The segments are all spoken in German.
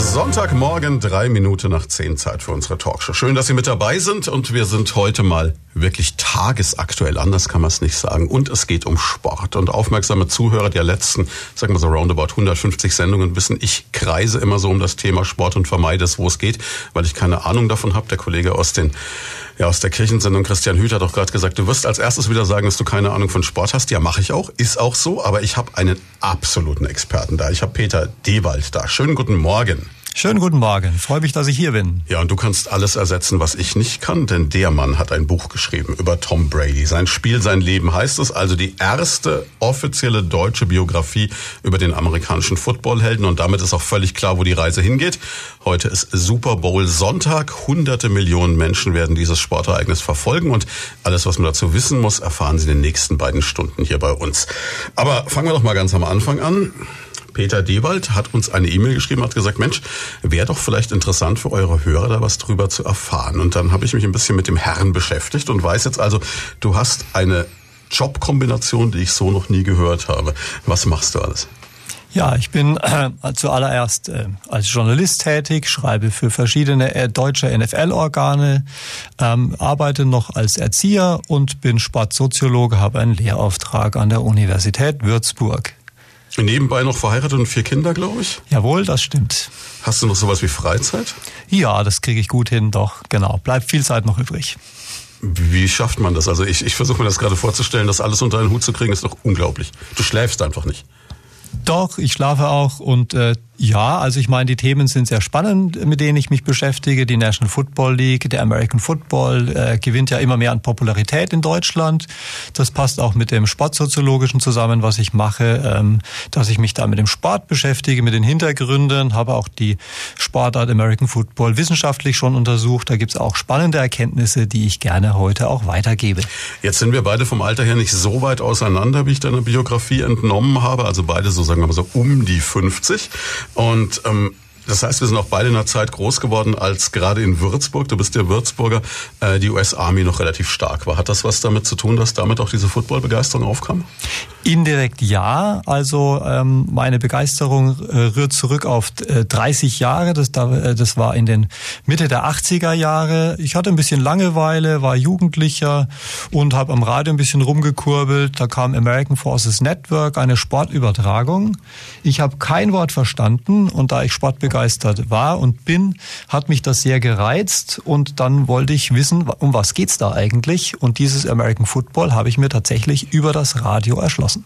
Sonntagmorgen, drei Minuten nach zehn Zeit für unsere Talkshow. Schön, dass Sie mit dabei sind und wir sind heute mal wirklich tagesaktuell, anders kann man es nicht sagen. Und es geht um Sport. Und aufmerksame Zuhörer der letzten, sagen wir so roundabout 150 Sendungen wissen, ich kreise immer so um das Thema Sport und vermeide es, wo es geht, weil ich keine Ahnung davon habe. Der Kollege aus den ja, aus der Kirchensendung Christian Hüth hat auch gerade gesagt, du wirst als erstes wieder sagen, dass du keine Ahnung von Sport hast. Ja, mache ich auch, ist auch so, aber ich habe einen absoluten Experten da. Ich habe Peter Dewald da. Schönen guten Morgen. Schönen guten Morgen. Freue mich, dass ich hier bin. Ja, und du kannst alles ersetzen, was ich nicht kann, denn der Mann hat ein Buch geschrieben über Tom Brady. Sein Spiel, sein Leben heißt es, also die erste offizielle deutsche Biografie über den amerikanischen Footballhelden und damit ist auch völlig klar, wo die Reise hingeht. Heute ist Super Bowl Sonntag. Hunderte Millionen Menschen werden dieses Sportereignis verfolgen und alles, was man dazu wissen muss, erfahren Sie in den nächsten beiden Stunden hier bei uns. Aber fangen wir doch mal ganz am Anfang an. Peter Dewald hat uns eine E-Mail geschrieben, hat gesagt, Mensch, wäre doch vielleicht interessant für eure Hörer da was drüber zu erfahren. Und dann habe ich mich ein bisschen mit dem Herrn beschäftigt und weiß jetzt also, du hast eine Jobkombination, die ich so noch nie gehört habe. Was machst du alles? Ja, ich bin äh, zuallererst äh, als Journalist tätig, schreibe für verschiedene äh, deutsche NFL-Organe, ähm, arbeite noch als Erzieher und bin Sportsoziologe, habe einen Lehrauftrag an der Universität Würzburg. Nebenbei noch verheiratet und vier Kinder, glaube ich? Jawohl, das stimmt. Hast du noch sowas wie Freizeit? Ja, das kriege ich gut hin, doch, genau. Bleibt viel Zeit noch übrig. Wie schafft man das? Also ich, ich versuche mir das gerade vorzustellen, das alles unter einen Hut zu kriegen, ist doch unglaublich. Du schläfst einfach nicht. Doch, ich schlafe auch und äh, ja, also ich meine, die Themen sind sehr spannend, mit denen ich mich beschäftige. Die National Football League, der American Football äh, gewinnt ja immer mehr an Popularität in Deutschland. Das passt auch mit dem Sportsoziologischen zusammen, was ich mache, ähm, dass ich mich da mit dem Sport beschäftige, mit den Hintergründen, habe auch die Sportart American Football wissenschaftlich schon untersucht. Da gibt's auch spannende Erkenntnisse, die ich gerne heute auch weitergebe. Jetzt sind wir beide vom Alter her nicht so weit auseinander, wie ich deiner Biografie entnommen habe. Also beide so, sagen wir mal so, um die 50. Und ähm, das heißt, wir sind auch beide in einer Zeit groß geworden, als gerade in Würzburg, du bist ja Würzburger, äh, die US Army noch relativ stark war. Hat das was damit zu tun, dass damit auch diese Football-Begeisterung aufkam? Indirekt ja. Also ähm, meine Begeisterung äh, rührt zurück auf äh, 30 Jahre. Das, da, äh, das war in den Mitte der 80er Jahre. Ich hatte ein bisschen Langeweile, war Jugendlicher und habe am Radio ein bisschen rumgekurbelt. Da kam American Forces Network, eine Sportübertragung. Ich habe kein Wort verstanden und da ich sportbegeistert war und bin, hat mich das sehr gereizt und dann wollte ich wissen, um was geht's da eigentlich? Und dieses American Football habe ich mir tatsächlich über das Radio erschlossen.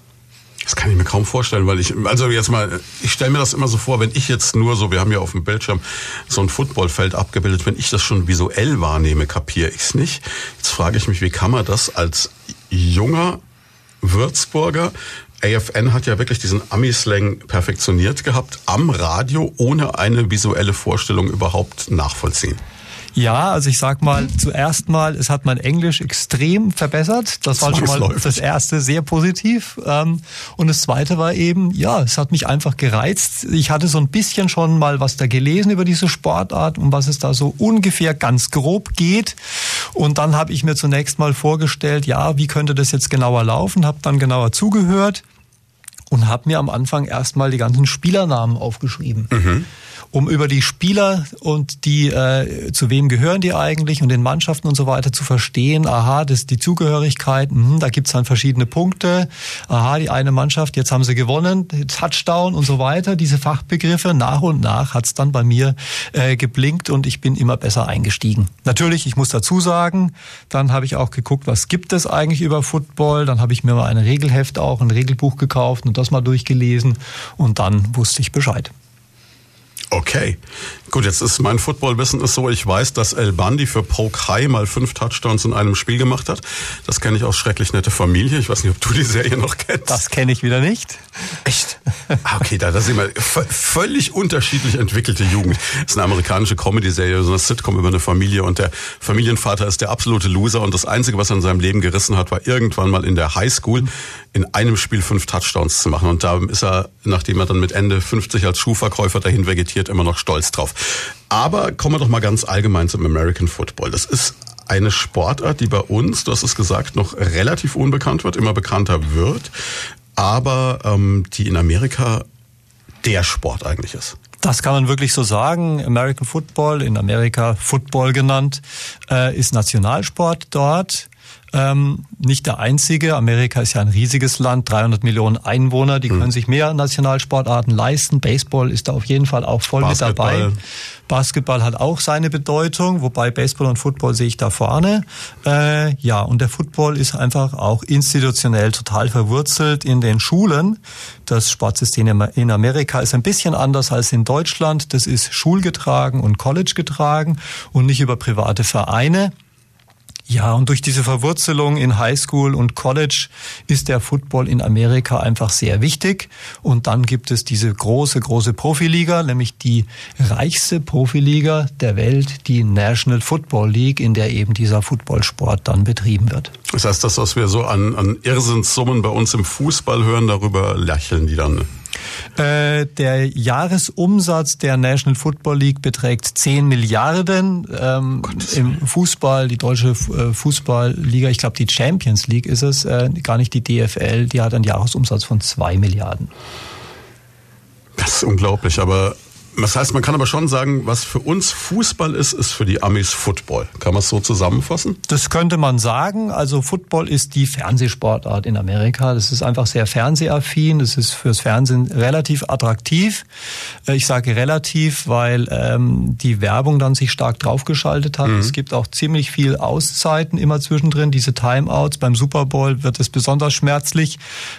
Das kann ich mir kaum vorstellen, weil ich, also jetzt mal, ich stelle mir das immer so vor, wenn ich jetzt nur so, wir haben ja auf dem Bildschirm so ein Footballfeld abgebildet, wenn ich das schon visuell wahrnehme, kapiere ich es nicht. Jetzt frage ich mich, wie kann man das als junger Würzburger AFN hat ja wirklich diesen Ami-Slang perfektioniert gehabt, am Radio ohne eine visuelle Vorstellung überhaupt nachvollziehen. Ja, also ich sag mal, zuerst mal, es hat mein Englisch extrem verbessert. Das war schon mal das erste sehr positiv. Ähm, und das zweite war eben, ja, es hat mich einfach gereizt. Ich hatte so ein bisschen schon mal was da gelesen über diese Sportart, um was es da so ungefähr ganz grob geht. Und dann habe ich mir zunächst mal vorgestellt, ja, wie könnte das jetzt genauer laufen, habe dann genauer zugehört und habe mir am Anfang erstmal die ganzen Spielernamen aufgeschrieben. Mhm um über die Spieler und die äh, zu wem gehören die eigentlich und den Mannschaften und so weiter zu verstehen. Aha, das die Zugehörigkeit. Mh, da gibt's dann verschiedene Punkte. Aha, die eine Mannschaft, jetzt haben sie gewonnen, Touchdown und so weiter. Diese Fachbegriffe nach und nach hat's dann bei mir äh, geblinkt und ich bin immer besser eingestiegen. Natürlich, ich muss dazu sagen, dann habe ich auch geguckt, was gibt es eigentlich über Football. Dann habe ich mir mal ein Regelheft auch, ein Regelbuch gekauft und das mal durchgelesen und dann wusste ich Bescheid. Okay. Gut, jetzt ist mein Footballwissen ist so, ich weiß, dass El Bandi für Polk High mal fünf Touchdowns in einem Spiel gemacht hat. Das kenne ich aus Schrecklich nette Familie. Ich weiß nicht, ob du die Serie noch kennst. Das kenne ich wieder nicht. Echt? Ah, okay, da, da sind wir völlig unterschiedlich entwickelte Jugend. Das ist eine amerikanische Comedy-Serie, so eine Sitcom über eine Familie und der Familienvater ist der absolute Loser und das Einzige, was er in seinem Leben gerissen hat, war irgendwann mal in der Highschool in einem Spiel fünf Touchdowns zu machen. Und da ist er, nachdem er dann mit Ende 50 als Schuhverkäufer dahin vegetiert, immer noch stolz drauf. Aber kommen wir doch mal ganz allgemein zum American Football. Das ist eine Sportart, die bei uns, du hast es gesagt, noch relativ unbekannt wird, immer bekannter wird, aber ähm, die in Amerika der Sport eigentlich ist. Das kann man wirklich so sagen. American Football, in Amerika Football genannt, äh, ist Nationalsport dort. Ähm, nicht der einzige. Amerika ist ja ein riesiges Land, 300 Millionen Einwohner, die mhm. können sich mehr Nationalsportarten leisten. Baseball ist da auf jeden Fall auch voll Basketball. mit dabei. Basketball hat auch seine Bedeutung, wobei Baseball und Football sehe ich da vorne. Äh, ja, und der Football ist einfach auch institutionell total verwurzelt in den Schulen. Das Sportsystem in Amerika ist ein bisschen anders als in Deutschland. Das ist schulgetragen und College getragen und nicht über private Vereine. Ja, und durch diese Verwurzelung in Highschool und College ist der Football in Amerika einfach sehr wichtig. Und dann gibt es diese große, große Profiliga, nämlich die reichste Profiliga der Welt, die National Football League, in der eben dieser Footballsport dann betrieben wird. Das heißt, das, was wir so an, an Irrsinnssummen bei uns im Fußball hören, darüber lächeln die dann. Äh, der Jahresumsatz der National Football League beträgt 10 Milliarden. Ähm, Im Fußball, die deutsche äh, Fußballliga, ich glaube die Champions League ist es, äh, gar nicht die DFL, die hat einen Jahresumsatz von 2 Milliarden. Das ist unglaublich, aber das heißt, man kann aber schon sagen, was für uns Fußball ist, ist für die Amis Football. Kann man es so zusammenfassen? Das könnte man sagen. Also Football ist die Fernsehsportart in Amerika. Das ist einfach sehr fernsehaffin. Das ist fürs Fernsehen relativ attraktiv. Äh, ich sage relativ, weil ähm, die Werbung dann sich stark draufgeschaltet hat. Mhm. Es gibt auch ziemlich viel Auszeiten immer zwischendrin. Diese Timeouts beim Super Bowl wird es besonders schmerzlich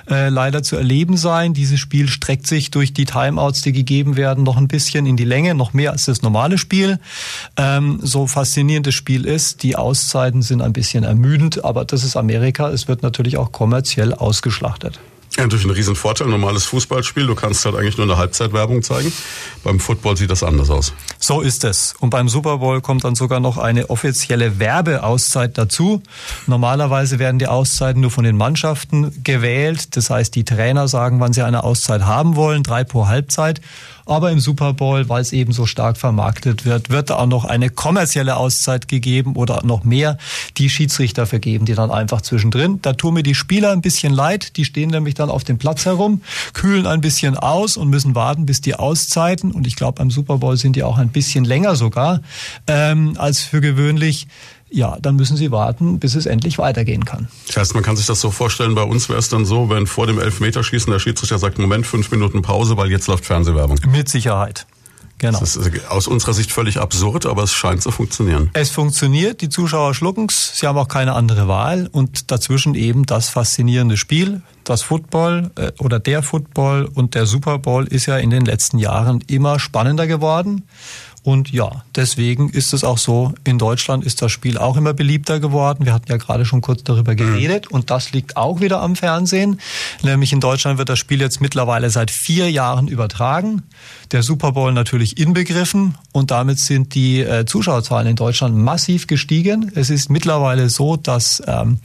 äh, leider zu erleben sein. Dieses Spiel streckt sich durch die Timeouts, die gegeben werden, noch ein bisschen bisschen in die Länge, noch mehr als das normale Spiel. Ähm, so faszinierend das Spiel ist, die Auszeiten sind ein bisschen ermüdend, aber das ist Amerika. Es wird natürlich auch kommerziell ausgeschlachtet. Ja, natürlich ein Riesenvorteil, normales Fußballspiel. Du kannst halt eigentlich nur eine Halbzeitwerbung zeigen. Beim Football sieht das anders aus. So ist es. Und beim Super Bowl kommt dann sogar noch eine offizielle Werbeauszeit dazu. Normalerweise werden die Auszeiten nur von den Mannschaften gewählt. Das heißt, die Trainer sagen, wann sie eine Auszeit haben wollen, drei pro Halbzeit. Aber im Super Bowl, weil es eben so stark vermarktet wird, wird da auch noch eine kommerzielle Auszeit gegeben oder noch mehr, die Schiedsrichter vergeben, die dann einfach zwischendrin. Da tun mir die Spieler ein bisschen leid. Die stehen nämlich dann auf dem Platz herum, kühlen ein bisschen aus und müssen warten, bis die Auszeiten, und ich glaube beim Super Bowl sind die auch ein bisschen länger sogar, ähm, als für gewöhnlich, ja, dann müssen sie warten, bis es endlich weitergehen kann. Das heißt, man kann sich das so vorstellen, bei uns wäre es dann so, wenn vor dem Elfmeterschießen der Schiedsrichter sagt, Moment, fünf Minuten Pause, weil jetzt läuft Fernsehwerbung. Mit Sicherheit. Genau. Das ist aus unserer Sicht völlig absurd, aber es scheint zu funktionieren. Es funktioniert, die Zuschauer schlucken's, sie haben auch keine andere Wahl und dazwischen eben das faszinierende Spiel. Das Football äh, oder der Football und der Super Bowl ist ja in den letzten Jahren immer spannender geworden. Und ja, deswegen ist es auch so, in Deutschland ist das Spiel auch immer beliebter geworden. Wir hatten ja gerade schon kurz darüber mhm. geredet und das liegt auch wieder am Fernsehen. Nämlich in Deutschland wird das Spiel jetzt mittlerweile seit vier Jahren übertragen. Der Super Bowl natürlich inbegriffen und damit sind die äh, Zuschauerzahlen in Deutschland massiv gestiegen. Es ist mittlerweile so, dass ähm,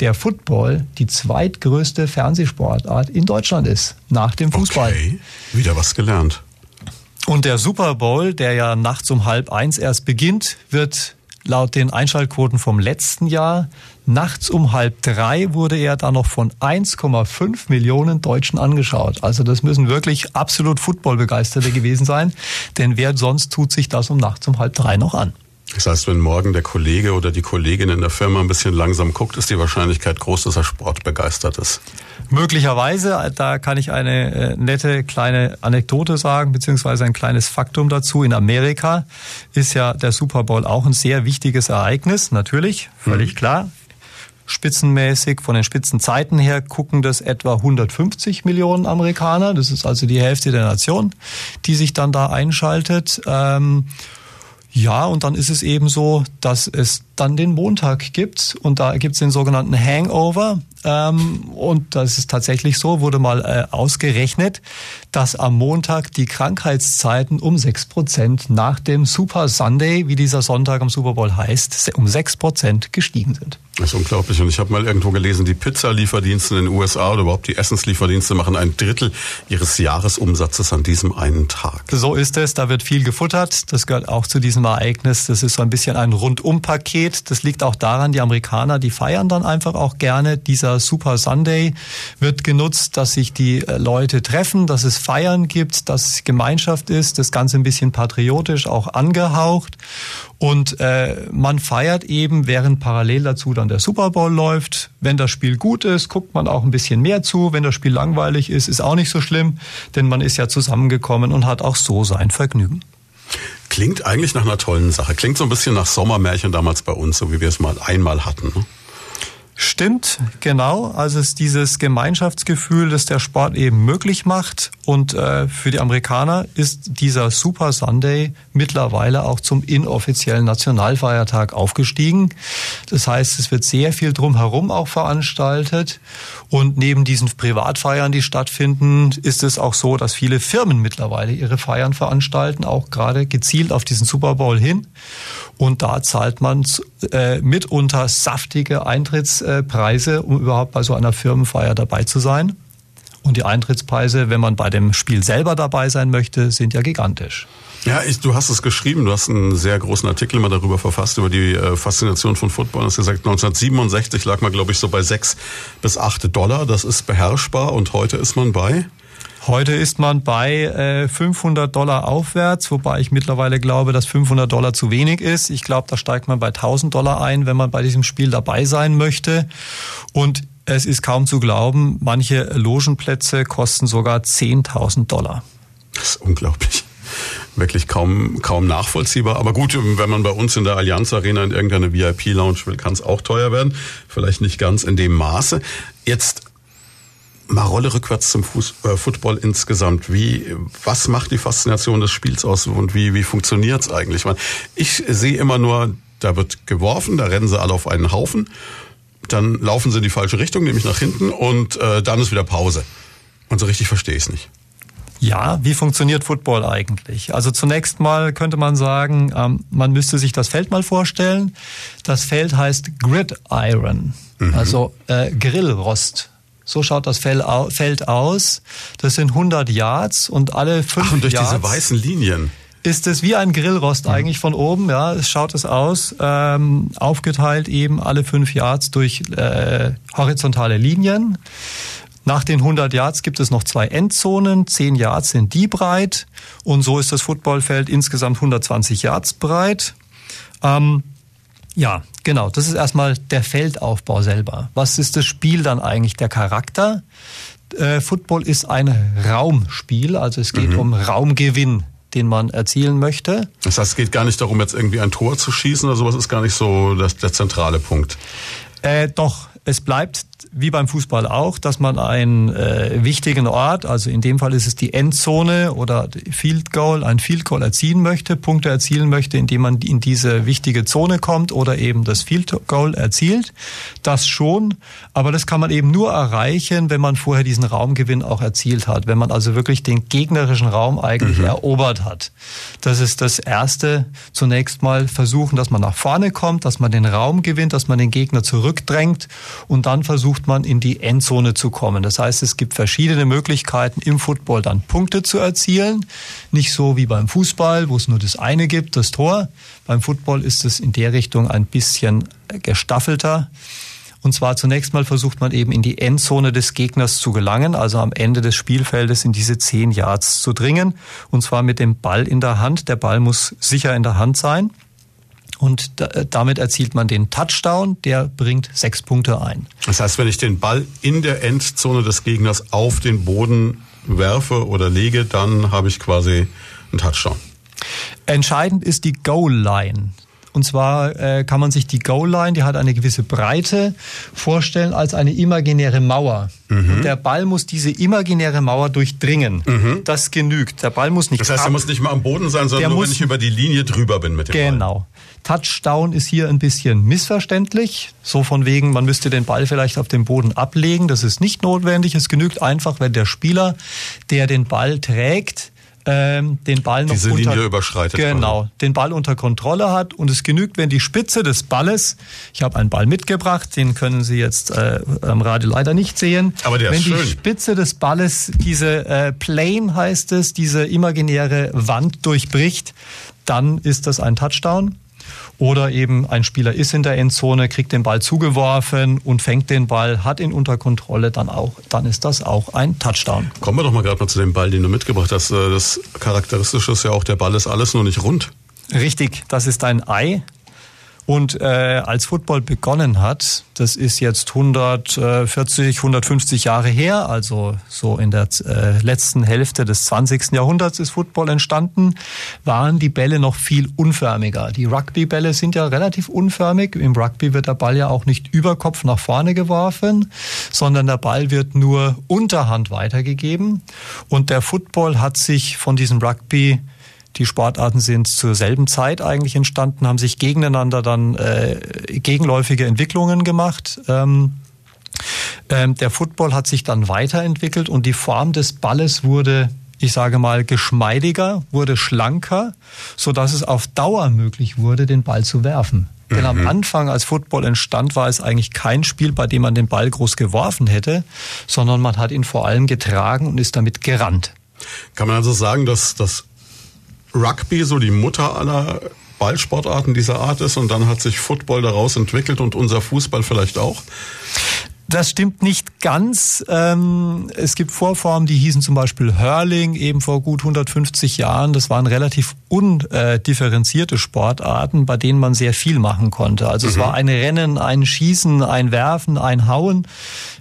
der Football die zweitgrößte Fernsehsportart in Deutschland ist, nach dem Fußball. Okay, wieder was gelernt. Und der Super Bowl, der ja nachts um halb eins erst beginnt, wird laut den Einschaltquoten vom letzten Jahr nachts um halb drei wurde er dann noch von 1,5 Millionen Deutschen angeschaut. Also das müssen wirklich absolut Footballbegeisterte gewesen sein, denn wer sonst tut sich das um nachts um halb drei noch an? Das heißt, wenn morgen der Kollege oder die Kollegin in der Firma ein bisschen langsam guckt, ist die Wahrscheinlichkeit groß, dass er sportbegeistert ist. Möglicherweise, da kann ich eine äh, nette kleine Anekdote sagen, beziehungsweise ein kleines Faktum dazu. In Amerika ist ja der Super Bowl auch ein sehr wichtiges Ereignis, natürlich, völlig mhm. klar. Spitzenmäßig, von den Spitzenzeiten her gucken das etwa 150 Millionen Amerikaner. Das ist also die Hälfte der Nation, die sich dann da einschaltet. Ähm, ja, und dann ist es eben so, dass es dann den Montag gibt und da gibt es den sogenannten Hangover. Ähm, und das ist tatsächlich so, wurde mal äh, ausgerechnet, dass am Montag die Krankheitszeiten um sechs Prozent nach dem Super Sunday, wie dieser Sonntag am Super Bowl heißt, um sechs Prozent gestiegen sind. Das ist unglaublich. Und ich habe mal irgendwo gelesen, die Pizzalieferdienste in den USA oder überhaupt die Essenslieferdienste machen ein Drittel ihres Jahresumsatzes an diesem einen Tag. So ist es. Da wird viel gefuttert. Das gehört auch zu diesem Ereignis. Das ist so ein bisschen ein Rundumpaket. Das liegt auch daran, die Amerikaner, die feiern dann einfach auch gerne. Dieser Super Sunday wird genutzt, dass sich die äh, Leute treffen, dass es Feiern gibt, dass Gemeinschaft ist. Das Ganze ein bisschen patriotisch auch angehaucht. Und äh, man feiert eben, während parallel dazu dann der Super Bowl läuft. Wenn das Spiel gut ist, guckt man auch ein bisschen mehr zu. Wenn das Spiel langweilig ist, ist auch nicht so schlimm, denn man ist ja zusammengekommen und hat auch so sein Vergnügen. Klingt eigentlich nach einer tollen Sache. Klingt so ein bisschen nach Sommermärchen damals bei uns, so wie wir es mal einmal hatten. Ne? Stimmt, genau. Also es ist dieses Gemeinschaftsgefühl, das der Sport eben möglich macht. Und äh, für die Amerikaner ist dieser Super Sunday mittlerweile auch zum inoffiziellen Nationalfeiertag aufgestiegen. Das heißt, es wird sehr viel drumherum auch veranstaltet. Und neben diesen Privatfeiern, die stattfinden, ist es auch so, dass viele Firmen mittlerweile ihre Feiern veranstalten, auch gerade gezielt auf diesen Super Bowl hin. Und da zahlt man äh, mitunter saftige Eintrittspreise, um überhaupt bei so einer Firmenfeier dabei zu sein. Und die Eintrittspreise, wenn man bei dem Spiel selber dabei sein möchte, sind ja gigantisch. Ja, ich, du hast es geschrieben, du hast einen sehr großen Artikel mal darüber verfasst, über die äh, Faszination von Football. Du hast gesagt, 1967 lag man, glaube ich, so bei sechs bis acht Dollar. Das ist beherrschbar und heute ist man bei? Heute ist man bei äh, 500 Dollar aufwärts, wobei ich mittlerweile glaube, dass 500 Dollar zu wenig ist. Ich glaube, da steigt man bei 1000 Dollar ein, wenn man bei diesem Spiel dabei sein möchte. Und es ist kaum zu glauben, manche Logenplätze kosten sogar 10.000 Dollar. Das ist unglaublich wirklich kaum, kaum nachvollziehbar. Aber gut, wenn man bei uns in der Allianz Arena in irgendeine VIP-Lounge will, kann es auch teuer werden. Vielleicht nicht ganz in dem Maße. Jetzt mal Rolle rückwärts zum Fuß, äh, Football insgesamt. Wie, was macht die Faszination des Spiels aus und wie, wie funktioniert's eigentlich? Ich sehe immer nur, da wird geworfen, da rennen sie alle auf einen Haufen, dann laufen sie in die falsche Richtung, nämlich nach hinten und äh, dann ist wieder Pause. Und so richtig verstehe ich es nicht. Ja, wie funktioniert Football eigentlich? Also zunächst mal könnte man sagen, ähm, man müsste sich das Feld mal vorstellen. Das Feld heißt Gridiron, mhm. also äh, Grillrost. So schaut das Feld aus. Das sind 100 Yards und alle fünf Ach, und durch Yards diese weißen Linien ist es wie ein Grillrost mhm. eigentlich von oben. Ja, es schaut es aus, ähm, aufgeteilt eben alle fünf Yards durch äh, horizontale Linien. Nach den 100 Yards gibt es noch zwei Endzonen. 10 Yards sind die breit. Und so ist das Footballfeld insgesamt 120 Yards breit. Ähm, ja, genau. Das ist erstmal der Feldaufbau selber. Was ist das Spiel dann eigentlich? Der Charakter? Äh, Football ist ein Raumspiel, also es geht mhm. um Raumgewinn den man erzielen möchte. Das heißt, es geht gar nicht darum, jetzt irgendwie ein Tor zu schießen oder sowas, ist gar nicht so das, der zentrale Punkt. Äh, doch, es bleibt wie beim Fußball auch, dass man einen äh, wichtigen Ort, also in dem Fall ist es die Endzone oder Field Goal, ein Field Goal erzielen möchte, Punkte erzielen möchte, indem man in diese wichtige Zone kommt oder eben das Field Goal erzielt. Das schon, aber das kann man eben nur erreichen, wenn man vorher diesen Raumgewinn auch erzielt hat, wenn man also wirklich den gegnerischen Raum eigentlich mhm. erobert hat. Das ist das Erste. Zunächst mal versuchen, dass man nach vorne kommt, dass man den Raum gewinnt, dass man den Gegner zurückdrängt und dann versucht, versucht man in die Endzone zu kommen. Das heißt, es gibt verschiedene Möglichkeiten im Football dann Punkte zu erzielen. Nicht so wie beim Fußball, wo es nur das eine gibt, das Tor. Beim Football ist es in der Richtung ein bisschen gestaffelter. Und zwar zunächst mal versucht man eben in die Endzone des Gegners zu gelangen, also am Ende des Spielfeldes in diese zehn Yards zu dringen. Und zwar mit dem Ball in der Hand. Der Ball muss sicher in der Hand sein. Und äh, damit erzielt man den Touchdown, der bringt sechs Punkte ein. Das heißt, wenn ich den Ball in der Endzone des Gegners auf den Boden werfe oder lege, dann habe ich quasi einen Touchdown. Entscheidend ist die Goal Line. Und zwar äh, kann man sich die Goal-Line, die hat eine gewisse Breite, vorstellen als eine imaginäre Mauer. Mhm. Der Ball muss diese imaginäre Mauer durchdringen. Mhm. Das genügt. Der Ball muss nicht. Das heißt, er muss nicht mal am Boden sein, sondern nur, wenn ich über die Linie drüber bin mit dem genau. Ball. Genau. Touchdown ist hier ein bisschen missverständlich. So von wegen, man müsste den Ball vielleicht auf dem Boden ablegen. Das ist nicht notwendig. Es genügt einfach, wenn der Spieler, der den Ball trägt, ähm, den Ball noch Diese unter, Linie überschreitet. Genau, quasi. den Ball unter Kontrolle hat und es genügt, wenn die Spitze des Balles, ich habe einen Ball mitgebracht, den können Sie jetzt äh, am Radio leider nicht sehen. Aber der wenn ist schön. die Spitze des Balles diese äh, Plane heißt es, diese imaginäre Wand durchbricht, dann ist das ein Touchdown. Oder eben ein Spieler ist in der Endzone, kriegt den Ball zugeworfen und fängt den Ball, hat ihn unter Kontrolle, dann auch, dann ist das auch ein Touchdown. Kommen wir doch mal gerade mal zu dem Ball, den du mitgebracht hast. Äh, das Charakteristische ist ja auch, der Ball ist alles nur nicht rund. Richtig, das ist ein Ei. Und äh, als Football begonnen hat, das ist jetzt 140, 150 Jahre her, also so in der äh, letzten Hälfte des 20. Jahrhunderts ist Football entstanden, waren die Bälle noch viel unförmiger. Die Rugby-Bälle sind ja relativ unförmig. Im Rugby wird der Ball ja auch nicht über Kopf nach vorne geworfen, sondern der Ball wird nur unterhand weitergegeben. Und der Football hat sich von diesem Rugby die Sportarten sind zur selben Zeit eigentlich entstanden, haben sich gegeneinander dann äh, gegenläufige Entwicklungen gemacht. Ähm, ähm, der Football hat sich dann weiterentwickelt und die Form des Balles wurde ich sage mal, geschmeidiger, wurde schlanker, so dass es auf Dauer möglich wurde, den Ball zu werfen. Mhm. Denn am mhm. Anfang, als Football entstand, war es eigentlich kein Spiel, bei dem man den Ball groß geworfen hätte, sondern man hat ihn vor allem getragen und ist damit gerannt. Kann man also sagen, dass das Rugby so die Mutter aller Ballsportarten dieser Art ist und dann hat sich Football daraus entwickelt und unser Fußball vielleicht auch? Das stimmt nicht ganz. Ähm, es gibt Vorformen, die hießen zum Beispiel Hurling, eben vor gut 150 Jahren. Das waren relativ undifferenzierte Sportarten, bei denen man sehr viel machen konnte. Also mhm. es war ein Rennen, ein Schießen, ein Werfen, ein Hauen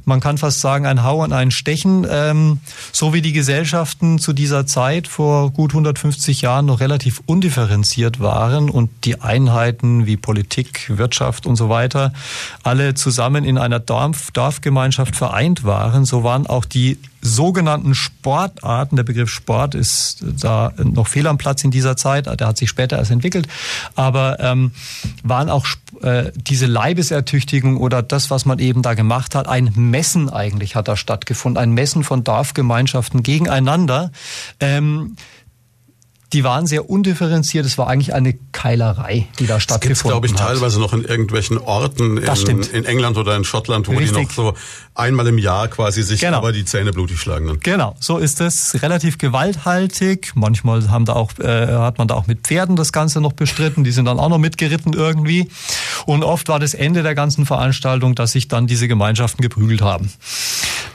man kann fast sagen, ein Hauen, ein Stechen, ähm, so wie die Gesellschaften zu dieser Zeit vor gut 150 Jahren noch relativ undifferenziert waren und die Einheiten wie Politik, Wirtschaft und so weiter alle zusammen in einer Dorf, Dorfgemeinschaft vereint waren, so waren auch die sogenannten Sportarten, der Begriff Sport ist da noch fehl am Platz in dieser Zeit, der hat sich später erst entwickelt, aber ähm, waren auch äh, diese Leibesertüchtigung oder das, was man eben da gemacht hat, ein Messen eigentlich hat da stattgefunden, ein Messen von Dorfgemeinschaften gegeneinander. Ähm, die waren sehr undifferenziert. Es war eigentlich eine Keilerei, die da stattgefunden das glaube ich, teilweise noch in irgendwelchen Orten in, in, England oder in Schottland, wo Richtig. die noch so einmal im Jahr quasi sich genau. aber die Zähne blutig schlagen. Dann. Genau, so ist es. Relativ gewalthaltig. Manchmal haben da auch, äh, hat man da auch mit Pferden das Ganze noch bestritten. Die sind dann auch noch mitgeritten irgendwie. Und oft war das Ende der ganzen Veranstaltung, dass sich dann diese Gemeinschaften geprügelt haben.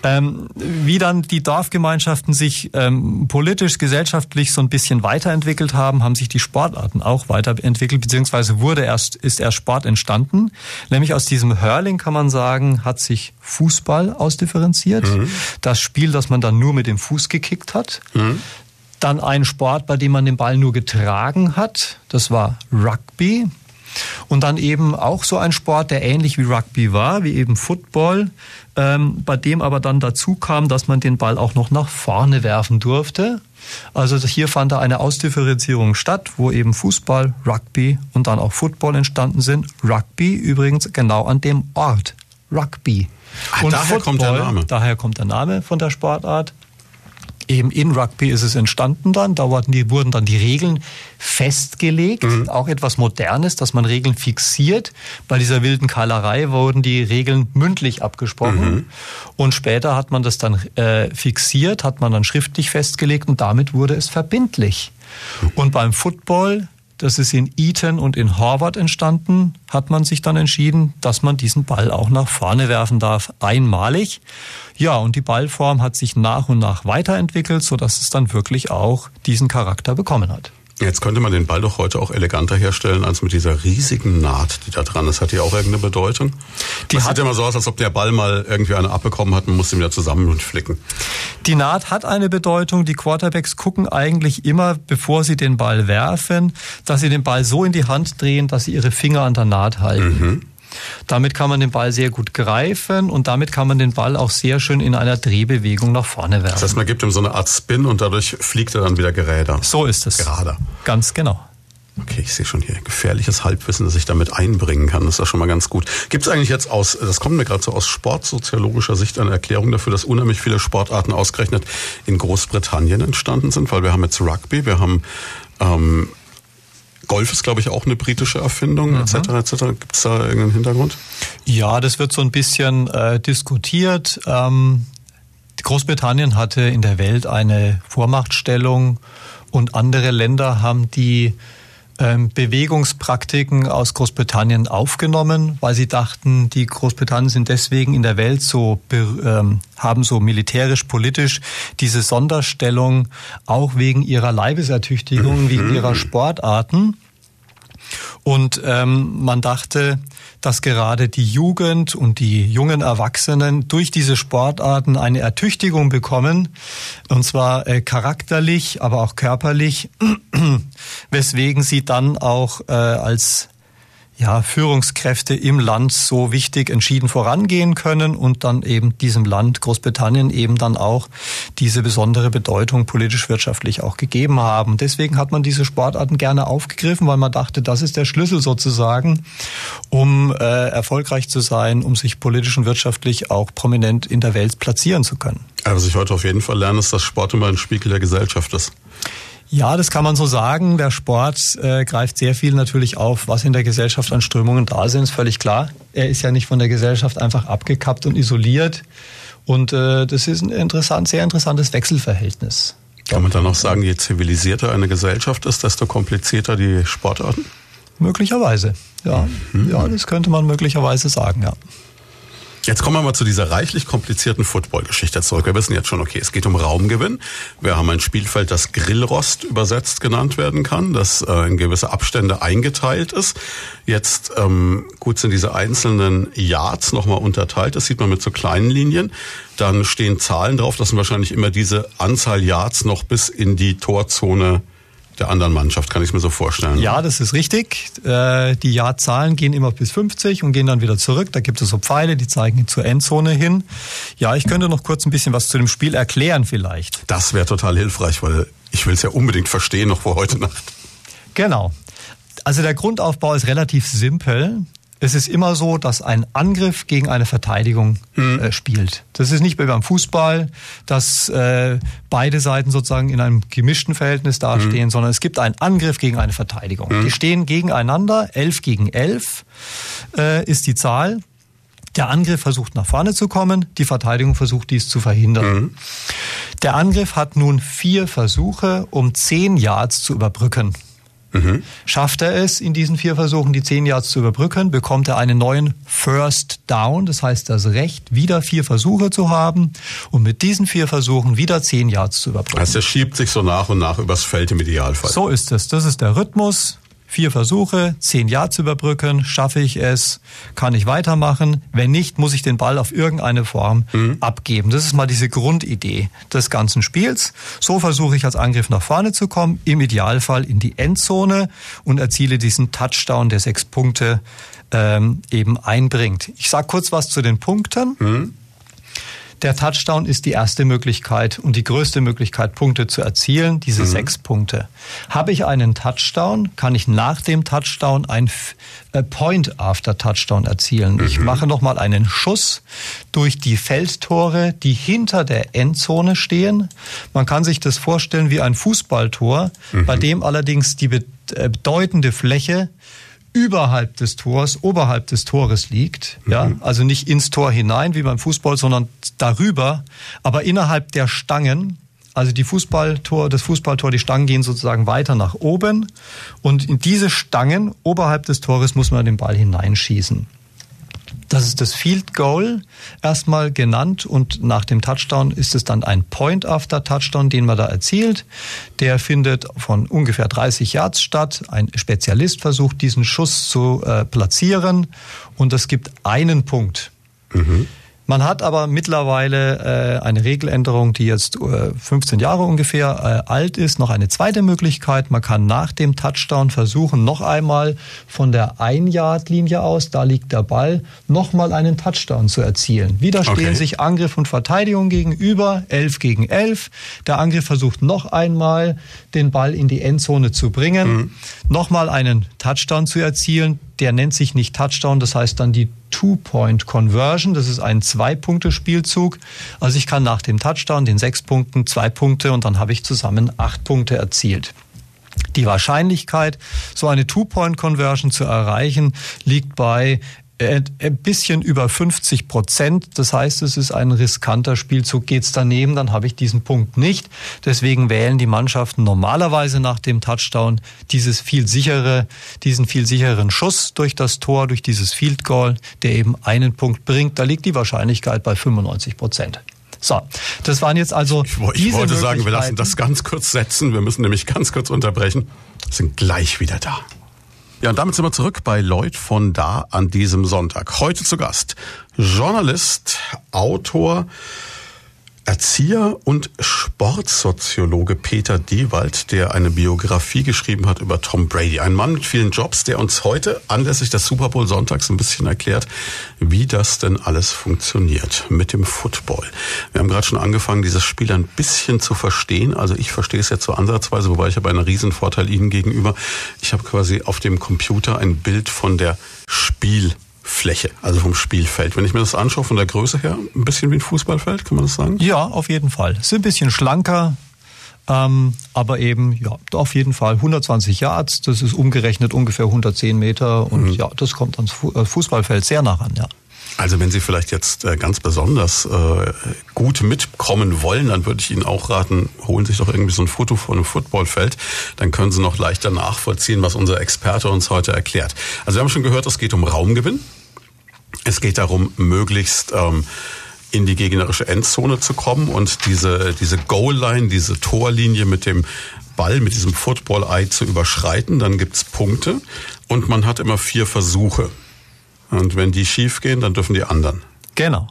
Ähm, wie dann die Dorfgemeinschaften sich ähm, politisch, gesellschaftlich so ein bisschen weiterentwickelt haben, haben sich die Sportarten auch weiterentwickelt, beziehungsweise wurde erst, ist erst Sport entstanden. Nämlich aus diesem Hurling kann man sagen, hat sich Fußball ausdifferenziert. Mhm. Das Spiel, das man dann nur mit dem Fuß gekickt hat. Mhm. Dann ein Sport, bei dem man den Ball nur getragen hat. Das war Rugby. Und dann eben auch so ein Sport, der ähnlich wie Rugby war, wie eben Football, ähm, bei dem aber dann dazu kam, dass man den Ball auch noch nach vorne werfen durfte. Also hier fand da eine Ausdifferenzierung statt, wo eben Fußball, Rugby und dann auch Football entstanden sind. Rugby übrigens genau an dem Ort. Rugby. Ach, und daher Football, kommt der Name. Daher kommt der Name von der Sportart eben in Rugby ist es entstanden dann. Da wurden, die, wurden dann die Regeln festgelegt. Mhm. Auch etwas Modernes, dass man Regeln fixiert. Bei dieser wilden Kahlerei wurden die Regeln mündlich abgesprochen. Mhm. Und später hat man das dann äh, fixiert, hat man dann schriftlich festgelegt und damit wurde es verbindlich. Mhm. Und beim Football das ist in Eton und in Harvard entstanden, hat man sich dann entschieden, dass man diesen Ball auch nach vorne werfen darf, einmalig. Ja, und die Ballform hat sich nach und nach weiterentwickelt, sodass es dann wirklich auch diesen Charakter bekommen hat. Jetzt könnte man den Ball doch heute auch eleganter herstellen als mit dieser riesigen Naht, die da dran ist. Hat die auch irgendeine Bedeutung? Die das sieht immer so aus, als ob der Ball mal irgendwie eine abbekommen hat und muss ihn wieder zusammen und flicken. Die Naht hat eine Bedeutung. Die Quarterbacks gucken eigentlich immer, bevor sie den Ball werfen, dass sie den Ball so in die Hand drehen, dass sie ihre Finger an der Naht halten. Mhm. Damit kann man den Ball sehr gut greifen und damit kann man den Ball auch sehr schön in einer Drehbewegung nach vorne werfen. Das heißt, man gibt ihm so eine Art Spin und dadurch fliegt er dann wieder geräder. So ist es. Gerade. Ganz genau. Okay, ich sehe schon hier gefährliches Halbwissen, das ich damit einbringen kann. Das ist ja schon mal ganz gut. Gibt es eigentlich jetzt aus, das kommt mir gerade so aus sportsoziologischer Sicht eine Erklärung dafür, dass unheimlich viele Sportarten ausgerechnet in Großbritannien entstanden sind? Weil wir haben jetzt Rugby, wir haben ähm, Golf ist, glaube ich, auch eine britische Erfindung, etc. etc. Gibt es da irgendeinen Hintergrund? Ja, das wird so ein bisschen äh, diskutiert. Ähm, Großbritannien hatte in der Welt eine Vormachtstellung und andere Länder haben die Bewegungspraktiken aus Großbritannien aufgenommen, weil sie dachten, die Großbritannien sind deswegen in der Welt so, ähm, haben so militärisch, politisch diese Sonderstellung auch wegen ihrer Leibesertüchtigung, wegen ihrer mhm. Sportarten. Und ähm, man dachte, dass gerade die Jugend und die jungen Erwachsenen durch diese Sportarten eine Ertüchtigung bekommen, und zwar äh, charakterlich, aber auch körperlich, weswegen sie dann auch äh, als ja, Führungskräfte im Land so wichtig entschieden vorangehen können und dann eben diesem Land Großbritannien eben dann auch diese besondere Bedeutung politisch-wirtschaftlich auch gegeben haben. Deswegen hat man diese Sportarten gerne aufgegriffen, weil man dachte, das ist der Schlüssel sozusagen, um äh, erfolgreich zu sein, um sich politisch und wirtschaftlich auch prominent in der Welt platzieren zu können. was ich heute auf jeden Fall lerne, ist, dass Sport immer ein Spiegel der Gesellschaft ist. Ja, das kann man so sagen. Der Sport äh, greift sehr viel natürlich auf, was in der Gesellschaft an Strömungen da sind, ist völlig klar. Er ist ja nicht von der Gesellschaft einfach abgekappt und isoliert. Und äh, das ist ein interessant, sehr interessantes Wechselverhältnis. Kann man dann noch sagen, je zivilisierter eine Gesellschaft ist, desto komplizierter die Sportarten? Möglicherweise, ja. Mhm. Ja, das könnte man möglicherweise sagen, ja. Jetzt kommen wir mal zu dieser reichlich komplizierten Football-Geschichte zurück. Wir wissen jetzt schon, okay, es geht um Raumgewinn. Wir haben ein Spielfeld, das Grillrost übersetzt genannt werden kann, das äh, in gewisse Abstände eingeteilt ist. Jetzt ähm, gut sind diese einzelnen Yards nochmal unterteilt. Das sieht man mit so kleinen Linien. Dann stehen Zahlen drauf. Das sind wahrscheinlich immer diese Anzahl Yards noch bis in die Torzone der anderen Mannschaft, kann ich mir so vorstellen. Ja, das ist richtig. Äh, die Jahrzahlen gehen immer bis 50 und gehen dann wieder zurück. Da gibt es so Pfeile, die zeigen zur Endzone hin. Ja, ich könnte noch kurz ein bisschen was zu dem Spiel erklären vielleicht. Das wäre total hilfreich, weil ich will es ja unbedingt verstehen, noch vor heute Nacht. Genau. Also der Grundaufbau ist relativ simpel es ist immer so, dass ein Angriff gegen eine Verteidigung mhm. äh, spielt. Das ist nicht wie beim Fußball, dass äh, beide Seiten sozusagen in einem gemischten Verhältnis dastehen, mhm. sondern es gibt einen Angriff gegen eine Verteidigung. Mhm. Die stehen gegeneinander, elf gegen elf äh, ist die Zahl. Der Angriff versucht nach vorne zu kommen, die Verteidigung versucht dies zu verhindern. Mhm. Der Angriff hat nun vier Versuche, um zehn Yards zu überbrücken. Mhm. Schafft er es, in diesen vier Versuchen die zehn Yards zu überbrücken, bekommt er einen neuen First Down, das heißt das Recht, wieder vier Versuche zu haben und mit diesen vier Versuchen wieder zehn Yards zu überbrücken. Also er schiebt sich so nach und nach übers Feld im Idealfall. So ist es. Das ist der Rhythmus. Vier Versuche, zehn Jahre zu überbrücken. Schaffe ich es? Kann ich weitermachen? Wenn nicht, muss ich den Ball auf irgendeine Form mhm. abgeben. Das ist mal diese Grundidee des ganzen Spiels. So versuche ich als Angriff nach vorne zu kommen, im Idealfall in die Endzone und erziele diesen Touchdown, der sechs Punkte ähm, eben einbringt. Ich sage kurz was zu den Punkten. Mhm. Der Touchdown ist die erste Möglichkeit und die größte Möglichkeit, Punkte zu erzielen, diese mhm. sechs Punkte. Habe ich einen Touchdown, kann ich nach dem Touchdown ein äh, Point after Touchdown erzielen. Mhm. Ich mache nochmal einen Schuss durch die Feldtore, die hinter der Endzone stehen. Man kann sich das vorstellen wie ein Fußballtor, mhm. bei dem allerdings die äh, bedeutende Fläche überhalb des Tors, oberhalb des Tores liegt. Mhm. Ja, also nicht ins Tor hinein wie beim Fußball, sondern darüber, aber innerhalb der Stangen. Also die Fußballtor, das Fußballtor, die Stangen gehen sozusagen weiter nach oben und in diese Stangen oberhalb des Tores muss man den Ball hineinschießen. Das ist das Field Goal erstmal genannt und nach dem Touchdown ist es dann ein Point after Touchdown, den man da erzielt. Der findet von ungefähr 30 Yards statt. Ein Spezialist versucht diesen Schuss zu äh, platzieren und es gibt einen Punkt. Mhm. Man hat aber mittlerweile äh, eine Regeländerung, die jetzt äh, 15 Jahre ungefähr äh, alt ist, noch eine zweite Möglichkeit. Man kann nach dem Touchdown versuchen, noch einmal von der Ein-Yard-Linie aus, da liegt der Ball, nochmal einen Touchdown zu erzielen. Wieder stehen okay. sich Angriff und Verteidigung gegenüber, 11 gegen 11. Der Angriff versucht noch einmal, den Ball in die Endzone zu bringen, mhm. nochmal einen Touchdown zu erzielen. Der nennt sich nicht Touchdown, das heißt dann die Two-Point-Conversion. Das ist ein Zwei-Punkte-Spielzug. Also ich kann nach dem Touchdown, den sechs Punkten, zwei Punkte und dann habe ich zusammen acht Punkte erzielt. Die Wahrscheinlichkeit, so eine Two-Point-Conversion zu erreichen, liegt bei ein bisschen über 50 Prozent. Das heißt, es ist ein riskanter Spielzug. Geht's daneben, dann habe ich diesen Punkt nicht. Deswegen wählen die Mannschaften normalerweise nach dem Touchdown dieses viel sichere, diesen viel sicheren Schuss durch das Tor, durch dieses Field Goal, der eben einen Punkt bringt. Da liegt die Wahrscheinlichkeit bei 95 Prozent. So, das waren jetzt also. Ich, ich wollte sagen, wir lassen das ganz kurz setzen. Wir müssen nämlich ganz kurz unterbrechen. Sind gleich wieder da. Ja, und damit sind wir zurück bei Lloyd von da an diesem Sonntag. Heute zu Gast Journalist, Autor, Erzieher und Sportsoziologe Peter Dewald, der eine Biografie geschrieben hat über Tom Brady. Ein Mann mit vielen Jobs, der uns heute anlässlich des Super Bowl Sonntags ein bisschen erklärt, wie das denn alles funktioniert mit dem Football. Wir haben gerade schon angefangen, dieses Spiel ein bisschen zu verstehen. Also ich verstehe es jetzt so ansatzweise, wobei ich habe einen Riesenvorteil Ihnen gegenüber. Ich habe quasi auf dem Computer ein Bild von der Spiel Fläche, also vom Spielfeld. Wenn ich mir das anschaue von der Größe her, ein bisschen wie ein Fußballfeld, kann man das sagen? Ja, auf jeden Fall. Es ist ein bisschen schlanker, ähm, aber eben, ja, auf jeden Fall 120 Yards, das ist umgerechnet ungefähr 110 Meter und mhm. ja, das kommt ans äh, Fußballfeld sehr nah ran, ja. Also wenn Sie vielleicht jetzt äh, ganz besonders äh, gut mitkommen wollen, dann würde ich Ihnen auch raten, holen Sie sich doch irgendwie so ein Foto von einem Footballfeld. Dann können Sie noch leichter nachvollziehen, was unser Experte uns heute erklärt. Also wir haben schon gehört, es geht um Raumgewinn. Es geht darum, möglichst ähm, in die gegnerische Endzone zu kommen und diese, diese Goal-Line, diese Torlinie mit dem Ball, mit diesem Football-Eye zu überschreiten. Dann gibt's Punkte und man hat immer vier Versuche. Und wenn die schief gehen, dann dürfen die anderen. Genau.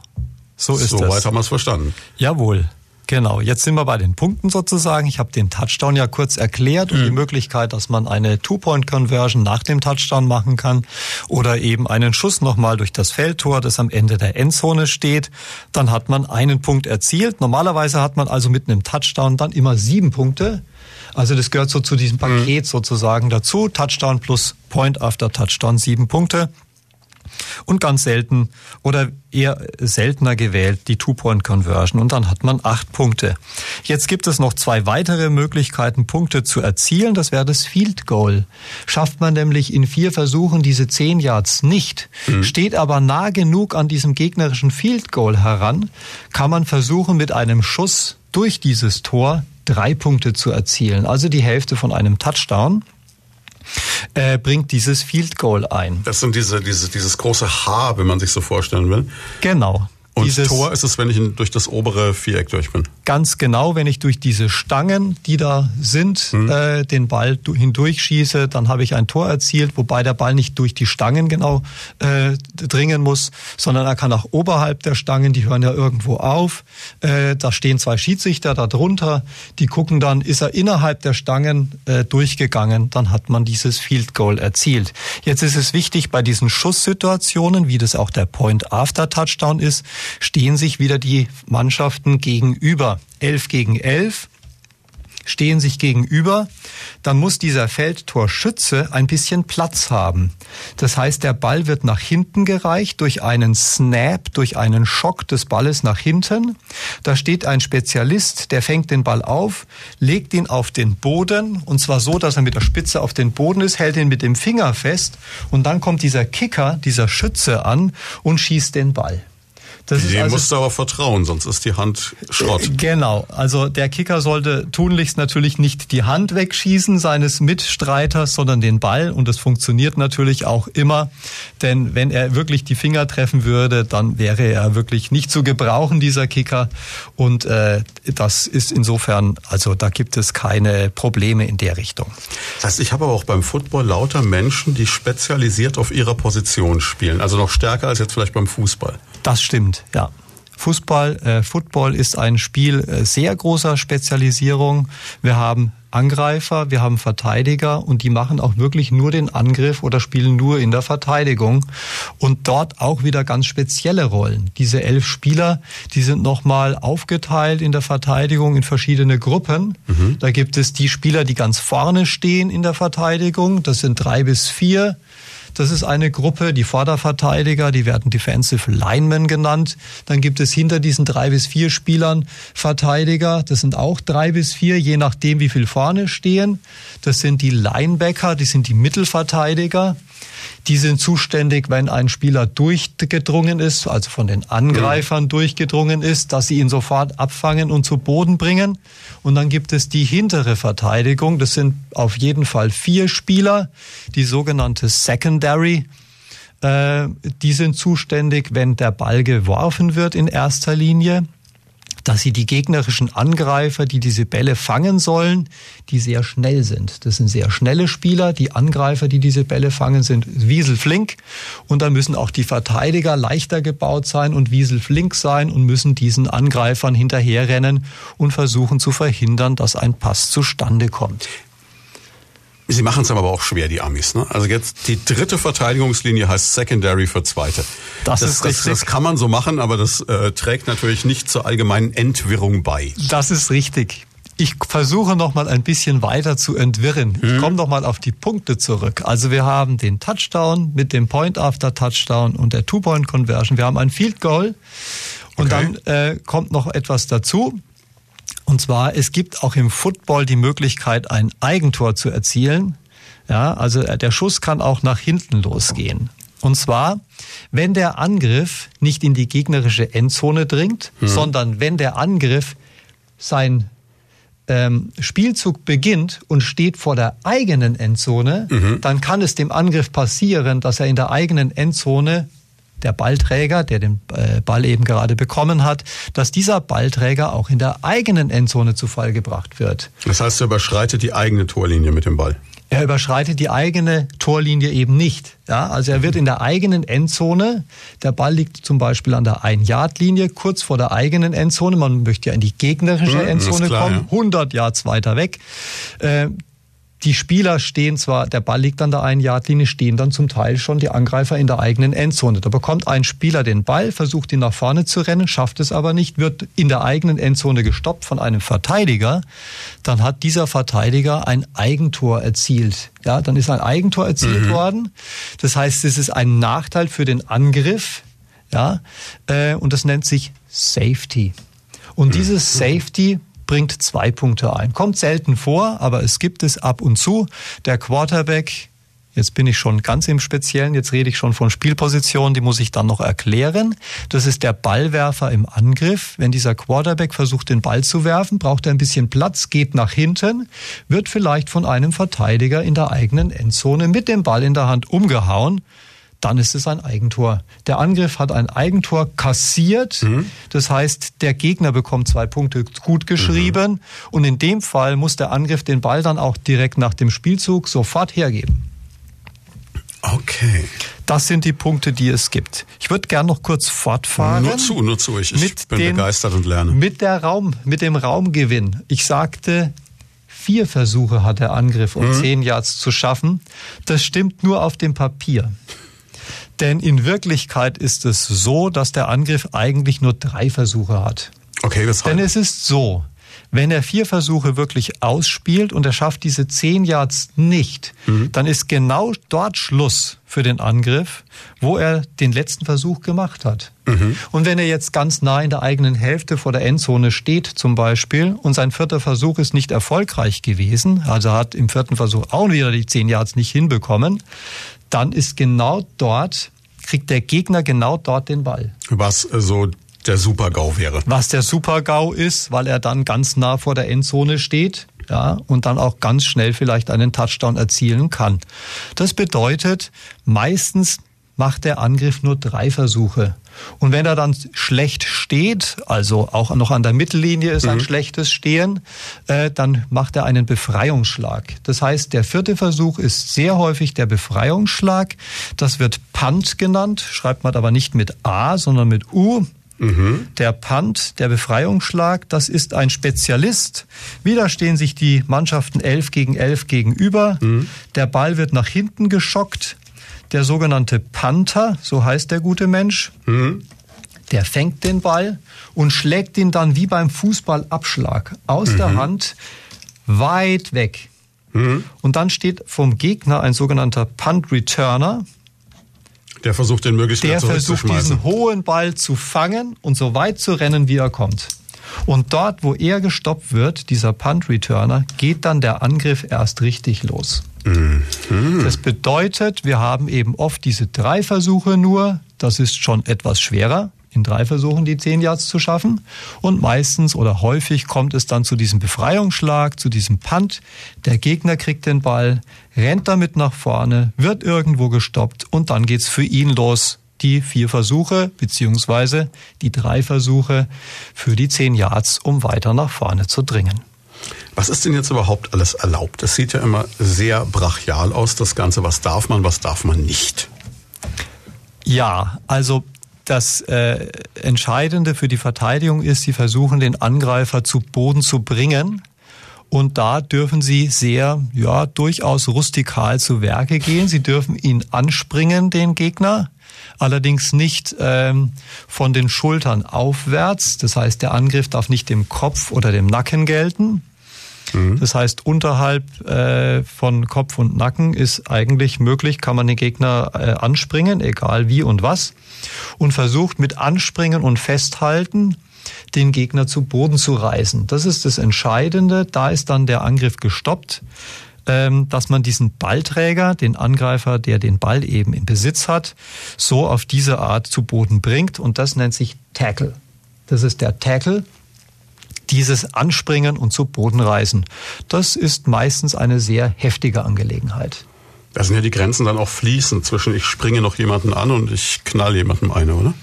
So ist so das. Soweit haben wir es verstanden. Jawohl. Genau, jetzt sind wir bei den Punkten sozusagen. Ich habe den Touchdown ja kurz erklärt und mhm. die Möglichkeit, dass man eine Two-Point-Conversion nach dem Touchdown machen kann oder eben einen Schuss nochmal durch das Feldtor, das am Ende der Endzone steht. Dann hat man einen Punkt erzielt. Normalerweise hat man also mit einem Touchdown dann immer sieben Punkte. Also das gehört so zu diesem mhm. Paket mhm. sozusagen dazu. Touchdown plus Point after Touchdown, sieben Punkte und ganz selten oder eher seltener gewählt die Two-Point-Conversion und dann hat man acht Punkte. Jetzt gibt es noch zwei weitere Möglichkeiten, Punkte zu erzielen. Das wäre das Field Goal. Schafft man nämlich in vier Versuchen diese zehn Yards nicht, mhm. steht aber nah genug an diesem gegnerischen Field Goal heran, kann man versuchen mit einem Schuss durch dieses Tor drei Punkte zu erzielen, also die Hälfte von einem Touchdown äh, bringt dieses Field Goal ein. Das sind diese, diese, dieses große H, wenn man sich so vorstellen will. Genau. Und dieses, Tor ist es, wenn ich durch das obere Viereck durch bin. Ganz genau, wenn ich durch diese Stangen, die da sind, hm. äh, den Ball hindurchschieße, dann habe ich ein Tor erzielt, wobei der Ball nicht durch die Stangen genau äh, dringen muss, sondern er kann auch oberhalb der Stangen, die hören ja irgendwo auf. Äh, da stehen zwei Schiedsrichter da drunter, die gucken dann, ist er innerhalb der Stangen äh, durchgegangen, dann hat man dieses Field Goal erzielt. Jetzt ist es wichtig bei diesen Schusssituationen, wie das auch der Point After Touchdown ist, stehen sich wieder die Mannschaften gegenüber. Elf gegen elf stehen sich gegenüber, dann muss dieser Feldtorschütze ein bisschen Platz haben. Das heißt, der Ball wird nach hinten gereicht durch einen Snap, durch einen Schock des Balles nach hinten. Da steht ein Spezialist, der fängt den Ball auf, legt ihn auf den Boden und zwar so, dass er mit der Spitze auf den Boden ist, hält ihn mit dem Finger fest und dann kommt dieser Kicker, dieser Schütze an und schießt den Ball. Das Dem also, musst du aber vertrauen, sonst ist die Hand Schrott. Äh, genau. Also der Kicker sollte tunlichst natürlich nicht die Hand wegschießen seines Mitstreiters, sondern den Ball. Und das funktioniert natürlich auch immer. Denn wenn er wirklich die Finger treffen würde, dann wäre er wirklich nicht zu gebrauchen, dieser Kicker. Und äh, das ist insofern, also da gibt es keine Probleme in der Richtung. Das heißt, ich habe aber auch beim Football lauter Menschen, die spezialisiert auf ihrer Position spielen. Also noch stärker als jetzt vielleicht beim Fußball. Das stimmt, ja. Fußball, äh, Football ist ein Spiel äh, sehr großer Spezialisierung. Wir haben Angreifer, wir haben Verteidiger und die machen auch wirklich nur den Angriff oder spielen nur in der Verteidigung und dort auch wieder ganz spezielle Rollen. Diese elf Spieler, die sind nochmal aufgeteilt in der Verteidigung in verschiedene Gruppen. Mhm. Da gibt es die Spieler, die ganz vorne stehen in der Verteidigung. Das sind drei bis vier. Das ist eine Gruppe, die Vorderverteidiger, die werden Defensive Linemen genannt. Dann gibt es hinter diesen drei bis vier Spielern Verteidiger. Das sind auch drei bis vier, je nachdem, wie viel vorne stehen. Das sind die Linebacker, die sind die Mittelverteidiger. Die sind zuständig, wenn ein Spieler durchgedrungen ist, also von den Angreifern durchgedrungen ist, dass sie ihn sofort abfangen und zu Boden bringen. Und dann gibt es die hintere Verteidigung. Das sind auf jeden Fall vier Spieler, die sogenannte Secondary. Äh, die sind zuständig, wenn der Ball geworfen wird in erster Linie dass sie die gegnerischen Angreifer, die diese Bälle fangen sollen, die sehr schnell sind. Das sind sehr schnelle Spieler. Die Angreifer, die diese Bälle fangen, sind wieselflink. Und dann müssen auch die Verteidiger leichter gebaut sein und wieselflink sein und müssen diesen Angreifern hinterherrennen und versuchen zu verhindern, dass ein Pass zustande kommt. Sie machen es aber auch schwer, die Amis. Ne? Also jetzt die dritte Verteidigungslinie heißt Secondary für zweite. Das, das ist richtig. Das, das kann man so machen, aber das äh, trägt natürlich nicht zur allgemeinen Entwirrung bei. Das ist richtig. Ich versuche noch mal ein bisschen weiter zu entwirren. Ich mhm. komme noch mal auf die Punkte zurück. Also wir haben den Touchdown mit dem Point After Touchdown und der Two Point Conversion. Wir haben ein Field Goal und okay. dann äh, kommt noch etwas dazu. Und zwar, es gibt auch im Football die Möglichkeit, ein Eigentor zu erzielen. Ja, also äh, der Schuss kann auch nach hinten losgehen. Und zwar, wenn der Angriff nicht in die gegnerische Endzone dringt, mhm. sondern wenn der Angriff sein ähm, Spielzug beginnt und steht vor der eigenen Endzone, mhm. dann kann es dem Angriff passieren, dass er in der eigenen Endzone der Ballträger, der den äh, Ball eben gerade bekommen hat, dass dieser Ballträger auch in der eigenen Endzone zu Fall gebracht wird. Das heißt, er überschreitet die eigene Torlinie mit dem Ball. Er überschreitet die eigene Torlinie eben nicht. Ja, also er wird in der eigenen Endzone, der Ball liegt zum Beispiel an der Ein-Yard-Linie, kurz vor der eigenen Endzone, man möchte ja in die gegnerische Endzone klar, kommen, ja. 100 Yards weiter weg. Die Spieler stehen zwar, der Ball liegt an der einen Yardlinie, stehen dann zum Teil schon die Angreifer in der eigenen Endzone. Da bekommt ein Spieler den Ball, versucht ihn nach vorne zu rennen, schafft es aber nicht, wird in der eigenen Endzone gestoppt von einem Verteidiger. Dann hat dieser Verteidiger ein Eigentor erzielt. Ja, dann ist ein Eigentor erzielt mhm. worden. Das heißt, es ist ein Nachteil für den Angriff. Ja, äh, und das nennt sich Safety. Und mhm. dieses Safety bringt zwei Punkte ein. Kommt selten vor, aber es gibt es ab und zu. Der Quarterback Jetzt bin ich schon ganz im Speziellen, jetzt rede ich schon von Spielpositionen, die muss ich dann noch erklären. Das ist der Ballwerfer im Angriff. Wenn dieser Quarterback versucht, den Ball zu werfen, braucht er ein bisschen Platz, geht nach hinten, wird vielleicht von einem Verteidiger in der eigenen Endzone mit dem Ball in der Hand umgehauen dann ist es ein Eigentor. Der Angriff hat ein Eigentor kassiert. Mhm. Das heißt, der Gegner bekommt zwei Punkte gut geschrieben. Mhm. Und in dem Fall muss der Angriff den Ball dann auch direkt nach dem Spielzug sofort hergeben. Okay. Das sind die Punkte, die es gibt. Ich würde gern noch kurz fortfahren. Nur zu, nur zu. Ich, ich bin den, begeistert und lerne. Mit der Raum, mit dem Raumgewinn. Ich sagte, vier Versuche hat der Angriff, um mhm. zehn Yards zu schaffen. Das stimmt nur auf dem Papier. Denn in Wirklichkeit ist es so, dass der Angriff eigentlich nur drei Versuche hat. Okay, weshalb? Denn es ist so, wenn er vier Versuche wirklich ausspielt und er schafft diese zehn Yards nicht, mhm. dann ist genau dort Schluss für den Angriff, wo er den letzten Versuch gemacht hat. Mhm. Und wenn er jetzt ganz nah in der eigenen Hälfte vor der Endzone steht zum Beispiel und sein vierter Versuch ist nicht erfolgreich gewesen, also hat im vierten Versuch auch wieder die zehn Yards nicht hinbekommen, dann ist genau dort kriegt der Gegner genau dort den Ball. Was so der Super-GAU wäre. Was der Super-GAU ist, weil er dann ganz nah vor der Endzone steht ja, und dann auch ganz schnell vielleicht einen Touchdown erzielen kann. Das bedeutet, meistens macht der Angriff nur drei Versuche. Und wenn er dann schlecht steht, also auch noch an der Mittellinie ist ein mhm. schlechtes Stehen, äh, dann macht er einen Befreiungsschlag. Das heißt, der vierte Versuch ist sehr häufig der Befreiungsschlag. Das wird Punt genannt, schreibt man aber nicht mit A, sondern mit U. Mhm. Der Punt, der Befreiungsschlag, das ist ein Spezialist. Wieder stehen sich die Mannschaften elf gegen elf gegenüber. Mhm. Der Ball wird nach hinten geschockt. Der sogenannte Panther, so heißt der gute Mensch, mhm. der fängt den Ball und schlägt ihn dann wie beim Fußballabschlag aus mhm. der Hand weit weg. Mhm. Und dann steht vom Gegner ein sogenannter Punt Returner. Der versucht den möglichst Der versucht diesen hohen Ball zu fangen und so weit zu rennen, wie er kommt. Und dort, wo er gestoppt wird, dieser Punt Returner, geht dann der Angriff erst richtig los. Das bedeutet, wir haben eben oft diese drei Versuche nur. Das ist schon etwas schwerer in drei Versuchen die zehn Yards zu schaffen. Und meistens oder häufig kommt es dann zu diesem Befreiungsschlag, zu diesem Punt. Der Gegner kriegt den Ball, rennt damit nach vorne, wird irgendwo gestoppt und dann geht's für ihn los. Die vier Versuche beziehungsweise die drei Versuche für die zehn Yards, um weiter nach vorne zu dringen. Was ist denn jetzt überhaupt alles erlaubt? Das sieht ja immer sehr brachial aus, das Ganze. Was darf man, was darf man nicht? Ja, also das äh, Entscheidende für die Verteidigung ist, sie versuchen den Angreifer zu Boden zu bringen. Und da dürfen sie sehr, ja, durchaus rustikal zu Werke gehen. Sie dürfen ihn anspringen, den Gegner. Allerdings nicht ähm, von den Schultern aufwärts. Das heißt, der Angriff darf nicht dem Kopf oder dem Nacken gelten. Mhm. Das heißt, unterhalb äh, von Kopf und Nacken ist eigentlich möglich, kann man den Gegner äh, anspringen, egal wie und was, und versucht mit Anspringen und Festhalten den Gegner zu Boden zu reißen. Das ist das Entscheidende. Da ist dann der Angriff gestoppt ähm, dass man diesen Ballträger, den Angreifer, der den Ball eben in Besitz hat, so auf diese Art zu Boden bringt. Und das nennt sich Tackle. Das ist der Tackle dieses Anspringen und zu Boden reißen. Das ist meistens eine sehr heftige Angelegenheit. Da sind ja die Grenzen dann auch fließend zwischen ich springe noch jemanden an und ich knall jemandem eine, oder?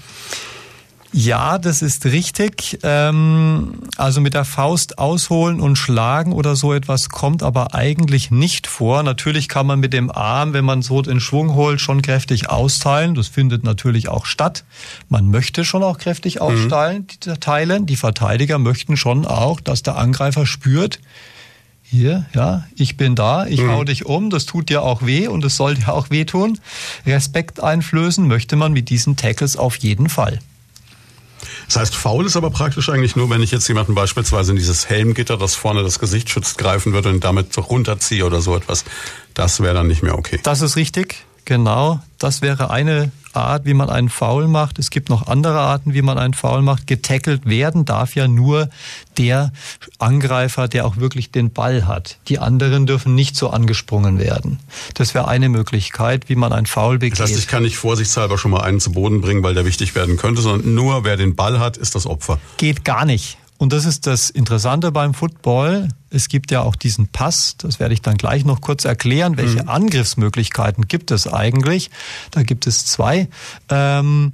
Ja, das ist richtig. Ähm, also mit der Faust ausholen und schlagen oder so etwas kommt aber eigentlich nicht vor. Natürlich kann man mit dem Arm, wenn man so in Schwung holt, schon kräftig austeilen. Das findet natürlich auch statt. Man möchte schon auch kräftig mhm. austeilen, mhm. teilen. Die Verteidiger möchten schon auch, dass der Angreifer spürt, hier, ja, ich bin da, ich mhm. hau dich um, das tut dir auch weh und es soll dir auch wehtun. Respekt einflößen möchte man mit diesen Tackles auf jeden Fall. Das heißt, faul ist aber praktisch eigentlich nur, wenn ich jetzt jemanden beispielsweise in dieses Helmgitter, das vorne das Gesicht schützt, greifen würde und damit runterziehe oder so etwas. Das wäre dann nicht mehr okay. Das ist richtig. Genau, das wäre eine Art, wie man einen Foul macht. Es gibt noch andere Arten, wie man einen Foul macht. Getackelt werden darf ja nur der Angreifer, der auch wirklich den Ball hat. Die anderen dürfen nicht so angesprungen werden. Das wäre eine Möglichkeit, wie man einen Foul begeht. Das heißt, ich kann nicht vorsichtshalber schon mal einen zu Boden bringen, weil der wichtig werden könnte, sondern nur wer den Ball hat, ist das Opfer. Geht gar nicht. Und das ist das Interessante beim Football. Es gibt ja auch diesen Pass, das werde ich dann gleich noch kurz erklären. Welche mhm. Angriffsmöglichkeiten gibt es eigentlich? Da gibt es zwei. Ähm,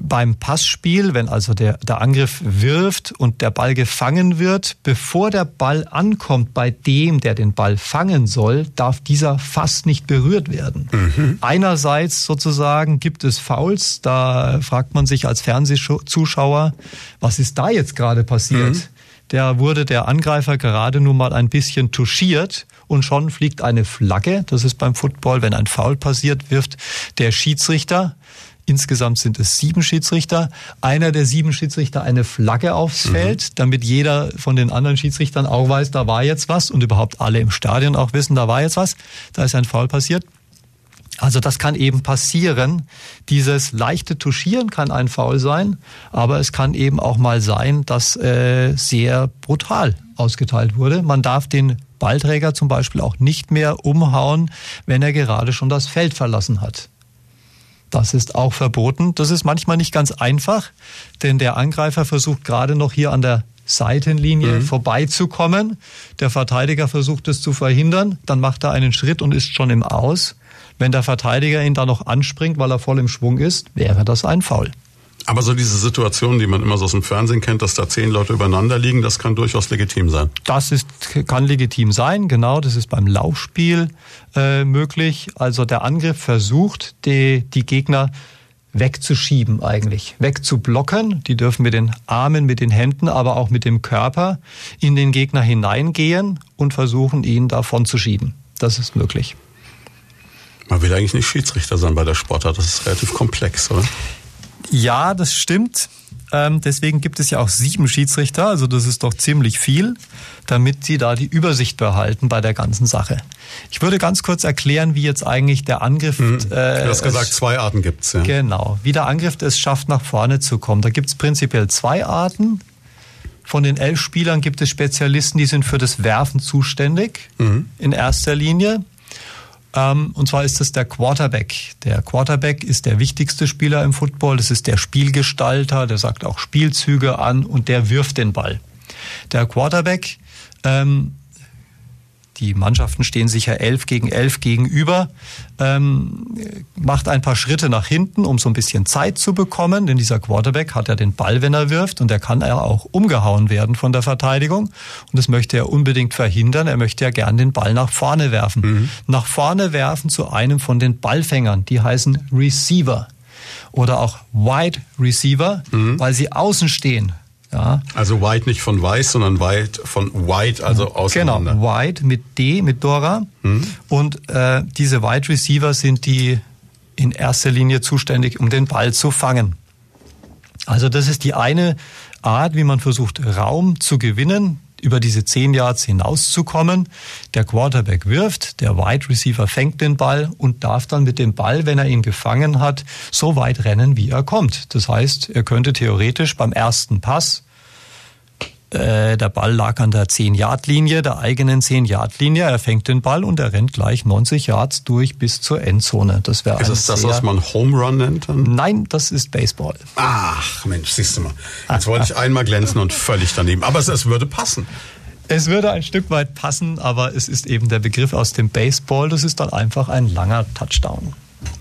beim Passspiel, wenn also der, der Angriff wirft und der Ball gefangen wird, bevor der Ball ankommt bei dem, der den Ball fangen soll, darf dieser fast nicht berührt werden. Mhm. Einerseits sozusagen gibt es Fouls, da fragt man sich als Fernsehzuschauer, was ist da jetzt gerade passiert? Mhm. Der wurde der Angreifer gerade nur mal ein bisschen touchiert und schon fliegt eine Flagge. Das ist beim Football, wenn ein Foul passiert, wirft der Schiedsrichter Insgesamt sind es sieben Schiedsrichter. Einer der sieben Schiedsrichter eine Flagge aufs mhm. Feld, damit jeder von den anderen Schiedsrichtern auch weiß, da war jetzt was und überhaupt alle im Stadion auch wissen, da war jetzt was. Da ist ein Foul passiert. Also das kann eben passieren. Dieses leichte Touchieren kann ein Foul sein, aber es kann eben auch mal sein, dass äh, sehr brutal ausgeteilt wurde. Man darf den Ballträger zum Beispiel auch nicht mehr umhauen, wenn er gerade schon das Feld verlassen hat. Das ist auch verboten. Das ist manchmal nicht ganz einfach, denn der Angreifer versucht gerade noch hier an der Seitenlinie mhm. vorbeizukommen. Der Verteidiger versucht es zu verhindern, dann macht er einen Schritt und ist schon im Aus. Wenn der Verteidiger ihn da noch anspringt, weil er voll im Schwung ist, wäre das ein Foul. Aber so diese Situation, die man immer so aus dem Fernsehen kennt, dass da zehn Leute übereinander liegen, das kann durchaus legitim sein. Das ist, kann legitim sein, genau. Das ist beim Laufspiel äh, möglich. Also der Angriff versucht, die, die Gegner wegzuschieben eigentlich, wegzublocken. Die dürfen mit den Armen, mit den Händen, aber auch mit dem Körper in den Gegner hineingehen und versuchen, ihn davon zu schieben. Das ist möglich. Man will eigentlich nicht Schiedsrichter sein bei der Sportart. Das ist relativ komplex, oder? Ja, das stimmt. Ähm, deswegen gibt es ja auch sieben Schiedsrichter, also das ist doch ziemlich viel, damit sie da die Übersicht behalten bei der ganzen Sache. Ich würde ganz kurz erklären, wie jetzt eigentlich der Angriff. Mhm. Äh, du hast gesagt, zwei Arten gibt's. Ja. Genau, wie der Angriff es schafft, nach vorne zu kommen. Da gibt's prinzipiell zwei Arten. Von den elf Spielern gibt es Spezialisten, die sind für das Werfen zuständig mhm. in erster Linie. Ähm, und zwar ist das der Quarterback. Der Quarterback ist der wichtigste Spieler im Football. Das ist der Spielgestalter, der sagt auch Spielzüge an und der wirft den Ball. Der Quarterback ähm, die Mannschaften stehen sich ja elf gegen elf gegenüber, ähm, macht ein paar Schritte nach hinten, um so ein bisschen Zeit zu bekommen, denn dieser Quarterback hat ja den Ball, wenn er wirft, und er kann ja auch umgehauen werden von der Verteidigung. Und das möchte er unbedingt verhindern. Er möchte ja gern den Ball nach vorne werfen. Mhm. Nach vorne werfen zu einem von den Ballfängern, die heißen Receiver oder auch Wide Receiver, mhm. weil sie außen stehen. Ja. Also White nicht von weiß, sondern White von White, also auseinander. Genau, White mit D, mit Dora. Mhm. Und äh, diese Wide Receiver sind die in erster Linie zuständig, um den Ball zu fangen. Also das ist die eine Art, wie man versucht, Raum zu gewinnen, über diese 10 Yards hinauszukommen. Der Quarterback wirft, der Wide Receiver fängt den Ball und darf dann mit dem Ball, wenn er ihn gefangen hat, so weit rennen, wie er kommt. Das heißt, er könnte theoretisch beim ersten Pass äh, der Ball lag an der 10-Yard-Linie, der eigenen 10-Yard-Linie. Er fängt den Ball und er rennt gleich 90 Yards durch bis zur Endzone. Das wäre Ist es das, was man Home Run nennt? Dann? Nein, das ist Baseball. Ach, Mensch, siehst du mal. Jetzt wollte ich einmal glänzen und völlig daneben. Aber es, es würde passen. Es würde ein Stück weit passen, aber es ist eben der Begriff aus dem Baseball. Das ist dann einfach ein langer Touchdown.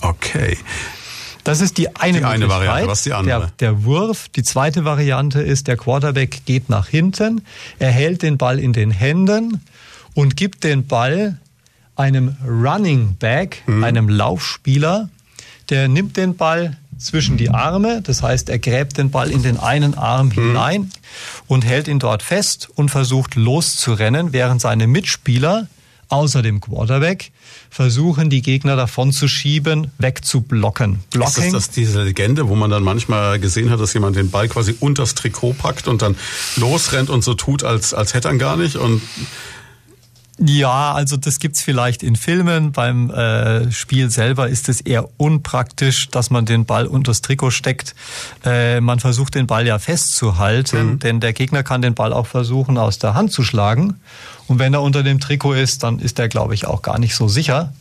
Okay. Das ist die eine, die eine Variante. Was die andere? Der, der Wurf. Die zweite Variante ist, der Quarterback geht nach hinten, er hält den Ball in den Händen und gibt den Ball einem Running Back, mhm. einem Laufspieler, der nimmt den Ball zwischen die Arme, das heißt, er gräbt den Ball in den einen Arm mhm. hinein und hält ihn dort fest und versucht loszurennen, während seine Mitspieler außer dem Quarterback versuchen, die Gegner davon zu schieben, wegzublocken. Blocking. Ist das, das diese Legende, wo man dann manchmal gesehen hat, dass jemand den Ball quasi unters Trikot packt und dann losrennt und so tut, als, als hätte er gar nicht und ja, also das gibt's vielleicht in Filmen. Beim äh, Spiel selber ist es eher unpraktisch, dass man den Ball unters Trikot steckt. Äh, man versucht den Ball ja festzuhalten, mhm. denn der Gegner kann den Ball auch versuchen aus der Hand zu schlagen. Und wenn er unter dem Trikot ist, dann ist er, glaube ich, auch gar nicht so sicher.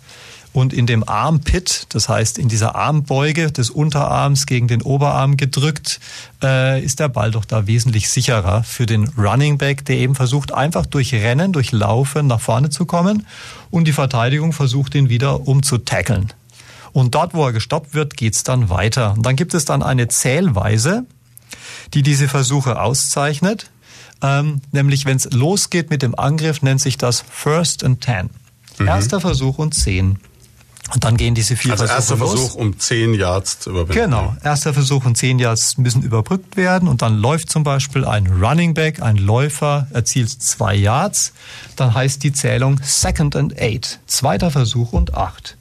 Und in dem Armpit, das heißt in dieser Armbeuge des Unterarms gegen den Oberarm gedrückt, äh, ist der Ball doch da wesentlich sicherer für den Running Back, der eben versucht, einfach durch Rennen, durch Laufen nach vorne zu kommen und die Verteidigung versucht, ihn wieder umzutackeln. Und dort, wo er gestoppt wird, geht's dann weiter. Und dann gibt es dann eine Zählweise, die diese Versuche auszeichnet. Ähm, nämlich, wenn es losgeht mit dem Angriff, nennt sich das First and Ten. Mhm. Erster Versuch und zehn. Und dann gehen diese vier also Versuche erster los. Versuch, um zehn Yards zu überwinden. Genau, erster Versuch und zehn Yards müssen überbrückt werden. Und dann läuft zum Beispiel ein Running Back, ein Läufer, erzielt zwei Yards. Dann heißt die Zählung Second and Eight. Zweiter Versuch und acht.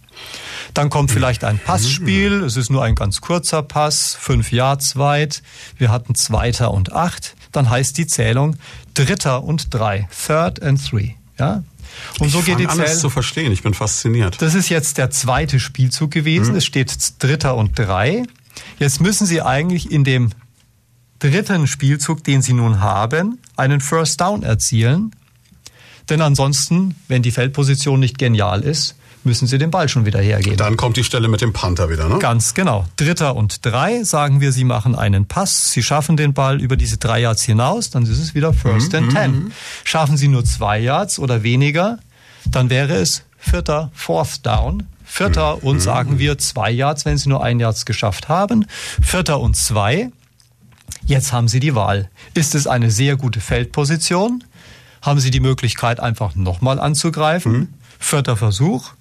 Dann kommt vielleicht ein Passspiel. Es ist nur ein ganz kurzer Pass, fünf Yards weit. Wir hatten Zweiter und acht. Dann heißt die Zählung Dritter und drei. Third and three. Ja, und ich so geht die Zählung. zu verstehen. Ich bin fasziniert. Das ist jetzt der zweite Spielzug gewesen. Mhm. Es steht Dritter und drei. Jetzt müssen Sie eigentlich in dem dritten Spielzug, den Sie nun haben, einen First Down erzielen. Denn ansonsten, wenn die Feldposition nicht genial ist, müssen Sie den Ball schon wieder hergeben. Dann kommt die Stelle mit dem Panther wieder, ne? Ganz genau. Dritter und drei, sagen wir, Sie machen einen Pass, Sie schaffen den Ball über diese drei Yards hinaus, dann ist es wieder First mhm, and Ten. Mhm. Schaffen Sie nur zwei Yards oder weniger, dann wäre es vierter, Fourth Down. Vierter mhm. und sagen wir zwei Yards, wenn Sie nur ein Yards geschafft haben. Vierter und zwei. Jetzt haben Sie die Wahl. Ist es eine sehr gute Feldposition? Haben Sie die Möglichkeit, einfach nochmal anzugreifen? Mhm. Vierter Versuch.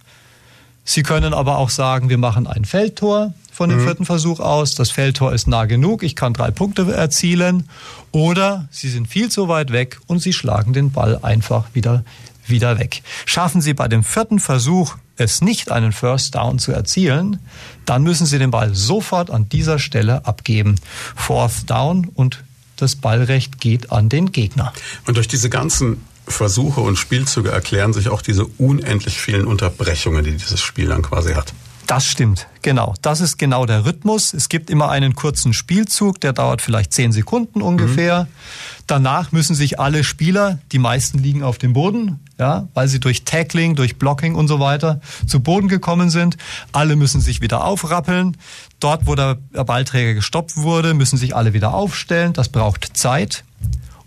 Sie können aber auch sagen, wir machen ein Feldtor von dem mhm. vierten Versuch aus. Das Feldtor ist nah genug, ich kann drei Punkte erzielen. Oder Sie sind viel zu weit weg und Sie schlagen den Ball einfach wieder, wieder weg. Schaffen Sie bei dem vierten Versuch es nicht, einen First Down zu erzielen, dann müssen Sie den Ball sofort an dieser Stelle abgeben. Fourth Down und das Ballrecht geht an den Gegner. Und durch diese ganzen Versuche und Spielzüge erklären sich auch diese unendlich vielen Unterbrechungen, die dieses Spiel dann quasi hat. Das stimmt, genau. Das ist genau der Rhythmus. Es gibt immer einen kurzen Spielzug, der dauert vielleicht zehn Sekunden ungefähr. Mhm. Danach müssen sich alle Spieler, die meisten liegen auf dem Boden, ja, weil sie durch Tackling, durch Blocking und so weiter zu Boden gekommen sind. Alle müssen sich wieder aufrappeln. Dort, wo der Ballträger gestoppt wurde, müssen sich alle wieder aufstellen. Das braucht Zeit.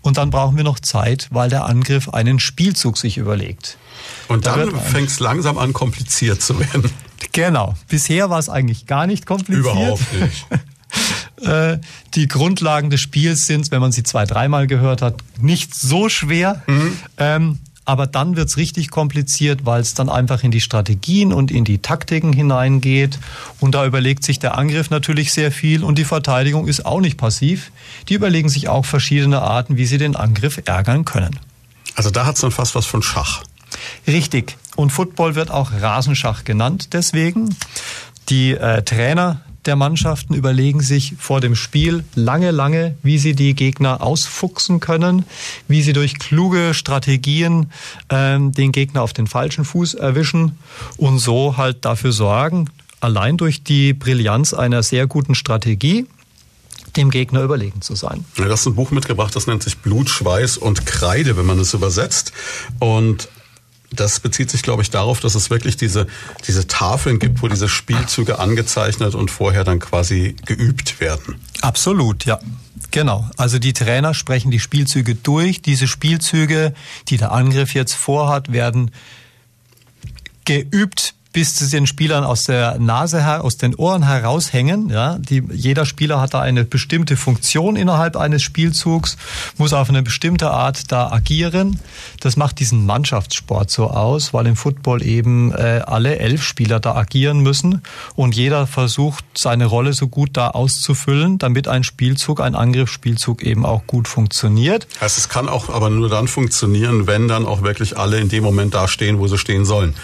Und dann brauchen wir noch Zeit, weil der Angriff einen Spielzug sich überlegt. Und dann da fängt es langsam an, kompliziert zu werden. Genau. Bisher war es eigentlich gar nicht kompliziert. Überhaupt nicht. Äh, die Grundlagen des Spiels sind, wenn man sie zwei, dreimal gehört hat, nicht so schwer. Mhm. Ähm, aber dann wird's richtig kompliziert, weil es dann einfach in die Strategien und in die Taktiken hineingeht. Und da überlegt sich der Angriff natürlich sehr viel und die Verteidigung ist auch nicht passiv. Die überlegen sich auch verschiedene Arten, wie sie den Angriff ärgern können. Also da hat's dann fast was von Schach. Richtig. Und Football wird auch Rasenschach genannt deswegen. Die äh, Trainer der Mannschaften überlegen sich vor dem Spiel lange, lange, wie sie die Gegner ausfuchsen können, wie sie durch kluge Strategien ähm, den Gegner auf den falschen Fuß erwischen und so halt dafür sorgen, allein durch die Brillanz einer sehr guten Strategie, dem Gegner überlegen zu sein. Ja, du hast ein Buch mitgebracht, das nennt sich Blut, Schweiß und Kreide, wenn man es übersetzt. Und das bezieht sich, glaube ich, darauf, dass es wirklich diese, diese Tafeln gibt, wo diese Spielzüge angezeichnet und vorher dann quasi geübt werden. Absolut, ja. Genau. Also die Trainer sprechen die Spielzüge durch. Diese Spielzüge, die der Angriff jetzt vorhat, werden geübt bis zu den Spielern aus der Nase, her, aus den Ohren heraushängen. Ja, die, jeder Spieler hat da eine bestimmte Funktion innerhalb eines Spielzugs, muss auf eine bestimmte Art da agieren. Das macht diesen Mannschaftssport so aus, weil im Football eben äh, alle elf Spieler da agieren müssen und jeder versucht, seine Rolle so gut da auszufüllen, damit ein Spielzug, ein Angriffsspielzug eben auch gut funktioniert. Heißt, es kann auch aber nur dann funktionieren, wenn dann auch wirklich alle in dem Moment da stehen, wo sie stehen sollen.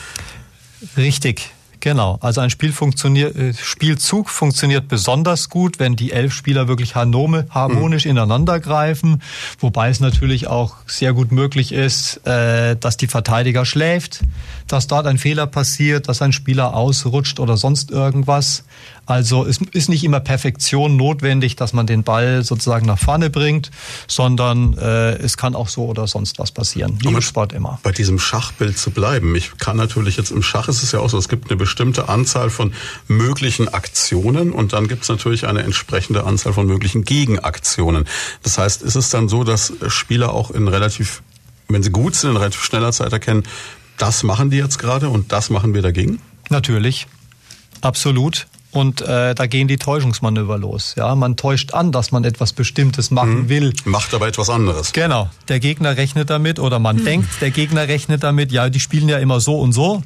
Richtig. Genau, also ein Spiel funktioniert, äh, Spielzug funktioniert besonders gut, wenn die elf Spieler wirklich harmonisch mhm. ineinander greifen, wobei es natürlich auch sehr gut möglich ist, äh, dass die Verteidiger schläft, dass dort ein Fehler passiert, dass ein Spieler ausrutscht oder sonst irgendwas. Also es ist nicht immer Perfektion notwendig, dass man den Ball sozusagen nach vorne bringt, sondern äh, es kann auch so oder sonst was passieren. Wie im Sport immer. Bei diesem Schachbild zu bleiben. Ich kann natürlich jetzt im Schach ist es ja auch so, es gibt eine bestimmte Anzahl von möglichen Aktionen und dann gibt es natürlich eine entsprechende Anzahl von möglichen Gegenaktionen. Das heißt, ist es dann so, dass Spieler auch in relativ, wenn sie gut sind, in relativ schneller Zeit erkennen, das machen die jetzt gerade und das machen wir dagegen? Natürlich. Absolut. Und äh, da gehen die Täuschungsmanöver los. Ja, man täuscht an, dass man etwas Bestimmtes machen mhm. will. Macht aber etwas anderes. Genau. Der Gegner rechnet damit oder man mhm. denkt, der Gegner rechnet damit. Ja, die spielen ja immer so und so.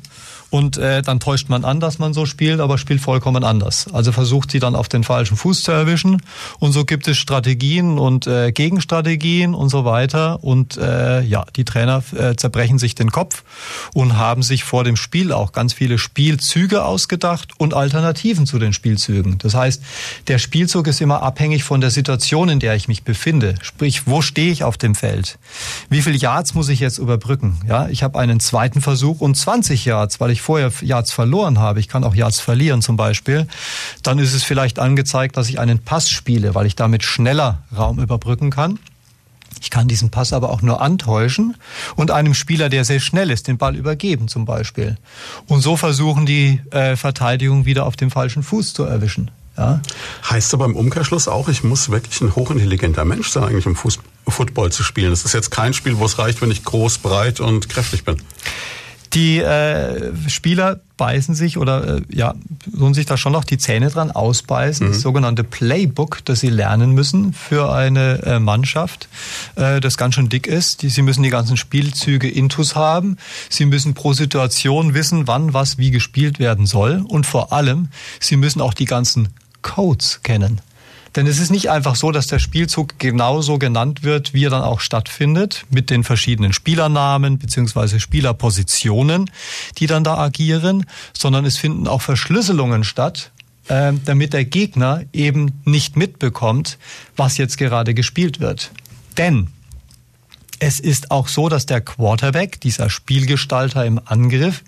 Und äh, dann täuscht man an, dass man so spielt, aber spielt vollkommen anders. Also versucht sie dann auf den falschen Fuß zu erwischen. Und so gibt es Strategien und äh, Gegenstrategien und so weiter. Und äh, ja, die Trainer äh, zerbrechen sich den Kopf und haben sich vor dem Spiel auch ganz viele Spielzüge ausgedacht und Alternativen zu den Spielzügen. Das heißt, der Spielzug ist immer abhängig von der Situation, in der ich mich befinde. Sprich, wo stehe ich auf dem Feld? Wie viel Yards muss ich jetzt überbrücken? Ja, ich habe einen zweiten Versuch und 20 Yards, weil ich ich vorher Yards verloren habe, ich kann auch Yards verlieren zum Beispiel, dann ist es vielleicht angezeigt, dass ich einen Pass spiele, weil ich damit schneller Raum überbrücken kann. Ich kann diesen Pass aber auch nur antäuschen und einem Spieler, der sehr schnell ist, den Ball übergeben zum Beispiel. Und so versuchen die äh, Verteidigung wieder auf dem falschen Fuß zu erwischen. Ja? Heißt aber im Umkehrschluss auch, ich muss wirklich ein hochintelligenter Mensch sein, eigentlich um Fuß Football zu spielen. Das ist jetzt kein Spiel, wo es reicht, wenn ich groß, breit und kräftig bin. Die äh, Spieler beißen sich oder äh, ja, tun sich da schon noch die Zähne dran ausbeißen. Mhm. Das sogenannte Playbook, das sie lernen müssen für eine äh, Mannschaft, äh, das ganz schön dick ist. Die, sie müssen die ganzen Spielzüge intus haben. Sie müssen pro Situation wissen, wann was wie gespielt werden soll. Und vor allem, sie müssen auch die ganzen Codes kennen. Denn es ist nicht einfach so, dass der Spielzug genauso genannt wird, wie er dann auch stattfindet, mit den verschiedenen Spielernamen beziehungsweise Spielerpositionen, die dann da agieren, sondern es finden auch Verschlüsselungen statt, äh, damit der Gegner eben nicht mitbekommt, was jetzt gerade gespielt wird. Denn es ist auch so, dass der Quarterback, dieser Spielgestalter im Angriff,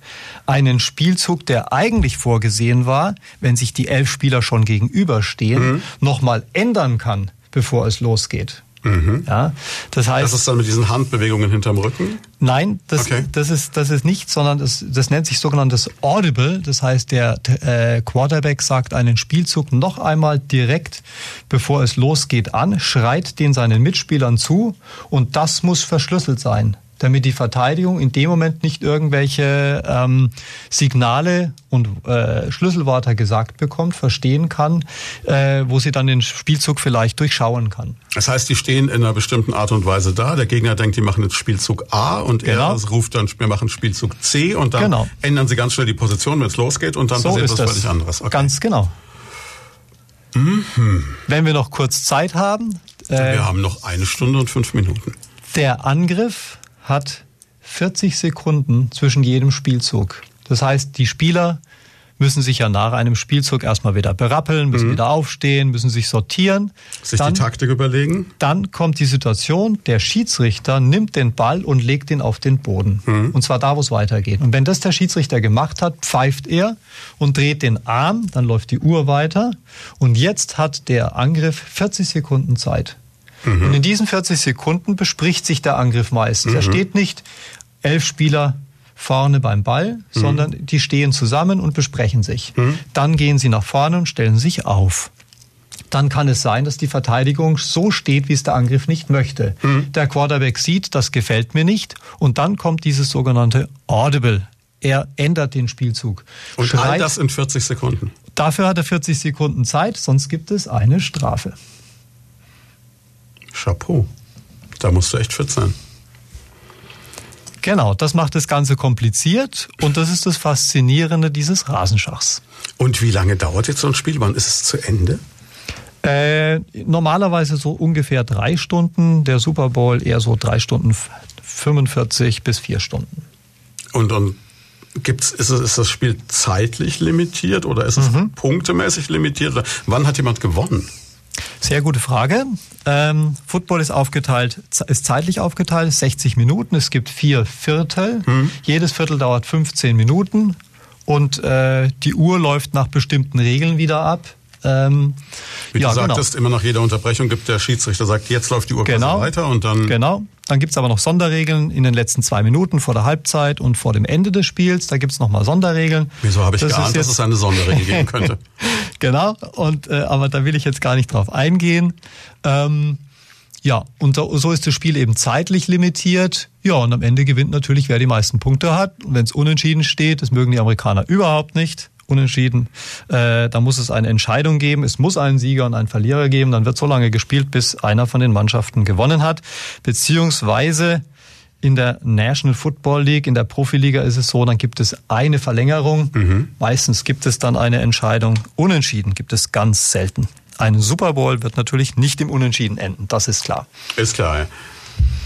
einen Spielzug, der eigentlich vorgesehen war, wenn sich die elf Spieler schon gegenüberstehen, mhm. nochmal ändern kann, bevor es losgeht. Mhm. Ja, das heißt. Das ist dann mit diesen Handbewegungen hinterm Rücken? Nein, das, okay. das, ist, das ist nicht, sondern das, das nennt sich sogenanntes Audible. Das heißt, der äh, Quarterback sagt einen Spielzug noch einmal direkt, bevor es losgeht, an, schreit den seinen Mitspielern zu und das muss verschlüsselt sein damit die Verteidigung in dem Moment nicht irgendwelche ähm, Signale und äh, Schlüsselwörter gesagt bekommt, verstehen kann, äh, wo sie dann den Spielzug vielleicht durchschauen kann. Das heißt, die stehen in einer bestimmten Art und Weise da. Der Gegner denkt, die machen jetzt Spielzug A und genau. er ruft dann, wir machen Spielzug C und dann genau. ändern sie ganz schnell die Position, wenn es losgeht und dann so passiert was völlig anderes. Okay. Ganz genau. Mhm. Wenn wir noch kurz Zeit haben. Äh, wir haben noch eine Stunde und fünf Minuten. Der Angriff hat 40 Sekunden zwischen jedem Spielzug. Das heißt, die Spieler müssen sich ja nach einem Spielzug erstmal wieder berappeln, müssen mhm. wieder aufstehen, müssen sich sortieren. Sich dann, die Taktik überlegen. Dann kommt die Situation, der Schiedsrichter nimmt den Ball und legt ihn auf den Boden. Mhm. Und zwar da, wo es weitergeht. Und wenn das der Schiedsrichter gemacht hat, pfeift er und dreht den Arm, dann läuft die Uhr weiter. Und jetzt hat der Angriff 40 Sekunden Zeit. Mhm. Und in diesen 40 Sekunden bespricht sich der Angriff meistens. Mhm. Er steht nicht elf Spieler vorne beim Ball, mhm. sondern die stehen zusammen und besprechen sich. Mhm. Dann gehen sie nach vorne und stellen sich auf. Dann kann es sein, dass die Verteidigung so steht, wie es der Angriff nicht möchte. Mhm. Der Quarterback sieht, das gefällt mir nicht. Und dann kommt dieses sogenannte Audible. Er ändert den Spielzug. Und Schreit, all das in 40 Sekunden. Dafür hat er 40 Sekunden Zeit, sonst gibt es eine Strafe. Chapeau. Da musst du echt fit sein. Genau, das macht das Ganze kompliziert und das ist das Faszinierende dieses Rasenschachs. Und wie lange dauert jetzt so ein Spiel? Wann ist es zu Ende? Äh, normalerweise so ungefähr drei Stunden, der Super Bowl eher so drei Stunden 45 bis vier Stunden. Und, und gibt's, ist, es, ist das Spiel zeitlich limitiert oder ist es mhm. punktemäßig limitiert? Wann hat jemand gewonnen? Sehr gute Frage. Ähm, Football ist aufgeteilt, ist zeitlich aufgeteilt, 60 Minuten. Es gibt vier Viertel. Mhm. Jedes Viertel dauert 15 Minuten und äh, die Uhr läuft nach bestimmten Regeln wieder ab. Ähm, Wie ja, du sagtest, genau. immer nach jeder Unterbrechung gibt der Schiedsrichter sagt, jetzt läuft die Uhr genau. weiter und dann. Genau. Dann gibt's aber noch Sonderregeln in den letzten zwei Minuten vor der Halbzeit und vor dem Ende des Spiels. Da gibt's nochmal Sonderregeln. Wieso habe ich das geahnt, dass es eine Sonderregel geben könnte? genau. Und äh, aber da will ich jetzt gar nicht drauf eingehen. Ähm, ja, und so ist das Spiel eben zeitlich limitiert. Ja, und am Ende gewinnt natürlich, wer die meisten Punkte hat. Und wenn es unentschieden steht, das mögen die Amerikaner überhaupt nicht unentschieden. Äh, da muss es eine Entscheidung geben. Es muss einen Sieger und einen Verlierer geben. Dann wird so lange gespielt, bis einer von den Mannschaften gewonnen hat. Beziehungsweise in der National Football League, in der Profiliga ist es so, dann gibt es eine Verlängerung. Mhm. Meistens gibt es dann eine Entscheidung. Unentschieden gibt es ganz selten. Ein Super Bowl wird natürlich nicht im Unentschieden enden, das ist klar. Ist klar.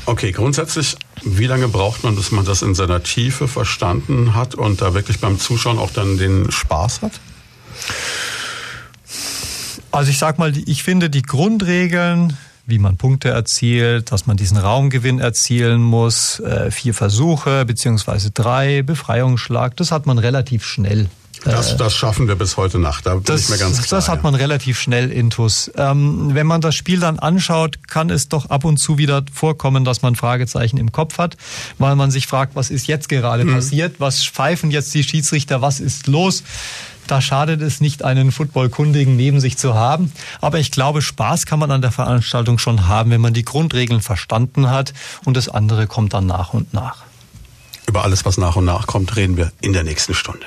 Okay, grundsätzlich, wie lange braucht man, bis man das in seiner Tiefe verstanden hat und da wirklich beim Zuschauen auch dann den Spaß hat? Also ich sag mal, ich finde die Grundregeln, wie man Punkte erzielt, dass man diesen Raumgewinn erzielen muss, äh, vier Versuche beziehungsweise drei, Befreiungsschlag, das hat man relativ schnell Das, äh, das schaffen wir bis heute Nacht. Da bin das, ich mir ganz klar. Das hat man ja. relativ schnell intus. Ähm, wenn man das Spiel dann anschaut, kann es doch ab und zu wieder vorkommen, dass man Fragezeichen im Kopf hat, weil man sich fragt, was ist jetzt gerade mhm. passiert? Was pfeifen jetzt die Schiedsrichter? Was ist los? Da schadet es nicht, einen Footballkundigen neben sich zu haben. Aber ich glaube, Spaß kann man an der Veranstaltung schon haben, wenn man die Grundregeln verstanden hat und das andere kommt dann nach und nach. Über alles, was nach und nach kommt, reden wir in der nächsten Stunde.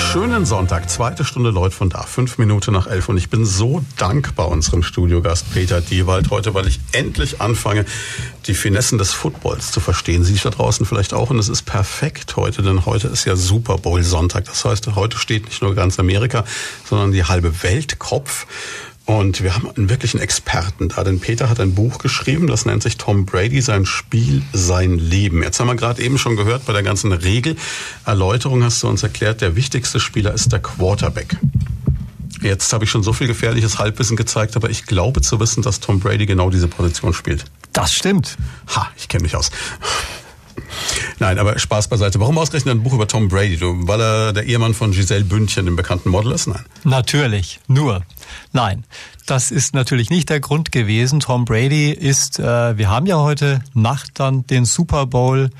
Schönen Sonntag, zweite Stunde Leute von da, fünf Minuten nach elf. Und ich bin so dankbar unserem Studiogast Peter Diewald heute, weil ich endlich anfange, die Finessen des Footballs zu verstehen. Sie da draußen vielleicht auch. Und es ist perfekt heute, denn heute ist ja Super Bowl Sonntag. Das heißt, heute steht nicht nur ganz Amerika, sondern die halbe Welt Kopf. Und wir haben einen wirklichen Experten da, denn Peter hat ein Buch geschrieben, das nennt sich Tom Brady, sein Spiel, sein Leben. Jetzt haben wir gerade eben schon gehört, bei der ganzen Regelerläuterung hast du uns erklärt, der wichtigste Spieler ist der Quarterback. Jetzt habe ich schon so viel gefährliches Halbwissen gezeigt, aber ich glaube zu wissen, dass Tom Brady genau diese Position spielt. Das stimmt. Ha, ich kenne mich aus. Nein, aber Spaß beiseite. Warum ausgerechnet ein Buch über Tom Brady? Weil er der Ehemann von Giselle Bündchen, dem bekannten Model ist? Nein. Natürlich, nur. Nein, das ist natürlich nicht der Grund gewesen. Tom Brady ist, äh, wir haben ja heute Nacht dann den Super Bowl.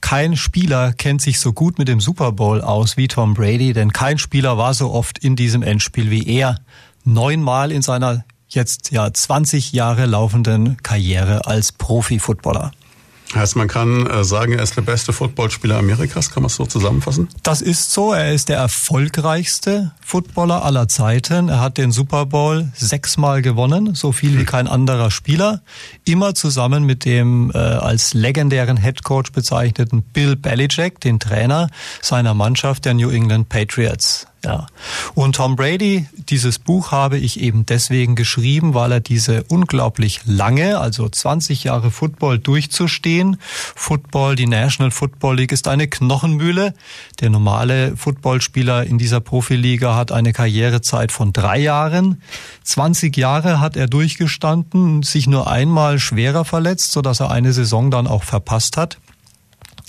Kein Spieler kennt sich so gut mit dem Super Bowl aus wie Tom Brady, denn kein Spieler war so oft in diesem Endspiel wie er. Neunmal in seiner jetzt ja 20 Jahre laufenden Karriere als Profi-Footballer. Heißt, man kann äh, sagen, er ist der beste Footballspieler Amerikas, kann man es so zusammenfassen? Das ist so. Er ist der erfolgreichste Footballer aller Zeiten. Er hat den Super Bowl sechsmal gewonnen, so viel wie hm. kein anderer Spieler. Immer zusammen mit dem äh, als legendären Headcoach bezeichneten Bill Belichick, den Trainer seiner Mannschaft der New England Patriots. Ja. Und Tom Brady, dieses Buch habe ich eben deswegen geschrieben, weil er diese unglaublich lange, also 20 Jahre Football durchzustehen. Football, die National Football League ist eine Knochenmühle. Der normale Footballspieler in dieser Profiliga hat eine Karrierezeit von drei Jahren. 20 Jahre hat er durchgestanden, sich nur einmal schwerer verletzt, sodass er eine Saison dann auch verpasst hat.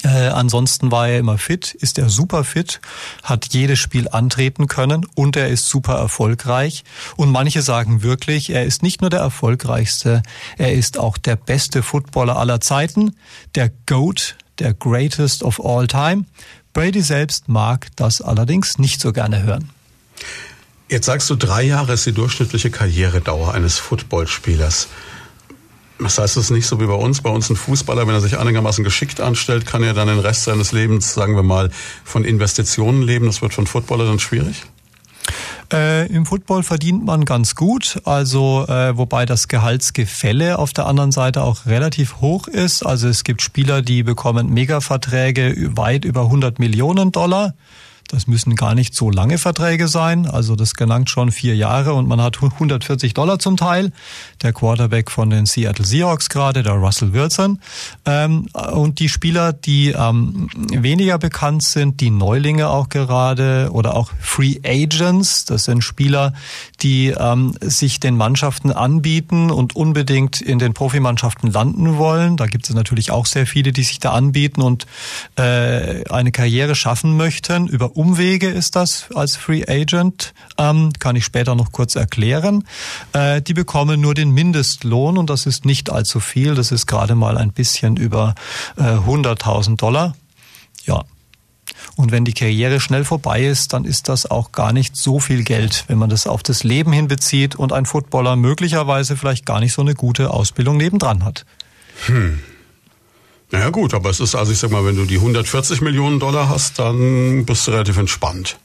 Äh, ansonsten war er immer fit, ist er super fit, hat jedes Spiel antreten können und er ist super erfolgreich. Und manche sagen wirklich, er ist nicht nur der erfolgreichste, er ist auch der beste Footballer aller Zeiten, der GOAT, der Greatest of All Time. Brady selbst mag das allerdings nicht so gerne hören. Jetzt sagst du, drei Jahre ist die durchschnittliche Karrieredauer eines Footballspielers. Das heißt, es ist nicht so wie bei uns. Bei uns ein Fußballer, wenn er sich einigermaßen geschickt anstellt, kann er dann den Rest seines Lebens, sagen wir mal, von Investitionen leben. Das wird von Footballer dann schwierig? Äh, Im Football verdient man ganz gut, also äh, wobei das Gehaltsgefälle auf der anderen Seite auch relativ hoch ist. Also es gibt Spieler, die bekommen Megaverträge weit über 100 Millionen Dollar. Das müssen gar nicht so lange Verträge sein. Also das gelangt schon vier Jahre und man hat 140 Dollar zum Teil. Der Quarterback von den Seattle Seahawks gerade, der Russell Wilson. Ähm, und die Spieler, die ähm, weniger bekannt sind, die Neulinge auch gerade oder auch Free Agents. Das sind Spieler, die ähm, sich den Mannschaften anbieten und unbedingt in den Profimannschaften landen wollen. Da gibt es natürlich auch sehr viele, die sich da anbieten und äh, eine Karriere schaffen möchten über Umwege ist das als Free Agent, ähm, kann ich später noch kurz erklären. Äh, die bekommen nur den Mindestlohn und das ist nicht allzu viel. Das ist gerade mal ein bisschen über äh, 100.000 Dollar. Ja. Und wenn die Karriere schnell vorbei ist, dann ist das auch gar nicht so viel Geld, wenn man das auf das Leben hin bezieht und ein Footballer möglicherweise vielleicht gar nicht so eine gute Ausbildung nebendran hat. Hm. Naja gut, aber es ist, also ich sag mal, wenn du die 140 Millionen Dollar hast, dann bist du relativ entspannt.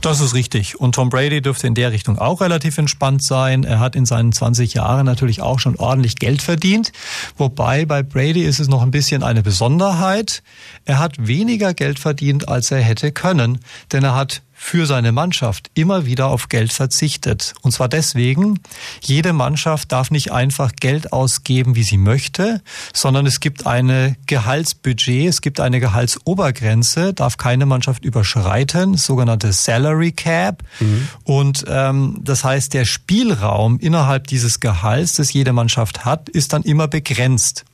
Das ist richtig. Und Tom Brady dürfte in der Richtung auch relativ entspannt sein. Er hat in seinen 20 Jahren natürlich auch schon ordentlich Geld verdient. Wobei bei Brady ist es noch ein bisschen eine Besonderheit. Er hat weniger Geld verdient, als er hätte können. Denn er hat für seine Mannschaft immer wieder auf Geld verzichtet. Und zwar deswegen, jede Mannschaft darf nicht einfach Geld ausgeben, wie sie möchte, sondern es gibt eine Gehaltsbudget, es gibt eine Gehaltsobergrenze, darf keine Mannschaft überschreiten, sogenannte Salary Cap. Mhm. Und ähm, das heißt, der Spielraum innerhalb dieses Gehalts, das jede Mannschaft hat, ist dann immer begrenzt.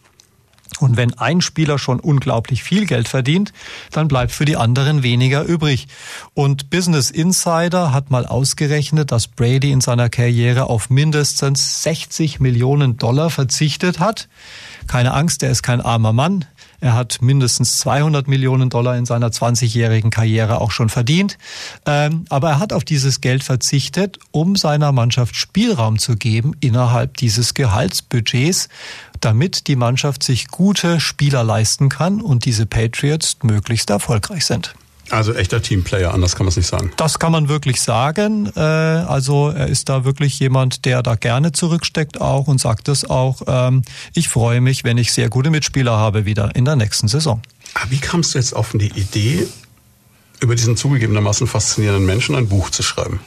Und wenn ein Spieler schon unglaublich viel Geld verdient, dann bleibt für die anderen weniger übrig. Und Business Insider hat mal ausgerechnet, dass Brady in seiner Karriere auf mindestens 60 Millionen Dollar verzichtet hat. Keine Angst, er ist kein armer Mann. Er hat mindestens 200 Millionen Dollar in seiner 20-jährigen Karriere auch schon verdient. Ähm, aber er hat auf dieses Geld verzichtet, um seiner Mannschaft Spielraum zu geben innerhalb dieses Gehaltsbudgets, damit die Mannschaft sich gute Spieler leisten kann und diese Patriots möglichst erfolgreich sind. Also echter Teamplayer, anders kann man es nicht sagen. Das kann man wirklich sagen. Äh, also er ist da wirklich jemand, der da gerne zurücksteckt auch und sagt es auch. Ähm, ich freue mich, wenn ich sehr gute Mitspieler habe wieder in der nächsten Saison. Aber wie kamst du jetzt auf die Idee, über diesen zugegebenermaßen faszinierenden Menschen ein Buch zu schreiben?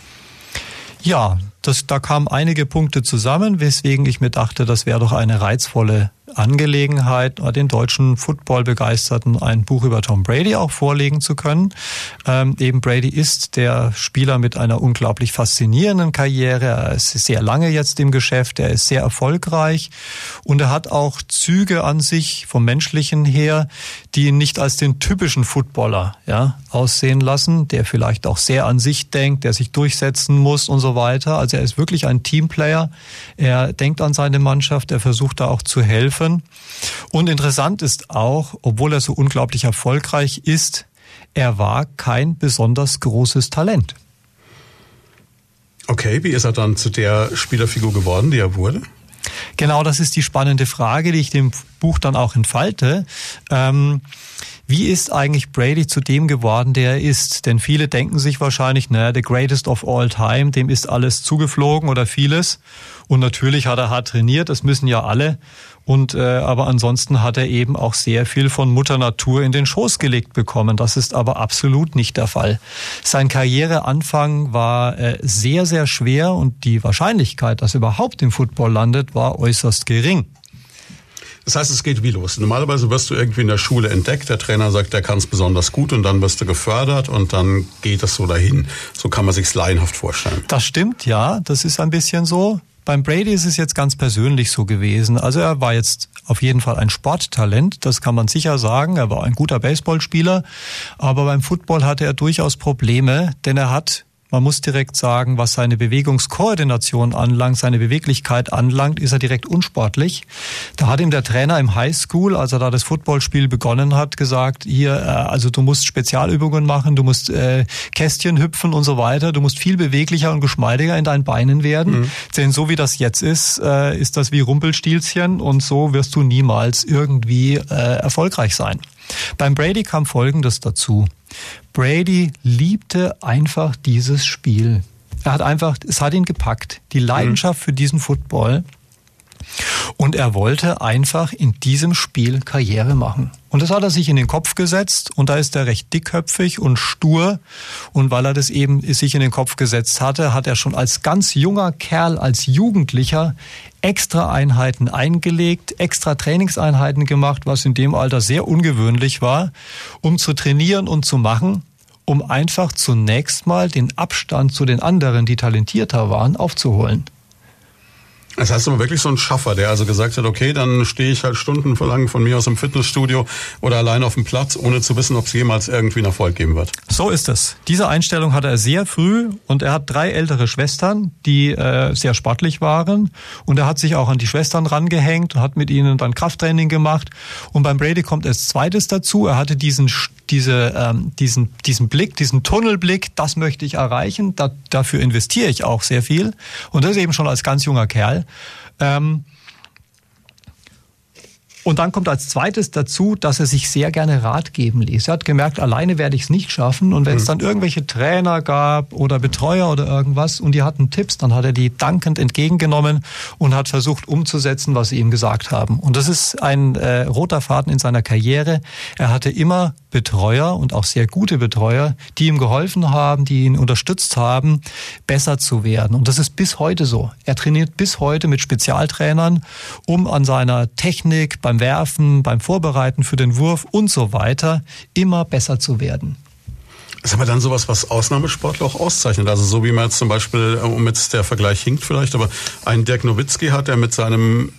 Ja, das, da kamen einige Punkte zusammen, weswegen ich mir dachte, das wäre doch eine reizvolle Angelegenheit, den deutschen Football-Begeisterten ein Buch über Tom Brady auch vorlegen zu können. Ähm, eben Brady ist der Spieler mit einer unglaublich faszinierenden Karriere. Er ist sehr lange jetzt im Geschäft, er ist sehr erfolgreich und er hat auch Züge an sich vom menschlichen her, die ihn nicht als den typischen Footballer ja, aussehen lassen, der vielleicht auch sehr an sich denkt, der sich durchsetzen muss und so weiter. Also er ist wirklich ein Teamplayer. Er denkt an seine Mannschaft, er versucht da auch zu helfen helfen. Und interessant ist auch, obwohl er so unglaublich erfolgreich ist, er war kein besonders großes Talent. Okay, wie ist er dann zu der Spielerfigur geworden, die er wurde? Genau, das ist die spannende Frage, die ich dem Buch dann auch entfalte. Ähm, wie ist eigentlich Brady zu dem geworden, der er ist? Denn viele denken sich wahrscheinlich, naja, the greatest of all time, dem ist alles zugeflogen oder vieles. Und natürlich hat er hart trainiert, das müssen ja alle. Und äh, aber ansonsten hat er eben auch sehr viel von Mutter Natur in den Schoß gelegt bekommen. Das ist aber absolut nicht der Fall. Sein Karriereanfang war äh, sehr, sehr schwer und die Wahrscheinlichkeit, dass er überhaupt im Football landet, war äußerst gering. Das heißt, es geht wie los. Normalerweise wirst du irgendwie in der Schule entdeckt, der Trainer sagt, der kann es besonders gut und dann wirst du gefördert und dann geht es so dahin. So kann man sich's laienhaft vorstellen. Das stimmt, ja, das ist ein bisschen so. Beim Brady ist es jetzt ganz persönlich so gewesen. Also er war jetzt auf jeden Fall ein Sporttalent, das kann man sicher sagen. Er war ein guter Baseballspieler, aber beim Football hatte er durchaus Probleme, denn er hat man muss direkt sagen, was seine Bewegungskoordination anlangt, seine Beweglichkeit anlangt, ist er direkt unsportlich. Da hat ihm der Trainer im Highschool, als er da das Footballspiel begonnen hat, gesagt, hier, äh, also du musst Spezialübungen machen, du musst äh, Kästchen hüpfen und so weiter, du musst viel beweglicher und geschmeidiger in deinen Beinen werden. Mhm. Denn so wie das jetzt ist, äh, ist das wie Rumpelstilzchen und so wirst du niemals irgendwie äh, erfolgreich sein. Beim Brady kam Folgendes dazu. Brady liebte einfach dieses Spiel. Er hat einfach, es hat ihn gepackt. Die Leidenschaft für diesen Football. Und er wollte einfach in diesem Spiel Karriere machen. Und das hat er sich in den Kopf gesetzt und da ist er recht dickköpfig und stur. Und weil er das eben sich in den Kopf gesetzt hatte, hat er schon als ganz junger Kerl, als Jugendlicher extra Einheiten eingelegt, extra Trainingseinheiten gemacht, was in dem Alter sehr ungewöhnlich war, um zu trainieren und zu machen, um einfach zunächst mal den Abstand zu den anderen, die talentierter waren, aufzuholen. Das heißt aber wirklich so ein Schaffer, der also gesagt hat, okay, dann stehe ich halt stundenlang von mir aus im Fitnessstudio oder allein auf dem Platz, ohne zu wissen, ob es jemals irgendwie einen Erfolg geben wird. So ist es. Diese Einstellung hatte er sehr früh und er hat drei ältere Schwestern, die äh, sehr sportlich waren und er hat sich auch an die Schwestern rangehängt und hat mit ihnen dann Krafttraining gemacht und beim Brady kommt als zweites dazu, er hatte diesen diese, ähm, diesen, diesen Blick, diesen Tunnelblick, das möchte ich erreichen, da, dafür investiere ich auch sehr viel. Und das eben schon als ganz junger Kerl. Ähm, Und dann kommt als zweites dazu, dass er sich sehr gerne Rat geben ließ. Er hat gemerkt, alleine werde ich es nicht schaffen. Und wenn mhm. es dann irgendwelche Trainer gab oder Betreuer oder irgendwas und die hatten Tipps, dann hat er die dankend entgegengenommen und hat versucht umzusetzen, was sie ihm gesagt haben. Und das ist ein äh, roter Faden in seiner Karriere. Er hatte immer Betreuer und auch sehr gute Betreuer, die ihm geholfen haben, die ihn unterstützt haben, besser zu werden. Und das ist bis heute so. Er trainiert bis heute mit Spezialtrainern, um an seiner Technik beim Werfen, beim Vorbereiten für den Wurf und so weiter immer besser zu werden. Ist aber dann sowas, was Ausnahmesportler auch auszeichnet. Also so wie man jetzt zum Beispiel, um jetzt der Vergleich hinkt vielleicht, aber einen Dirk Nowitzki hat, der mit seinem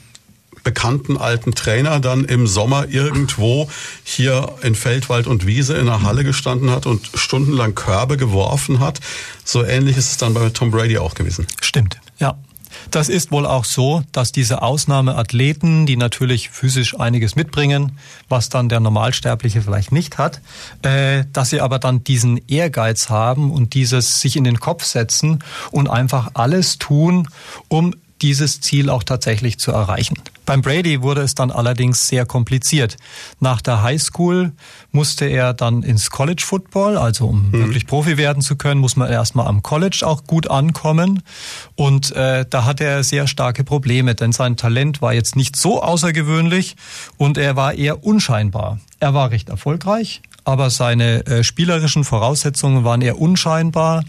bekannten alten Trainer dann im Sommer irgendwo hier in Feldwald und Wiese in der Halle gestanden hat und stundenlang Körbe geworfen hat. So ähnlich ist es dann bei Tom Brady auch gewesen. Stimmt, ja. Das ist wohl auch so, dass diese Ausnahmeathleten, die natürlich physisch einiges mitbringen, was dann der Normalsterbliche vielleicht nicht hat, äh, dass sie aber dann diesen Ehrgeiz haben und dieses sich in den Kopf setzen und einfach alles tun, um dieses Ziel auch tatsächlich zu erreichen. Beim Brady wurde es dann allerdings sehr kompliziert. Nach der High School musste er dann ins College Football, also um mhm. wirklich Profi werden zu können, muss man erstmal am College auch gut ankommen. Und äh, da hatte er sehr starke Probleme, denn sein Talent war jetzt nicht so außergewöhnlich und er war eher unscheinbar. Er war recht erfolgreich, aber seine äh, spielerischen Voraussetzungen waren eher unscheinbar.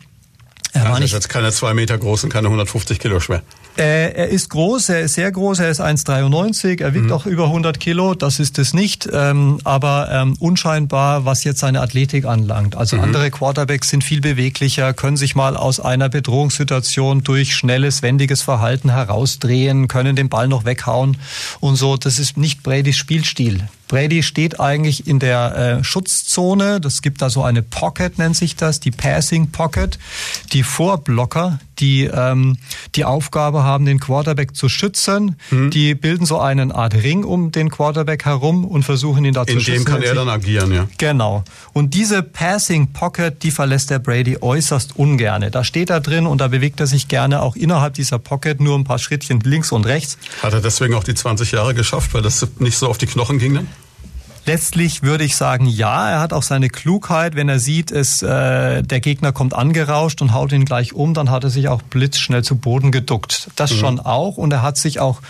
Er war nicht, jetzt keine zwei Meter groß und keine 150 Kilo schwer. Äh, er ist groß, er ist sehr groß, er ist 1,93, er wiegt mhm. auch über 100 Kilo, das ist es nicht, ähm, aber ähm, unscheinbar, was jetzt seine Athletik anlangt. Also mhm. andere Quarterbacks sind viel beweglicher, können sich mal aus einer Bedrohungssituation durch schnelles, wendiges Verhalten herausdrehen, können den Ball noch weghauen und so. Das ist nicht Bradys Spielstil. Brady steht eigentlich in der äh, Schutzzone. Das gibt da so eine Pocket, nennt sich das, die Passing Pocket. Die Vorblocker, die ähm, die Aufgabe haben, den Quarterback zu schützen. Mhm. Die bilden so eine Art Ring um den Quarterback herum und versuchen ihn da zu schützen. In dem kann er dann agieren, ja. Genau. Und diese Passing Pocket, die verlässt der Brady äußerst ungerne. Da steht er drin und da bewegt er sich gerne auch innerhalb dieser Pocket nur ein paar Schrittchen links und rechts. Hat er deswegen auch die 20 Jahre geschafft, weil das nicht so auf die Knochen ging dann? Letztlich würde ich sagen, ja, er hat auch seine Klugheit. Wenn er sieht, es, äh, der Gegner kommt angerauscht und haut ihn gleich um, dann hat er sich auch blitzschnell zu Boden geduckt. Das mhm. schon auch. Und er hat sich auch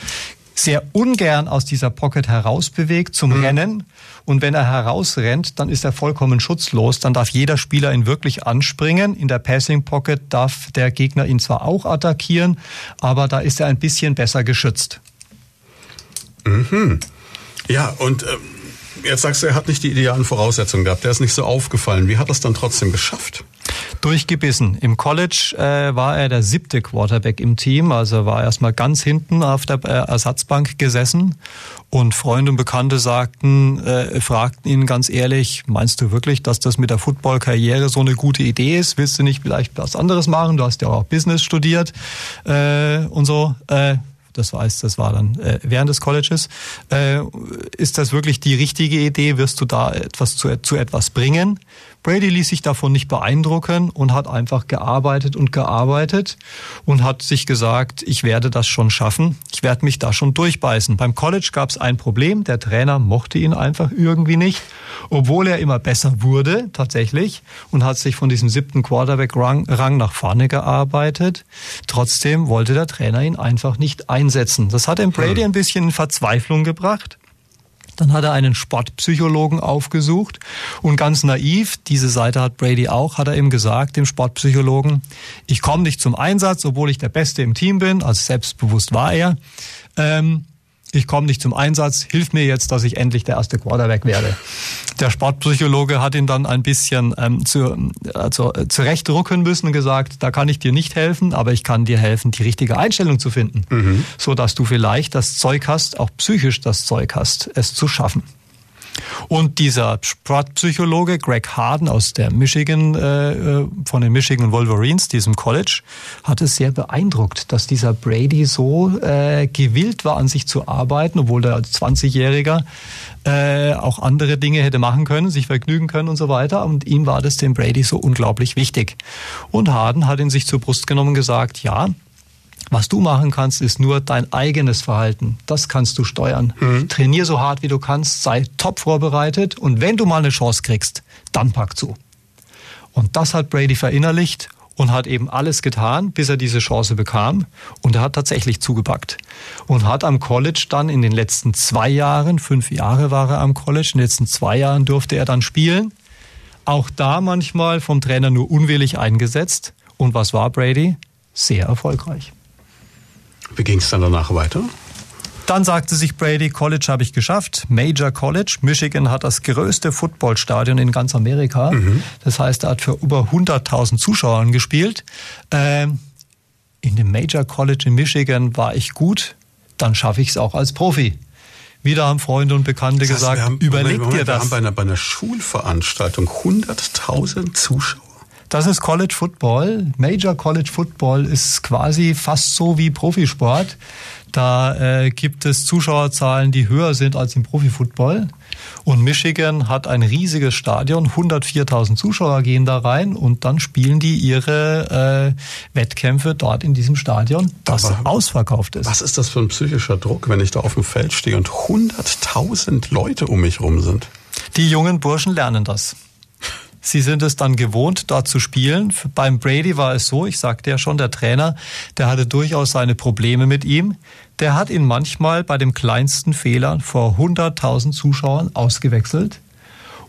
sehr ungern aus dieser Pocket herausbewegt zum mhm. Rennen. Und wenn er herausrennt, dann ist er vollkommen schutzlos. Dann darf jeder Spieler ihn wirklich anspringen. In der Passing Pocket darf der Gegner ihn zwar auch attackieren, aber da ist er ein bisschen besser geschützt. Mhm. Ja, und ähm Jetzt sagst du, er hat nicht die idealen Voraussetzungen gehabt. Der ist nicht so aufgefallen. Wie hat er es dann trotzdem geschafft? Durchgebissen. Im College äh, war er der siebte Quarterback im Team, also war erstmal ganz hinten auf der äh, Ersatzbank gesessen. Und Freunde und Bekannte sagten, äh, fragten ihn ganz ehrlich, meinst du wirklich, dass das mit der Football-Karriere so eine gute Idee ist? Willst du nicht vielleicht was anderes machen? Du hast ja auch Business studiert äh, und so. Äh, das weiß, das war dann äh, während des Colleges. Äh, ist das wirklich die richtige Idee? Wirst du da etwas zu, zu etwas bringen? Brady ließ sich davon nicht beeindrucken und hat einfach gearbeitet und gearbeitet und hat sich gesagt, ich werde das schon schaffen, ich werde mich da schon durchbeißen. Beim College gab es ein Problem, der Trainer mochte ihn einfach irgendwie nicht, obwohl er immer besser wurde tatsächlich und hat sich von diesem siebten Quarterback-Rang nach vorne gearbeitet. Trotzdem wollte der Trainer ihn einfach nicht einsetzen. Das hat den Brady hm. ein bisschen in Verzweiflung gebracht. Dann hat er einen Sportpsychologen aufgesucht und ganz naiv, diese Seite hat Brady auch, hat er ihm gesagt, dem Sportpsychologen, ich komme nicht zum Einsatz, obwohl ich der Beste im Team bin, also selbstbewusst war er. Ähm, ich komme nicht zum Einsatz, hilf mir jetzt, dass ich endlich der erste Quarterback werde. Der Sportpsychologe hat ihn dann ein bisschen ähm, zu, also, äh, zurechtrucken müssen und gesagt, da kann ich dir nicht helfen, aber ich kann dir helfen, die richtige Einstellung zu finden, mhm. so dass du vielleicht das Zeug hast, auch psychisch das Zeug hast, es zu schaffen. Und dieser Sportpsychologe Greg Harden aus der Michigan, äh, äh, von den Michigan Wolverines, diesem College, hat es sehr beeindruckt, dass dieser Brady so äh, gewillt war, an sich zu arbeiten, obwohl der als 20-Jähriger äh, auch andere Dinge hätte machen können, sich vergnügen können und so weiter. Und ihm war das dem Brady so unglaublich wichtig. Und Harden hat ihn sich zur Brust genommen und gesagt, ja, Was du machen kannst, ist nur dein eigenes Verhalten. Das kannst du steuern. Mhm. Trainier so hart wie du kannst, sei top vorbereitet und wenn du mal eine Chance kriegst, dann pack zu. Und das hat Brady verinnerlicht und hat eben alles getan, bis er diese Chance bekam. Und er hat tatsächlich zugepackt. Und hat am College dann in den letzten zwei Jahren, fünf Jahre war er am College, in den letzten zwei Jahren durfte er dann spielen. Auch da manchmal vom Trainer nur unwillig eingesetzt. Und was war Brady? Sehr erfolgreich. Wie ging es dann danach weiter? Dann sagte sich Brady, College habe ich geschafft, Major College. Michigan hat das größte Footballstadion in ganz Amerika. Mhm. Das heißt, er hat für über 100.000 Zuschauern gespielt. Ähm, in dem Major College in Michigan war ich gut, dann schaffe ich es auch als Profi. Wieder haben Freunde und Bekannte das heißt, gesagt, haben, überleg Moment, Moment, dir das. Wir haben bei einer, bei einer Schulveranstaltung 100.000 Zuschauer. Das ist College Football. Major College Football ist quasi fast so wie Profisport. Da äh, gibt es Zuschauerzahlen, die höher sind als im Profifootball. Und Michigan hat ein riesiges Stadion, 104.000 Zuschauer gehen da rein und dann spielen die ihre äh, Wettkämpfe dort in diesem Stadion, das Aber ausverkauft ist. Was ist das für ein psychischer Druck, wenn ich da auf dem Feld stehe und 100.000 Leute um mich rum sind? Die jungen Burschen lernen das. Sie sind es dann gewohnt, dort zu spielen. Beim Brady war es so, ich sagte ja schon, der Trainer, der hatte durchaus seine Probleme mit ihm. Der hat ihn manchmal bei dem kleinsten Fehler vor 100.000 Zuschauern ausgewechselt.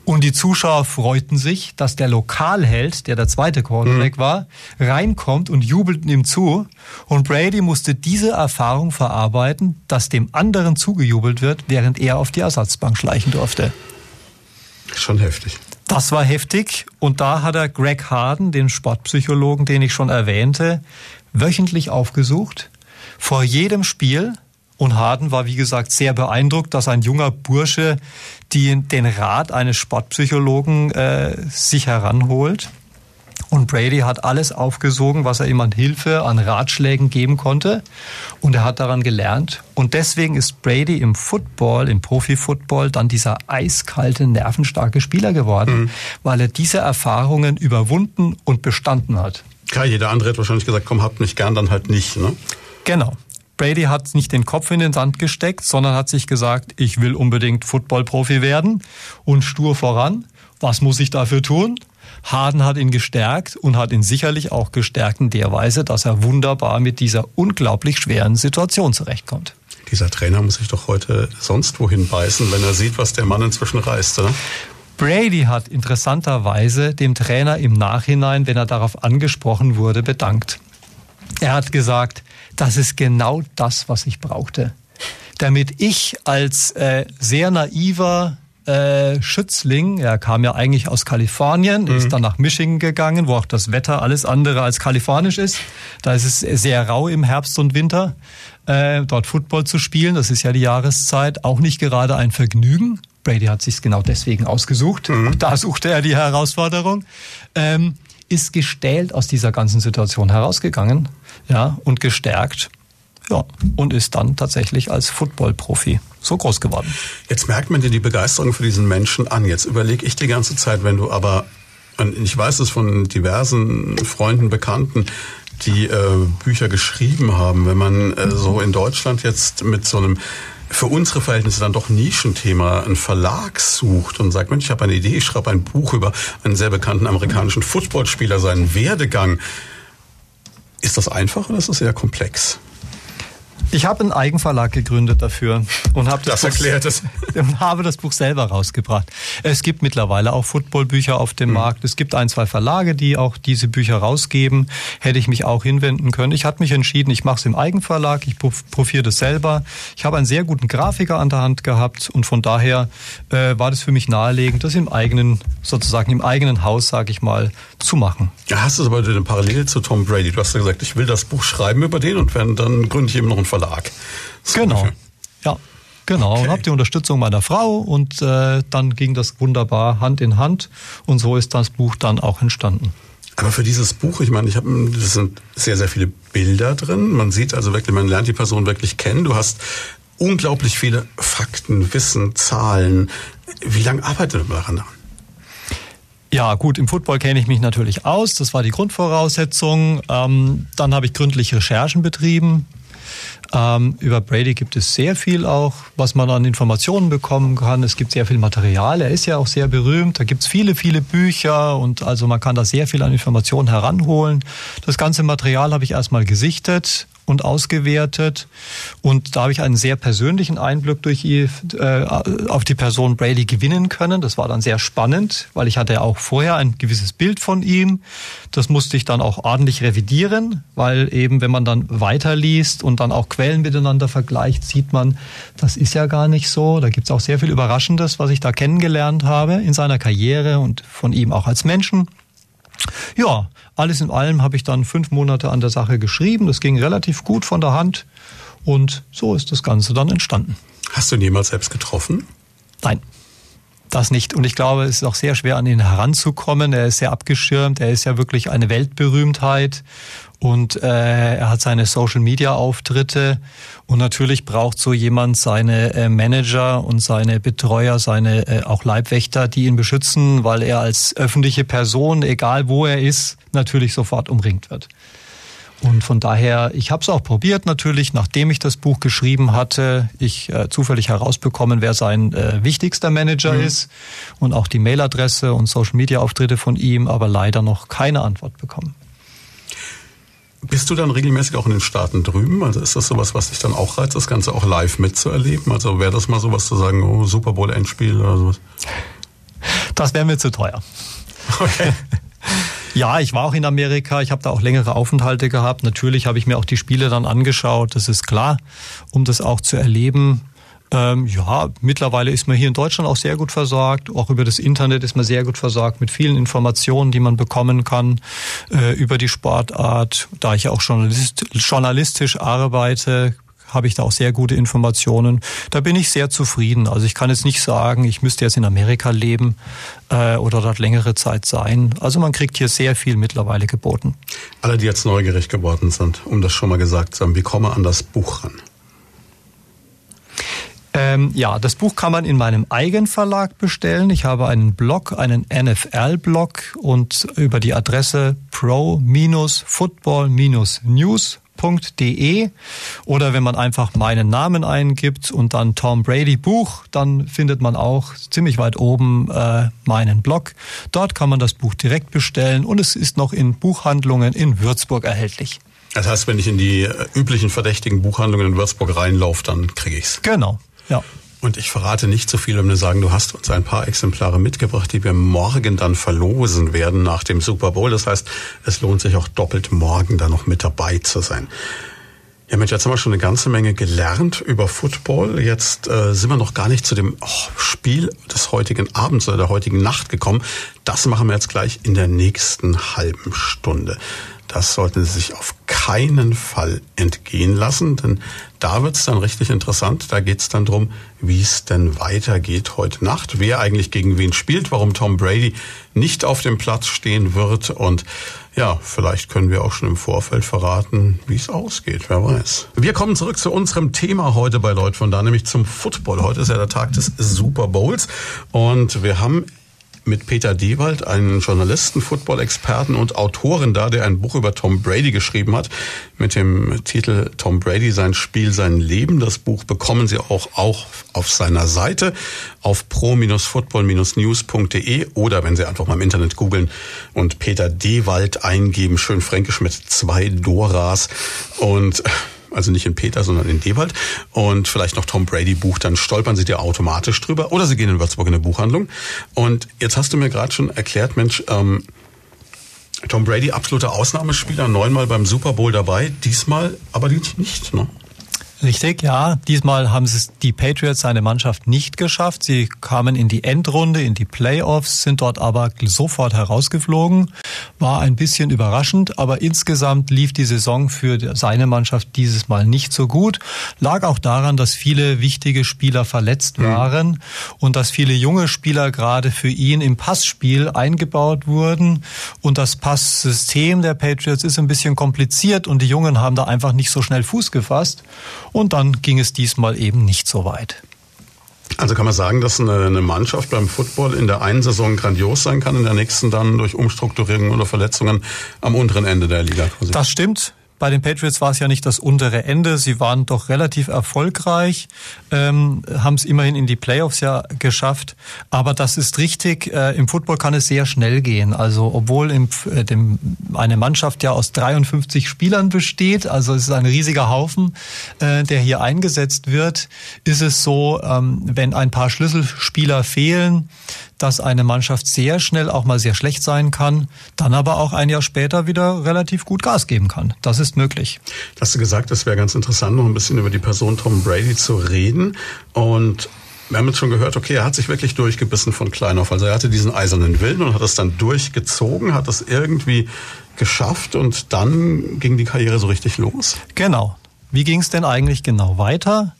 Und die Zuschauer freuten sich, dass der Lokalheld, der der zweite Quarterback mhm. war, reinkommt und jubelten ihm zu. Und Brady musste diese Erfahrung verarbeiten, dass dem anderen zugejubelt wird, während er auf die Ersatzbank schleichen durfte. Schon heftig. Das war heftig und da hat er Greg Harden, den Sportpsychologen, den ich schon erwähnte, wöchentlich aufgesucht. Vor jedem Spiel und Harden war, wie gesagt, sehr beeindruckt, dass ein junger Bursche die, den Rat eines Sportpsychologen äh, sich heranholt. Und Brady hat alles aufgesogen, was er ihm an Hilfe, an Ratschlägen geben konnte. Und er hat daran gelernt. Und deswegen ist Brady im Football, im Profi-Football, dann dieser eiskalte, nervenstarke Spieler geworden, mhm. weil er diese Erfahrungen überwunden und bestanden hat. Klar, jeder andere hätte wahrscheinlich gesagt, komm, habt mich gern, dann halt nicht. Ne? Genau. Brady hat nicht den Kopf in den Sand gesteckt, sondern hat sich gesagt, ich will unbedingt Football-Profi werden und stur voran. Was muss ich dafür tun? Harden hat ihn gestärkt und hat ihn sicherlich auch gestärkt in der Weise, dass er wunderbar mit dieser unglaublich schweren Situation zurechtkommt. Dieser Trainer muss sich doch heute sonst wohin beißen, wenn er sieht, was der Mann inzwischen reißt, oder? Brady hat interessanterweise dem Trainer im Nachhinein, wenn er darauf angesprochen wurde, bedankt. Er hat gesagt, das ist genau das, was ich brauchte. Damit ich als äh, sehr naiver äh, Schützling, er kam ja eigentlich aus Kalifornien, mhm. ist dann nach Michigan gegangen, wo auch das Wetter alles andere als kalifornisch ist. Da ist es sehr rau im Herbst und Winter. Äh, dort Football zu spielen, das ist ja die Jahreszeit, auch nicht gerade ein Vergnügen. Brady hat sich genau deswegen ausgesucht. Mhm. Da suchte er die Herausforderung. Ähm, ist gestählt aus dieser ganzen Situation herausgegangen, ja, und gestärkt. Ja, und ist dann tatsächlich als Football-Profi so groß geworden. Jetzt merkt man dir die Begeisterung für diesen Menschen an. Jetzt überlege ich die ganze Zeit, wenn du aber, ich weiß es von diversen Freunden, Bekannten, die äh, Bücher geschrieben haben, wenn man äh, so in Deutschland jetzt mit so einem für unsere Verhältnisse dann doch Nischenthema einen Verlag sucht und sagt, Mensch, ich habe eine Idee, ich schreibe ein Buch über einen sehr bekannten amerikanischen Footballspieler, seinen Werdegang. Ist das einfach oder ist das eher komplex? Ich habe einen Eigenverlag gegründet dafür und habe das, das erklärt es. habe das Buch selber rausgebracht. Es gibt mittlerweile auch Footballbücher auf dem mhm. Markt. Es gibt ein, zwei Verlage, die auch diese Bücher rausgeben. Hätte ich mich auch hinwenden können. Ich hatte mich entschieden, ich mache es im Eigenverlag, ich profiere das selber. Ich habe einen sehr guten Grafiker an der Hand gehabt und von daher äh, war das für mich naheliegend, das im eigenen, sozusagen im eigenen Haus, sage ich mal, zu machen. Ja, hast du aber eine Parallele zu Tom Brady. Du hast ja gesagt, ich will das Buch schreiben über den und wenn, dann gründe ich eben noch einen Verlag. Verlag. So genau. Ja. Genau, okay. und habe die Unterstützung meiner Frau und äh, dann ging das wunderbar Hand in Hand und so ist das Buch dann auch entstanden. Aber für dieses Buch, ich meine, ich habe, das sind sehr, sehr viele Bilder drin. Man sieht also wirklich, man lernt die Person wirklich kennen. Du hast unglaublich viele Fakten, Wissen, Zahlen. Wie lange arbeitet man daran? Ja, gut, im Football kenne ich mich natürlich aus. Das war die Grundvoraussetzung. Ähm, dann habe ich gründlich Recherchen betrieben. Ähm, über Brady gibt es sehr viel auch, was man an Informationen bekommen kann. Es gibt sehr viel Material. Er ist ja auch sehr berühmt. Da gibt es viele, viele Bücher und also man kann da sehr viel an Informationen heranholen. Das ganze Material habe ich erstmal gesichtet und ausgewertet. Und da habe ich einen sehr persönlichen Einblick durch äh, auf die Person Brady gewinnen können. Das war dann sehr spannend, weil ich hatte auch vorher ein gewisses Bild von ihm. Das musste ich dann auch ordentlich revidieren, weil eben, wenn man dann weiterliest und dann auch Quellen miteinander vergleicht, sieht man, das ist ja gar nicht so. Da gibt es auch sehr viel Überraschendes, was ich da kennengelernt habe in seiner Karriere und von ihm auch als Menschen. Ja, alles in allem habe ich dann fünf Monate an der Sache geschrieben. Das ging relativ gut von der Hand und so ist das Ganze dann entstanden. Hast du ihn jemals selbst getroffen? Nein. Das nicht. Und ich glaube, es ist auch sehr schwer, an ihn heranzukommen. Er ist sehr abgeschirmt. Er ist ja wirklich eine Weltberühmtheit und äh, er hat seine Social-Media-Auftritte und natürlich braucht so jemand seine äh, Manager und seine Betreuer, seine äh, auch Leibwächter, die ihn beschützen, weil er als öffentliche Person, egal wo er ist, natürlich sofort umringt wird. Und von daher, ich habe es auch probiert natürlich, nachdem ich das Buch geschrieben hatte, ich äh, zufällig herausbekommen, wer sein äh, wichtigster Manager mhm. ist und auch die Mailadresse und Social-Media-Auftritte von ihm, aber leider noch keine Antwort bekommen. Bist du dann regelmäßig auch in den Staaten drüben? Also ist das sowas, was dich dann auch reizt, das Ganze auch live mitzuerleben? Also wäre das mal sowas zu sagen, oh, Super Bowl Endspiel oder sowas? Das wäre mir zu teuer. Okay. Ja, ich war auch in Amerika. Ich habe da auch längere Aufenthalte gehabt. Natürlich habe ich mir auch die Spiele dann angeschaut. Das ist klar, um das auch zu erleben. Ähm, ja, mittlerweile ist man hier in Deutschland auch sehr gut versorgt. Auch über das Internet ist man sehr gut versorgt mit vielen Informationen, die man bekommen kann äh, über die Sportart. Da ich ja auch Journalist, journalistisch arbeite, habe ich da auch sehr gute Informationen. Da bin ich sehr zufrieden. Also ich kann jetzt nicht sagen, ich müsste jetzt in Amerika leben äh, oder dort längere Zeit sein. Also man kriegt hier sehr viel mittlerweile geboten. Alle, die jetzt neugierig geworden sind, um das schon mal gesagt zu haben, wie komme an das Buch ran? Ähm, ja, das Buch kann man in meinem Eigenverlag bestellen. Ich habe einen Blog, einen NFL-Blog und über die Adresse pro-football-news.de oder wenn man einfach meinen Namen eingibt und dann Tom Brady Buch, dann findet man auch ziemlich weit oben äh, meinen Blog. Dort kann man das Buch direkt bestellen und es ist noch in Buchhandlungen in Würzburg erhältlich. Das heißt, wenn ich in die äh, üblichen verdächtigen Buchhandlungen in Würzburg reinlaufe, dann kriege ich's. Genau. Ja. Und ich verrate nicht zu viel, um nur sagen, du hast uns ein paar Exemplare mitgebracht, die wir morgen dann verlosen werden nach dem Super Bowl. Das heißt, es lohnt sich auch doppelt morgen da noch mit dabei zu sein. Ja, Mensch, jetzt haben wir schon eine ganze Menge gelernt über Football. Jetzt äh, sind wir noch gar nicht zu dem oh, Spiel des heutigen Abends oder der heutigen Nacht gekommen. Das machen wir jetzt gleich in der nächsten halben Stunde. Das sollten Sie sich auf keinen Fall entgehen lassen, denn da wird's dann richtig interessant. Da geht's dann drum, wie es denn weitergeht heute Nacht, wer eigentlich gegen wen spielt, warum Tom Brady nicht auf dem Platz stehen wird und ja, vielleicht können wir auch schon im Vorfeld verraten, wie es ausgeht, wer weiß. Wir kommen zurück zu unserem Thema heute bei Leut von da, nämlich zum Football. Heute ist ja der Tag des Super Bowls und wir haben mit Peter Dewald, einem Journalisten, Football-Experten und Autoren da, der ein Buch über Tom Brady geschrieben hat, mit dem Titel Tom Brady, sein Spiel, sein Leben. Das Buch bekommen Sie auch, auch auf seiner Seite auf pro-football-news.de oder wenn Sie einfach mal im Internet googeln und Peter Dewald eingeben, schön fränkisch mit zwei Doras. Und also nicht in Peter, sondern in Dewald und vielleicht noch Tom Brady bucht, dann stolpern sie dir automatisch drüber oder sie gehen in Würzburg in eine Buchhandlung. Und jetzt hast du mir gerade schon erklärt, Mensch, ähm, Tom Brady, absoluter Ausnahmespieler, neunmal beim Super Bowl dabei, diesmal aber nicht, ne? Richtig, ja. Diesmal haben es die Patriots, seine Mannschaft, nicht geschafft. Sie kamen in die Endrunde, in die Playoffs, sind dort aber sofort herausgeflogen. War ein bisschen überraschend, aber insgesamt lief die Saison für seine Mannschaft dieses Mal nicht so gut. Lag auch daran, dass viele wichtige Spieler verletzt mhm. waren und dass viele junge Spieler gerade für ihn im Passspiel eingebaut wurden. Und das Passsystem der Patriots ist ein bisschen kompliziert und die Jungen haben da einfach nicht so schnell Fuß gefasst. Und dann ging es diesmal eben nicht so weit. Also kann man sagen, dass eine, Mannschaft beim Football in der einen Saison grandios sein kann, in der nächsten dann durch Umstrukturierungen oder Verletzungen am unteren Ende der Liga. Das stimmt. Bei den Patriots war es ja nicht das untere Ende. Sie waren doch relativ erfolgreich, ähm, haben es immerhin in die Playoffs ja geschafft. Aber das ist richtig. Äh, Im Football kann es sehr schnell gehen. Also obwohl im, äh, dem, eine Mannschaft ja aus 53 Spielern besteht, also es ist ein riesiger Haufen, äh, der hier eingesetzt wird, ist es so, ähm, wenn ein paar Schlüsselspieler fehlen, dass eine Mannschaft sehr schnell auch mal sehr schlecht sein kann, dann aber auch ein Jahr später wieder relativ gut Gas geben kann. Das ist möglich. Hast du gesagt, es wäre ganz interessant, noch ein bisschen über die Person Tom Brady zu reden. Und wir haben jetzt schon gehört, okay, er hat sich wirklich durchgebissen von klein auf. Also er hatte diesen eisernen Willen und hat es dann durchgezogen, hat es irgendwie geschafft und dann ging die Karriere so richtig los. Genau. Wie ging es denn eigentlich genau weiter?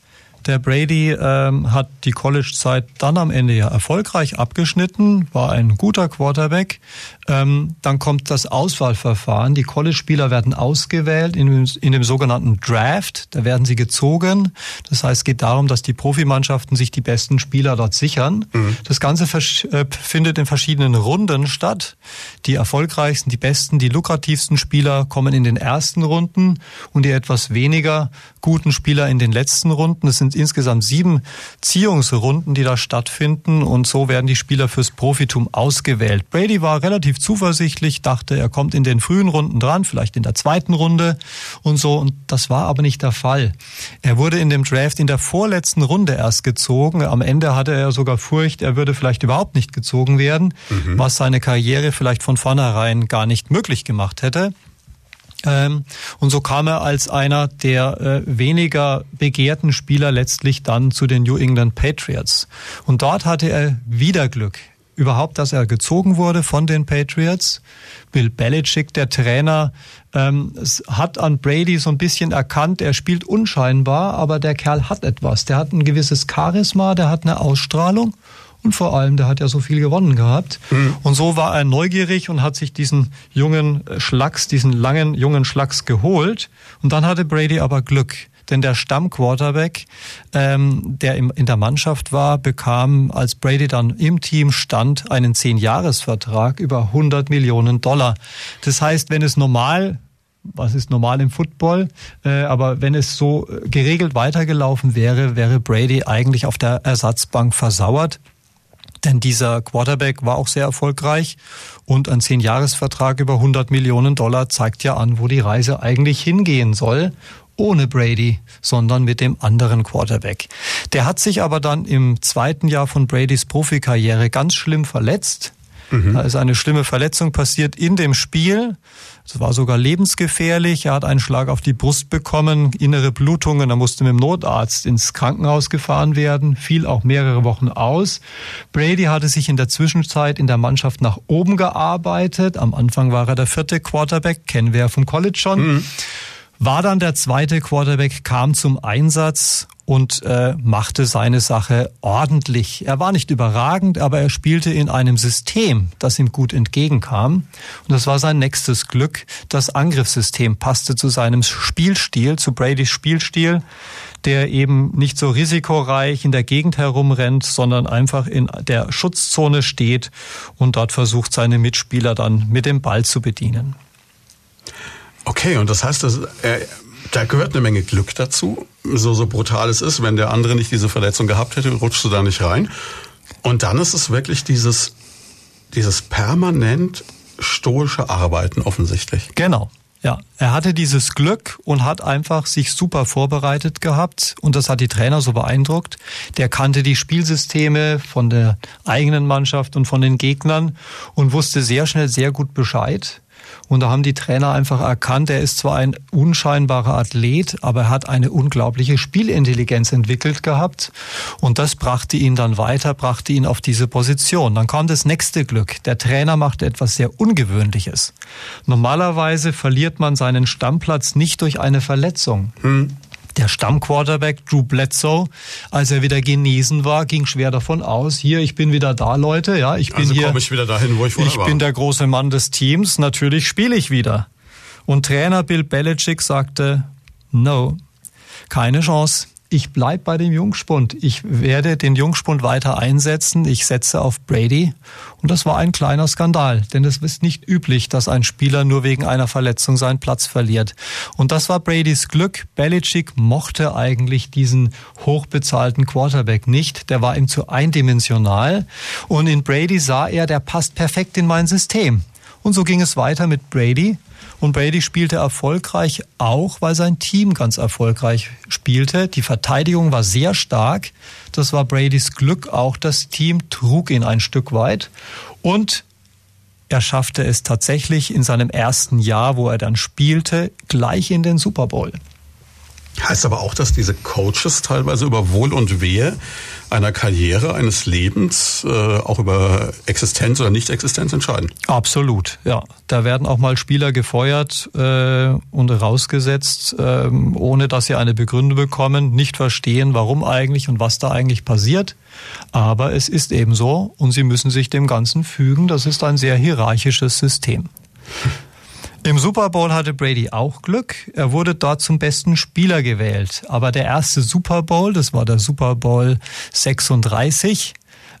Der Brady ähm, hat die College-Zeit dann am Ende ja erfolgreich abgeschnitten, war ein guter Quarterback. Ähm, dann kommt das Auswahlverfahren. Die College-Spieler werden ausgewählt in, in, dem sogenannten Draft. Da werden sie gezogen. Das heißt, es geht darum, dass die Profimannschaften sich die besten Spieler dort sichern. Mhm. Das Ganze äh, findet in verschiedenen Runden statt. Die erfolgreichsten, die besten, die lukrativsten Spieler kommen in den ersten Runden und die etwas weniger guten Spieler in den letzten Runden. Das sind sind insgesamt sieben Ziehungsrunden, die da stattfinden und so werden die Spieler fürs Profitum ausgewählt. Brady war relativ zuversichtlich, dachte, er kommt in den frühen Runden dran, vielleicht in der zweiten Runde und so und das war aber nicht der Fall. Er wurde in dem Draft in der vorletzten Runde erst gezogen. Am Ende hatte er sogar Furcht, er würde vielleicht überhaupt nicht gezogen werden, mhm. was seine Karriere vielleicht von vornherein gar nicht möglich gemacht hätte. Ähm, und so kam er als einer der äh, weniger begehrten Spieler letztlich dann zu den New England Patriots. Und dort hatte er wieder Glück. Überhaupt, dass er gezogen wurde von den Patriots. Bill Belichick, der Trainer, ähm, hat an Brady so ein bisschen erkannt, er spielt unscheinbar, aber der Kerl hat etwas. Der hat ein gewisses Charisma, der hat eine Ausstrahlung und vor allem, der hat ja so viel gewonnen gehabt. Mhm. Und so war er neugierig und hat sich diesen jungen Schlacks, diesen langen jungen Schlacks geholt. Und dann hatte Brady aber Glück. Denn der Stammquarterback, ähm, der im, in der Mannschaft war, bekam, als Brady dann im Team stand, einen Zehn-Jahres-Vertrag über 100 Millionen Dollar. Das heißt, wenn es normal was ist normal im Football, äh, aber wenn es so geregelt weitergelaufen wäre, wäre Brady eigentlich auf der Ersatzbank versauert. Denn dieser Quarterback war auch sehr erfolgreich und ein Zehn-Jahres-Vertrag über 100 Millionen Dollar zeigt ja an, wo die Reise eigentlich hingehen soll. Ohne Brady, sondern mit dem anderen Quarterback. Der hat sich aber dann im zweiten Jahr von Bradys Profikarriere ganz schlimm verletzt. Mhm. Da ist eine schlimme Verletzung passiert in dem Spiel. Es war sogar lebensgefährlich. Er hat einen Schlag auf die Brust bekommen, innere Blutungen. Er musste mit dem Notarzt ins Krankenhaus gefahren werden, fiel auch mehrere Wochen aus. Brady hatte sich in der Zwischenzeit in der Mannschaft nach oben gearbeitet. Am Anfang war er der vierte Quarterback, kennen wir vom College schon. Mhm. War dann der zweite Quarterback, kam zum Einsatz und äh, machte seine Sache ordentlich. Er war nicht überragend, aber er spielte in einem System, das ihm gut entgegenkam. Und das war sein nächstes Glück. Das Angriffssystem passte zu seinem Spielstil, zu Bradys Spielstil, der eben nicht so risikoreich in der Gegend herumrennt, sondern einfach in der Schutzzone steht und dort versucht, seine Mitspieler dann mit dem Ball zu bedienen. Okay, und das heißt, dass er da gehört eine Menge Glück dazu, so, so brutal es ist. Wenn der andere nicht diese Verletzung gehabt hätte, rutschst du da nicht rein. Und dann ist es wirklich dieses, dieses permanent stoische Arbeiten offensichtlich. Genau. Ja, er hatte dieses Glück und hat einfach sich super vorbereitet gehabt und das hat die Trainer so beeindruckt. Der kannte die Spielsysteme von der eigenen Mannschaft und von den Gegnern und wusste sehr schnell sehr gut Bescheid. Und da haben die Trainer einfach erkannt, er ist zwar ein unscheinbarer Athlet, aber er hat eine unglaubliche Spielintelligenz entwickelt gehabt. Und das brachte ihn dann weiter, brachte ihn auf diese Position. Dann kam das nächste Glück. Der Trainer machte etwas sehr Ungewöhnliches. Normalerweise verliert man seinen Stammplatz nicht durch eine Verletzung. Hm. Der Stammquarterback Drew Bledsoe, als er wieder genesen war, ging schwer davon aus, hier, ich bin wieder da, Leute, ja, ich bin also hier. ich wieder dahin, wo ich vorher Ich war. bin der große Mann des Teams, natürlich spiele ich wieder. Und Trainer Bill Belichick sagte, no, keine Chance. Ich bleib bei dem Jungspund. Ich werde den Jungspund weiter einsetzen. Ich setze auf Brady. Und das war ein kleiner Skandal, denn es ist nicht üblich, dass ein Spieler nur wegen einer Verletzung seinen Platz verliert. Und das war Bradys Glück. Belichick mochte eigentlich diesen hochbezahlten Quarterback nicht. Der war ihm zu eindimensional. Und in Brady sah er, der passt perfekt in mein System. Und so ging es weiter mit Brady. Und Brady spielte erfolgreich auch, weil sein Team ganz erfolgreich spielte. Die Verteidigung war sehr stark. Das war Bradys Glück auch. Das Team trug ihn ein Stück weit. Und er schaffte es tatsächlich in seinem ersten Jahr, wo er dann spielte, gleich in den Super Bowl. Heißt aber auch, dass diese Coaches teilweise über Wohl und Wehe einer Karriere, eines Lebens, äh, auch über Existenz oder Nicht-Existenz entscheiden. Absolut, ja. Da werden auch mal Spieler gefeuert äh, und rausgesetzt, äh, ohne dass sie eine Begründung bekommen, nicht verstehen, warum eigentlich und was da eigentlich passiert. Aber es ist eben so und sie müssen sich dem Ganzen fügen. Das ist ein sehr hierarchisches System. Im Super Bowl hatte Brady auch Glück. Er wurde dort zum besten Spieler gewählt. Aber der erste Super Bowl, das war der Super Bowl 36,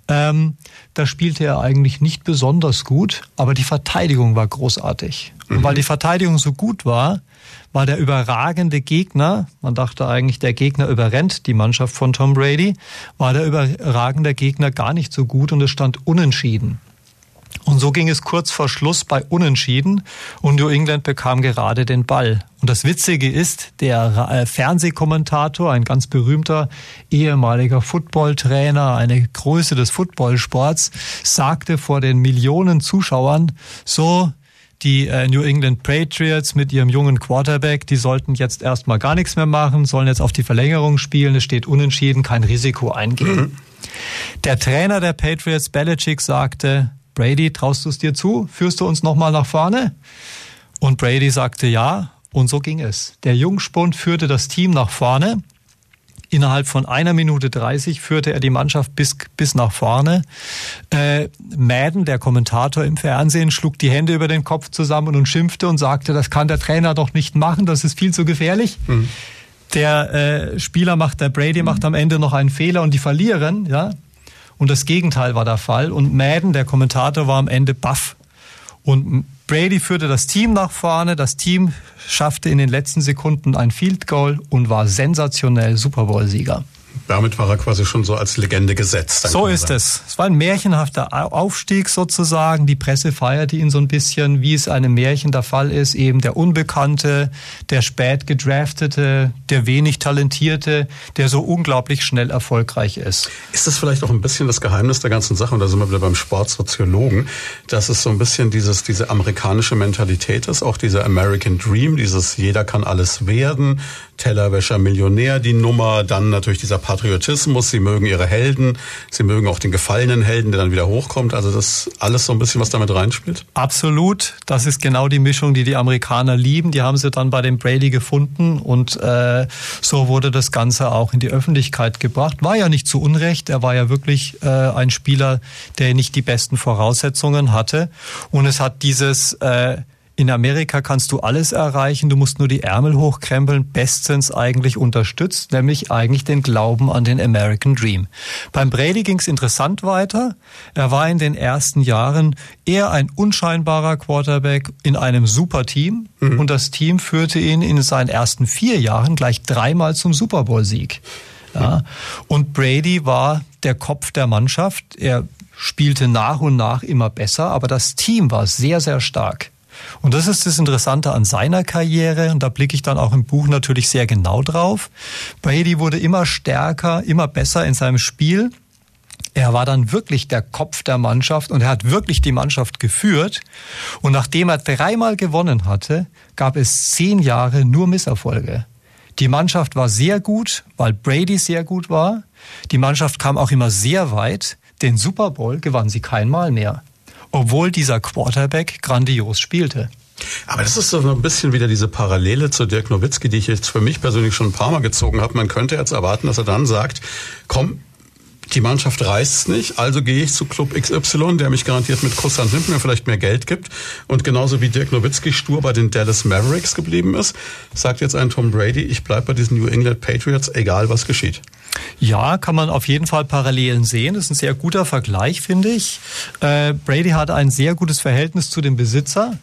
ähm, da spielte er eigentlich nicht besonders gut, aber die Verteidigung war großartig. Mhm. Und weil die Verteidigung so gut war, war der überragende Gegner, man dachte eigentlich, der Gegner überrennt die Mannschaft von Tom Brady, war der überragende Gegner gar nicht so gut und es stand unentschieden. Und so ging es kurz vor Schluss bei Unentschieden und New England bekam gerade den Ball. Und das Witzige ist, der äh, Fernsehkommentator, ein ganz berühmter ehemaliger Footballtrainer, eine Größe des Footballsports, sagte vor den Millionen Zuschauern so, die äh, New England Patriots mit ihrem jungen Quarterback, die sollten jetzt erstmal gar nichts mehr machen, sollen jetzt auf die Verlängerung spielen, es steht unentschieden, kein Risiko eingehen. Mhm. Der Trainer der Patriots, Belichick, sagte, Brady, traust du es dir zu? Führst du uns nochmal nach vorne? Und Brady sagte ja. Und so ging es. Der Jungspund führte das Team nach vorne. Innerhalb von einer Minute 30 führte er die Mannschaft bis, bis nach vorne. Äh, Madden, der Kommentator im Fernsehen, schlug die Hände über den Kopf zusammen und schimpfte und sagte, das kann der Trainer doch nicht machen, das ist viel zu gefährlich. Mhm. Der äh, Spieler macht, der Brady macht am Ende noch einen Fehler und die verlieren, ja. Und das Gegenteil war der Fall. Und Madden, der Kommentator, war am Ende baff. Und Brady führte das Team nach vorne. Das Team schaffte in den letzten Sekunden ein Field Goal und war sensationell Super Bowl-Sieger. Damit war er quasi schon so als Legende gesetzt. So ist es. Es war ein märchenhafter Aufstieg sozusagen. Die Presse feierte ihn so ein bisschen, wie es einem Märchen der Fall ist. Eben der Unbekannte, der spät gedraftete, der wenig talentierte, der so unglaublich schnell erfolgreich ist. Ist das vielleicht auch ein bisschen das Geheimnis der ganzen Sache? Und da sind wir wieder beim Sportsoziologen, dass es so ein bisschen dieses, diese amerikanische Mentalität ist, auch dieser American Dream, dieses jeder kann alles werden, Tellerwäscher Millionär die Nummer, dann natürlich dieser Patriotismus, sie mögen ihre Helden, sie mögen auch den gefallenen Helden, der dann wieder hochkommt. Also das alles so ein bisschen, was damit reinspielt? Absolut. Das ist genau die Mischung, die die Amerikaner lieben. Die haben sie dann bei dem Brady gefunden und äh, so wurde das Ganze auch in die Öffentlichkeit gebracht. War ja nicht zu Unrecht. Er war ja wirklich äh, ein Spieler, der nicht die besten Voraussetzungen hatte. Und es hat dieses äh, in Amerika kannst du alles erreichen, du musst nur die Ärmel hochkrempeln, bestens eigentlich unterstützt, nämlich eigentlich den Glauben an den American Dream. Beim Brady ging es interessant weiter. Er war in den ersten Jahren eher ein unscheinbarer Quarterback in einem super Team mhm. und das Team führte ihn in seinen ersten vier Jahren gleich dreimal zum Super Bowl-Sieg. Ja. Und Brady war der Kopf der Mannschaft. Er spielte nach und nach immer besser, aber das Team war sehr, sehr stark. Und das ist das Interessante an seiner Karriere und da blicke ich dann auch im Buch natürlich sehr genau drauf. Brady wurde immer stärker, immer besser in seinem Spiel. Er war dann wirklich der Kopf der Mannschaft und er hat wirklich die Mannschaft geführt. Und nachdem er dreimal gewonnen hatte, gab es zehn Jahre nur Misserfolge. Die Mannschaft war sehr gut, weil Brady sehr gut war. Die Mannschaft kam auch immer sehr weit. Den Super Bowl gewann sie kein Mal mehr obwohl dieser Quarterback grandios spielte. Aber das ist so ein bisschen wieder diese Parallele zu Dirk Nowitzki, die ich jetzt für mich persönlich schon ein paar Mal gezogen habe. Man könnte jetzt erwarten, dass er dann sagt, komm, Die Mannschaft reißt nicht, also gehe ich zu Club XY, der mich garantiert mit Kusshand nimmt, mir vielleicht mehr Geld gibt. Und genauso wie Dirk Nowitzki stur bei den Dallas Mavericks geblieben ist, sagt jetzt ein Tom Brady, ich bleibe bei diesen New England Patriots, egal was geschieht. Ja, kann man auf jeden Fall Parallelen sehen. Das ist ein sehr guter Vergleich, finde ich. Äh, Brady hat ein sehr gutes Verhältnis zu dem Besitzer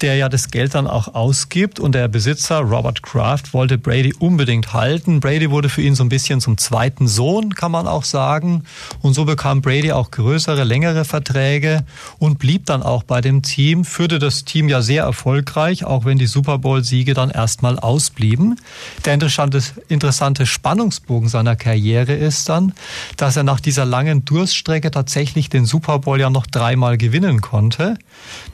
der ja das Geld dann auch ausgibt. Und der Besitzer, Robert Kraft, wollte Brady unbedingt halten. Brady wurde für ihn so ein bisschen zum zweiten Sohn, kann man auch sagen. Und so bekam Brady auch größere, längere Verträge und blieb dann auch bei dem Team, führte das Team ja sehr erfolgreich, auch wenn die Super Bowl-Siege dann erstmal ausblieben. Der interessante, interessante Spannungsbogen seiner Karriere ist dann, dass er nach dieser langen Durststrecke tatsächlich den Super Bowl ja noch dreimal gewinnen konnte.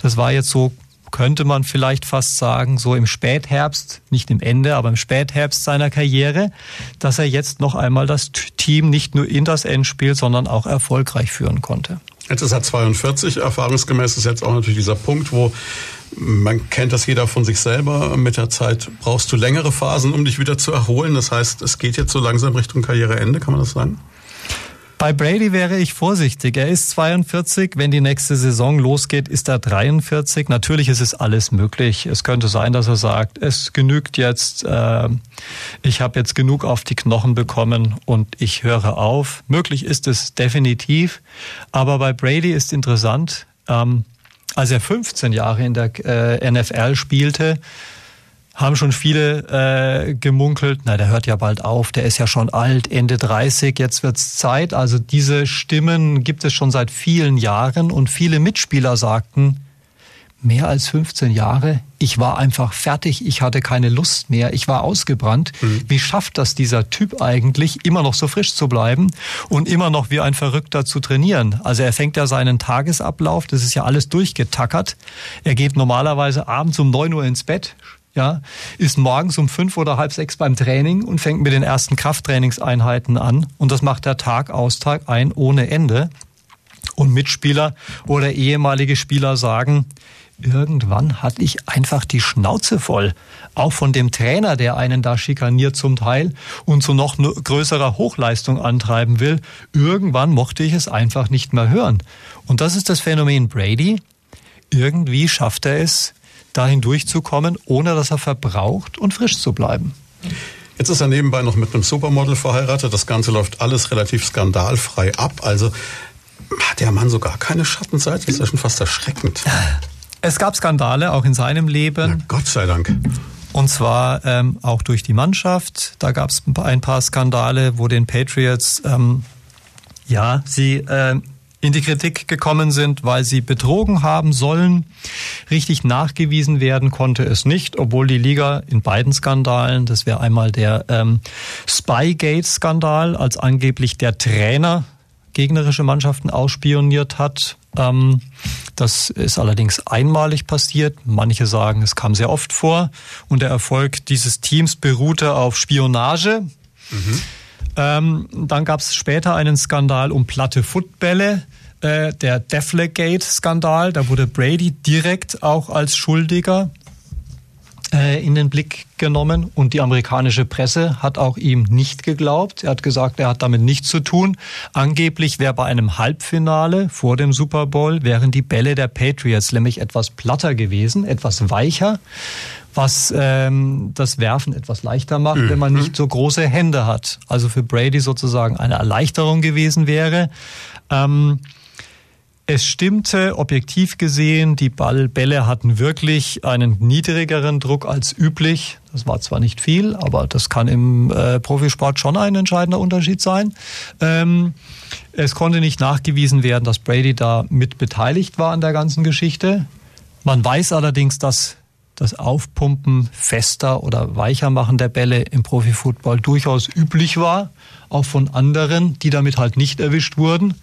Das war jetzt so könnte man vielleicht fast sagen, so im Spätherbst, nicht im Ende, aber im Spätherbst seiner Karriere, dass er jetzt noch einmal das Team nicht nur in das Endspiel, sondern auch erfolgreich führen konnte. Jetzt ist er 42, erfahrungsgemäß ist jetzt auch natürlich dieser Punkt, wo man kennt das jeder von sich selber. Mit der Zeit brauchst du längere Phasen, um dich wieder zu erholen. Das heißt, es geht jetzt so langsam Richtung Karriereende, kann man das sagen? Bei Brady wäre ich vorsichtig. Er ist 42. Wenn die nächste Saison losgeht, ist er 43. Natürlich ist es alles möglich. Es könnte sein, dass er sagt, es genügt jetzt. Äh, ich habe jetzt genug auf die Knochen bekommen und ich höre auf. Möglich ist es definitiv. Aber bei Brady ist interessant. Ähm, als er 15 Jahre in der äh, NFL spielte, haben schon viele äh, gemunkelt, na, der hört ja bald auf, der ist ja schon alt, Ende 30, jetzt wird's Zeit. Also diese Stimmen gibt es schon seit vielen Jahren und viele Mitspieler sagten, mehr als 15 Jahre, ich war einfach fertig, ich hatte keine Lust mehr, ich war ausgebrannt. Mhm. Wie schafft das dieser Typ eigentlich, immer noch so frisch zu bleiben und immer noch wie ein Verrückter zu trainieren? Also er fängt ja seinen Tagesablauf, das ist ja alles durchgetackert. Er geht normalerweise abends um 9 Uhr ins Bett, ja, ist morgens um fünf oder halb sechs beim Training und fängt mit den ersten Krafttrainingseinheiten an. Und das macht er Tag aus, Tag ein, ohne Ende. Und Mitspieler oder ehemalige Spieler sagen, irgendwann hatte ich einfach die Schnauze voll. Auch von dem Trainer, der einen da schikaniert zum Teil und zu noch größerer Hochleistung antreiben will. Irgendwann mochte ich es einfach nicht mehr hören. Und das ist das Phänomen Brady. Irgendwie schafft er es, dahin durchzukommen, ohne dass er verbraucht und frisch zu bleiben. Jetzt ist er nebenbei noch mit einem Supermodel verheiratet. Das Ganze läuft alles relativ skandalfrei ab. Also hat der Mann so gar keine Schattenseite? Das ist ja schon fast erschreckend. Es gab Skandale auch in seinem Leben. Na, Gott sei Dank. Und zwar ähm, auch durch die Mannschaft. Da gab es ein paar Skandale, wo den Patriots ähm, ja sie äh, in die Kritik gekommen sind, weil sie betrogen haben sollen. Richtig nachgewiesen werden konnte es nicht, obwohl die Liga in beiden Skandalen, das wäre einmal der ähm, Spygate-Skandal, als angeblich der Trainer gegnerische Mannschaften ausspioniert hat. Ähm, das ist allerdings einmalig passiert. Manche sagen, es kam sehr oft vor. Und der Erfolg dieses Teams beruhte auf Spionage. Mhm. Ähm, dann gab es später einen Skandal um platte Footbälle, äh, der Deflegate-Skandal. Da wurde Brady direkt auch als Schuldiger äh, in den Blick genommen und die amerikanische Presse hat auch ihm nicht geglaubt. Er hat gesagt, er hat damit nichts zu tun. Angeblich wäre bei einem Halbfinale vor dem Super Bowl wären die Bälle der Patriots nämlich etwas platter gewesen, etwas weicher was ähm, das Werfen etwas leichter macht, mhm. wenn man nicht so große Hände hat. Also für Brady sozusagen eine Erleichterung gewesen wäre. Ähm, es stimmte, objektiv gesehen, die Ballbälle hatten wirklich einen niedrigeren Druck als üblich. Das war zwar nicht viel, aber das kann im äh, Profisport schon ein entscheidender Unterschied sein. Ähm, es konnte nicht nachgewiesen werden, dass Brady da mit beteiligt war an der ganzen Geschichte. Man weiß allerdings, dass das Aufpumpen fester oder weicher machen der Bälle im Profifootball durchaus üblich war, auch von anderen, die damit halt nicht erwischt wurden.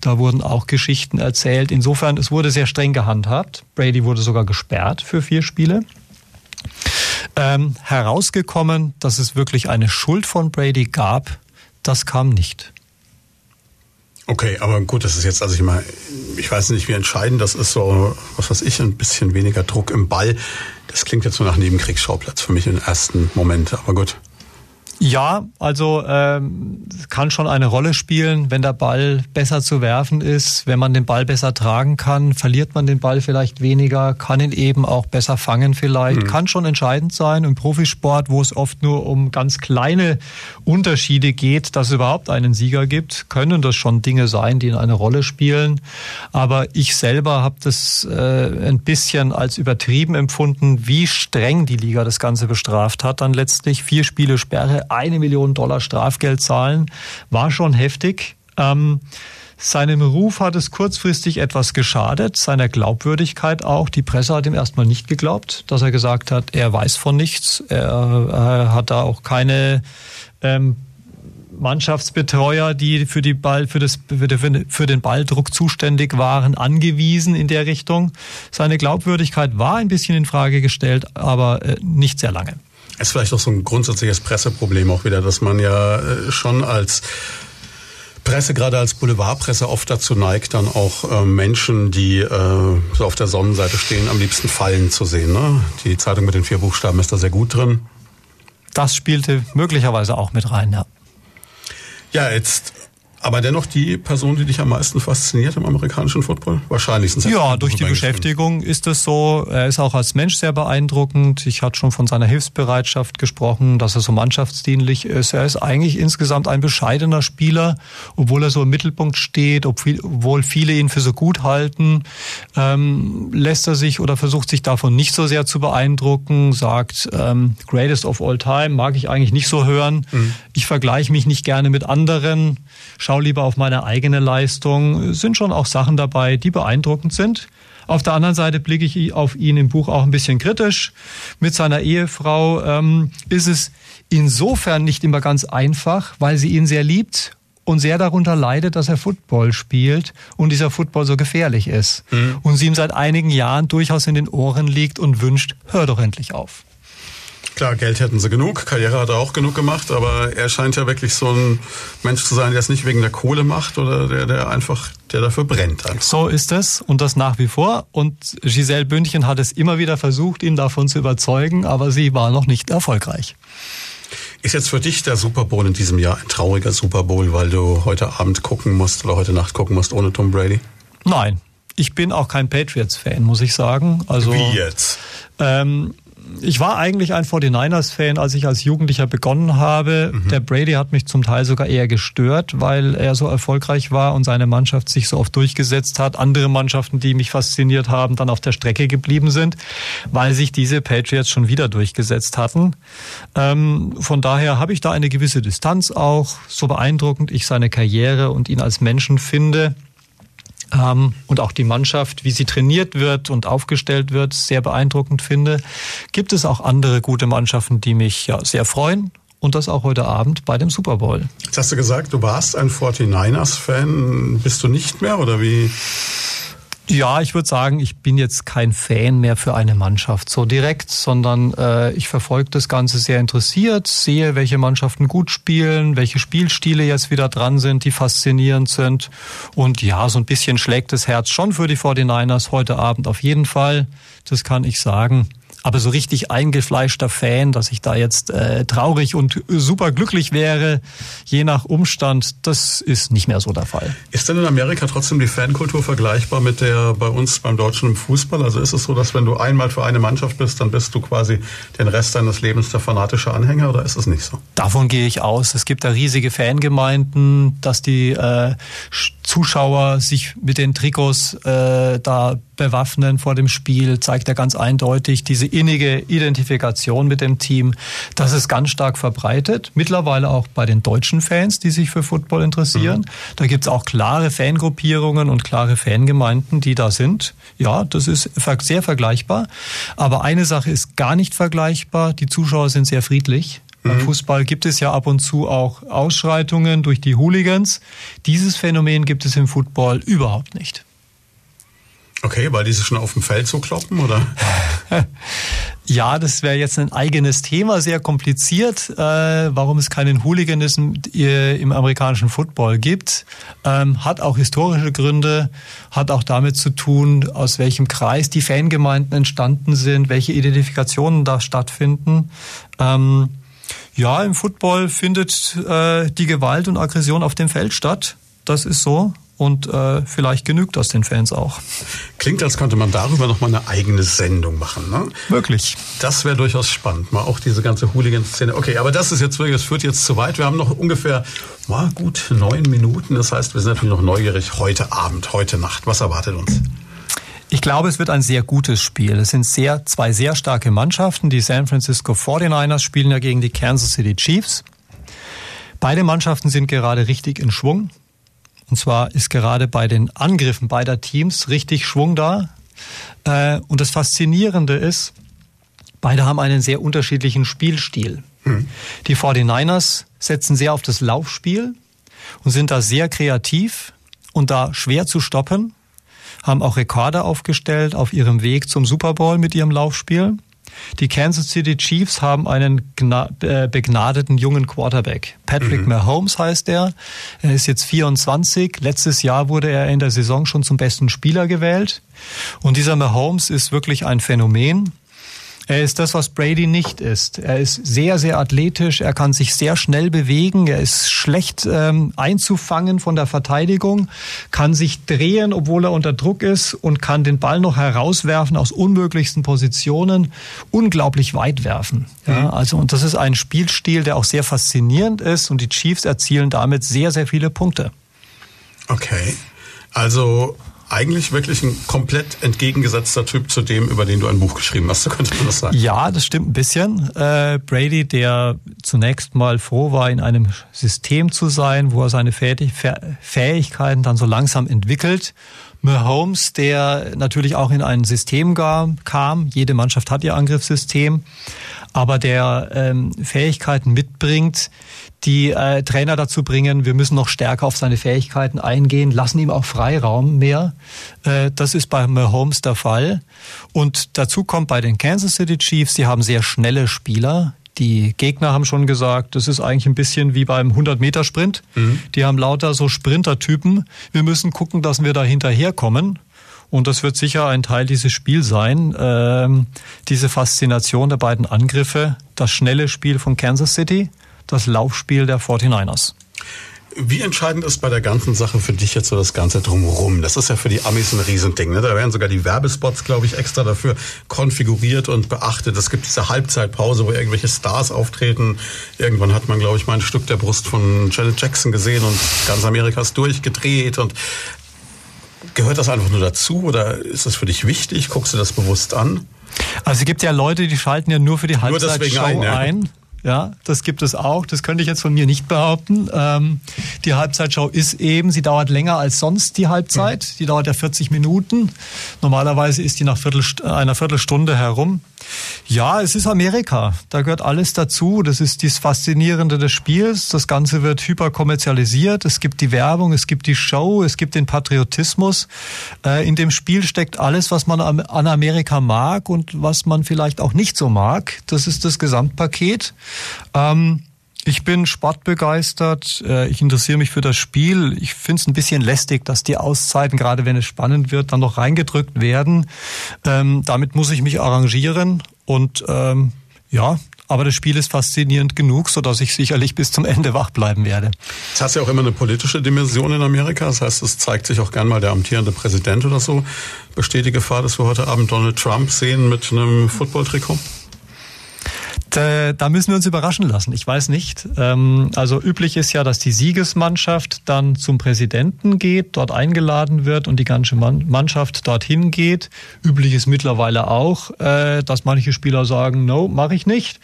Da wurden auch Geschichten erzählt. Insofern, es wurde sehr streng gehandhabt. Brady wurde sogar gesperrt für vier Spiele. Ähm, herausgekommen, dass es wirklich eine Schuld von Brady gab, das kam nicht. Okay, aber gut, das ist jetzt, also ich meine, ich weiß nicht, wie entscheidend das ist, so, was weiß ich, ein bisschen weniger Druck im Ball. Das klingt jetzt so nach Nebenkriegsschauplatz für mich im ersten Moment, aber gut. Ja, also ähm, kann schon eine Rolle spielen, wenn der Ball besser zu werfen ist, wenn man den Ball besser tragen kann, verliert man den Ball vielleicht weniger, kann ihn eben auch besser fangen vielleicht, mhm. kann schon entscheidend sein im Profisport, wo es oft nur um ganz kleine Unterschiede geht, dass es überhaupt einen Sieger gibt, können das schon Dinge sein, die eine Rolle spielen. Aber ich selber habe das äh, ein bisschen als übertrieben empfunden, wie streng die Liga das Ganze bestraft hat. Dann letztlich vier Spiele Sperre eine Million Dollar Strafgeld zahlen, war schon heftig. Ähm, seinem Ruf hat es kurzfristig etwas geschadet, seiner Glaubwürdigkeit auch. Die Presse hat ihm erstmal nicht geglaubt, dass er gesagt hat, er weiß von nichts. Er, er hat da auch keine ähm, Mannschaftsbetreuer, die für, die Ball, für, das, für den Balldruck zuständig waren, angewiesen in der Richtung. Seine Glaubwürdigkeit war ein bisschen in Frage gestellt, aber äh, nicht sehr lange. Ist vielleicht auch so ein grundsätzliches Presseproblem auch wieder, dass man ja äh, schon als Presse, gerade als Boulevardpresse, oft dazu neigt, dann auch äh, Menschen, die äh, so auf der Sonnenseite stehen, am liebsten fallen zu sehen. Ne? Die Zeitung mit den vier Buchstaben ist da sehr gut drin. Das spielte möglicherweise auch mit rein, ja. Ja, jetzt aber dennoch die Person, die dich am meisten fasziniert im amerikanischen Football? Wahrscheinlich sind Ja, durch die Beschäftigung ist es so. Er ist auch als Mensch sehr beeindruckend. Ich hatte schon von seiner Hilfsbereitschaft gesprochen, dass er so mannschaftsdienlich ist. Er ist eigentlich insgesamt ein bescheidener Spieler, obwohl er so im Mittelpunkt steht, obwohl viele ihn für so gut halten, ähm, lässt er sich oder versucht sich davon nicht so sehr zu beeindrucken, sagt, ähm, greatest of all time, mag ich eigentlich nicht so hören. Mhm. Ich vergleiche mich nicht gerne mit anderen schau lieber auf meine eigene Leistung. Sind schon auch Sachen dabei, die beeindruckend sind. Auf der anderen Seite blicke ich auf ihn im Buch auch ein bisschen kritisch. Mit seiner Ehefrau ähm, ist es insofern nicht immer ganz einfach, weil sie ihn sehr liebt und sehr darunter leidet, dass er Football spielt und dieser Football so gefährlich ist. Mhm. Und sie ihm seit einigen Jahren durchaus in den Ohren liegt und wünscht, hör doch endlich auf. Klar, Geld hätten sie genug, Karriere hat er auch genug gemacht, aber er scheint ja wirklich so ein Mensch zu sein, der es nicht wegen der Kohle macht oder der, der einfach, der dafür brennt. Einfach. So ist es und das nach wie vor. Und Giselle Bündchen hat es immer wieder versucht, ihn davon zu überzeugen, aber sie war noch nicht erfolgreich. Ist jetzt für dich der Super Bowl in diesem Jahr ein trauriger Super Bowl, weil du heute Abend gucken musst oder heute Nacht gucken musst ohne Tom Brady? Nein, ich bin auch kein Patriots-Fan, muss ich sagen. Also, Wie jetzt? Ähm, ich war eigentlich ein 49ers-Fan, als ich als Jugendlicher begonnen habe. Mhm. Der Brady hat mich zum Teil sogar eher gestört, weil er so erfolgreich war und seine Mannschaft sich so oft durchgesetzt hat. Andere Mannschaften, die mich fasziniert haben, dann auf der Strecke geblieben sind, weil sich diese Patriots schon wieder durchgesetzt hatten. Ähm, von daher habe ich da eine gewisse Distanz auch, so beeindruckend ich seine Karriere und ihn als Menschen finde und auch die Mannschaft, wie sie trainiert wird und aufgestellt wird, sehr beeindruckend finde. Gibt es auch andere gute Mannschaften, die mich ja sehr freuen und das auch heute Abend bei dem Super Bowl. Jetzt hast du gesagt, du warst ein 49ers-Fan. Bist du nicht mehr oder wie? Ja, ich würde sagen, ich bin jetzt kein Fan mehr für eine Mannschaft so direkt, sondern äh, ich verfolge das Ganze sehr interessiert, sehe, welche Mannschaften gut spielen, welche Spielstile jetzt wieder dran sind, die faszinierend sind. Und ja, so ein bisschen schlägt das Herz schon für die 49ers heute Abend auf jeden Fall. Das kann ich sagen. Aber so richtig eingefleischter Fan, dass ich da jetzt äh, traurig und super glücklich wäre, je nach Umstand, das ist nicht mehr so der Fall. Ist denn in Amerika trotzdem die Fankultur vergleichbar mit der bei uns beim Deutschen im Fußball? Also ist es so, dass wenn du einmal für eine Mannschaft bist, dann bist du quasi den Rest deines Lebens der fanatische Anhänger oder ist es nicht so? Davon gehe ich aus. Es gibt da riesige Fangemeinden, dass die äh, Zuschauer sich mit den Trikots äh, da bewaffnen vor dem Spiel, zeigt er ganz eindeutig diese innige Identifikation mit dem Team. Das ist ganz stark verbreitet. Mittlerweile auch bei den deutschen Fans, die sich für Football interessieren. Mhm. Da gibt es auch klare Fangruppierungen und klare Fangemeinden, die da sind. Ja, das ist sehr vergleichbar. Aber eine Sache ist gar nicht vergleichbar. Die Zuschauer sind sehr friedlich. Beim mhm. Fußball gibt es ja ab und zu auch Ausschreitungen durch die Hooligans. Dieses Phänomen gibt es im Football überhaupt nicht. Okay, weil die sich schon auf dem Feld so kloppen, oder? ja, das wäre jetzt ein eigenes Thema, sehr kompliziert, äh, warum es keinen Hooliganism äh, im amerikanischen Football gibt. Ähm, hat auch historische Gründe, hat auch damit zu tun, aus welchem Kreis die Fangemeinden entstanden sind, welche Identifikationen da stattfinden. Ähm, Ja, im Football findet äh, die Gewalt und Aggression auf dem Feld statt. Das ist so. Und äh, vielleicht genügt das den Fans auch. Klingt, als könnte man darüber noch mal eine eigene Sendung machen, ne? Wirklich. Das wäre durchaus spannend, mal auch diese ganze Hooligan-Szene. Okay, aber das ist jetzt wirklich, das führt jetzt zu weit. Wir haben noch ungefähr, mal gut neun Minuten. Das heißt, wir sind natürlich noch neugierig heute Abend, heute Nacht. Was erwartet uns? Ich glaube, es wird ein sehr gutes Spiel. Es sind sehr, zwei sehr starke Mannschaften. Die San Francisco 49ers spielen ja gegen die Kansas City Chiefs. Beide Mannschaften sind gerade richtig in Schwung. Und zwar ist gerade bei den Angriffen beider Teams richtig Schwung da. Äh, und das Faszinierende ist, beide haben einen sehr unterschiedlichen Spielstil. Mhm. Die 49ers setzen sehr auf das Laufspiel und sind da sehr kreativ und da schwer zu stoppen, haben auch Rekorde aufgestellt auf ihrem Weg zum Super Bowl mit ihrem Laufspiel. Die Kansas City Chiefs haben einen äh, begnadeten jungen Quarterback. Patrick mhm. Mahomes heißt er. Er ist jetzt 24. Letztes Jahr wurde er in der Saison schon zum besten Spieler gewählt. Und dieser Mahomes ist wirklich ein Phänomen. Er ist das, was Brady nicht ist. Er ist sehr, sehr athletisch, er kann sich sehr schnell bewegen, er ist schlecht ähm, einzufangen von der Verteidigung, kann sich drehen, obwohl er unter Druck ist und kann den Ball noch herauswerfen aus unmöglichsten Positionen, unglaublich weit werfen. Ja, mhm. also und das ist ein Spielstil, der auch sehr faszinierend ist und die Chiefs erzielen damit sehr, sehr viele Punkte. Okay. Also eigentlich wirklich ein komplett entgegengesetzter Typ zu dem, über den du ein Buch geschrieben hast, so könnte man das sagen. Ja, das stimmt ein bisschen. Äh, Brady, der zunächst mal froh war, in einem System zu sein, wo er seine Fähigkeiten dann so langsam entwickelt. Mahomes, der natürlich auch in ein System kam. Jede Mannschaft hat ihr Angriffssystem, aber der ähm, Fähigkeiten mitbringt, die äh, Trainer dazu bringen, wir müssen noch stärker auf seine Fähigkeiten eingehen, lassen ihm auch Freiraum mehr. Äh, das ist bei Mahomes der Fall. Und dazu kommt bei den Kansas City Chiefs, sie haben sehr schnelle Spieler. Die Gegner haben schon gesagt, das ist eigentlich ein bisschen wie beim 100-Meter-Sprint. Mhm. Die haben lauter so Sprintertypen. Wir müssen gucken, dass wir da hinterherkommen. Und das wird sicher ein Teil dieses Spiels sein. Ähm, diese Faszination der beiden Angriffe, das schnelle Spiel von Kansas City das Laufspiel der 49ers. Wie entscheidend ist bei der ganzen Sache für dich jetzt so das Ganze drumherum? Das ist ja für die Amis ein Riesending. Ne? Da werden sogar die Werbespots, glaube ich, extra dafür konfiguriert und beachtet. Es gibt diese Halbzeitpause, wo irgendwelche Stars auftreten. Irgendwann hat man, glaube ich, mal ein Stück der Brust von Janet Jackson gesehen und ganz Amerika ist durchgedreht. Und gehört das einfach nur dazu oder ist das für dich wichtig? Guckst du das bewusst an? Also es gibt ja Leute, die schalten ja nur für die Halbzeitshow ein. Ja. ein. Ja, das gibt es auch. Das könnte ich jetzt von mir nicht behaupten. Ähm, die Halbzeitshow ist eben, sie dauert länger als sonst die Halbzeit. Mhm. Die dauert ja 40 Minuten. Normalerweise ist die nach Viertel, einer Viertelstunde herum. Ja, es ist Amerika. Da gehört alles dazu. Das ist das Faszinierende des Spiels. Das Ganze wird hyperkommerzialisiert. Es gibt die Werbung, es gibt die Show, es gibt den Patriotismus. Äh, in dem Spiel steckt alles, was man an Amerika mag und was man vielleicht auch nicht so mag. Das ist das Gesamtpaket. Ähm, ich bin sportbegeistert, äh, ich interessiere mich für das Spiel. Ich finde es ein bisschen lästig, dass die Auszeiten, gerade wenn es spannend wird, dann noch reingedrückt werden. Ähm, damit muss ich mich arrangieren und ähm, ja, aber das Spiel ist faszinierend genug, so dass ich sicherlich bis zum Ende wach bleiben werde. Es hat ja auch immer eine politische Dimension in Amerika. Das heißt, es zeigt sich auch gern mal der amtierende Präsident oder so. Besteht die Gefahr, dass wir heute Abend Donald Trump sehen mit einem Football-Trikot? Äh, da müssen wir uns überraschen lassen. Ich weiß nicht. Ähm, also üblich ist ja, dass die Siegesmannschaft dann zum Präsidenten geht, dort eingeladen wird und die ganze Mannschaft dorthin geht. Üblich ist mittlerweile auch, äh, dass manche Spieler sagen, no, mache ich nicht,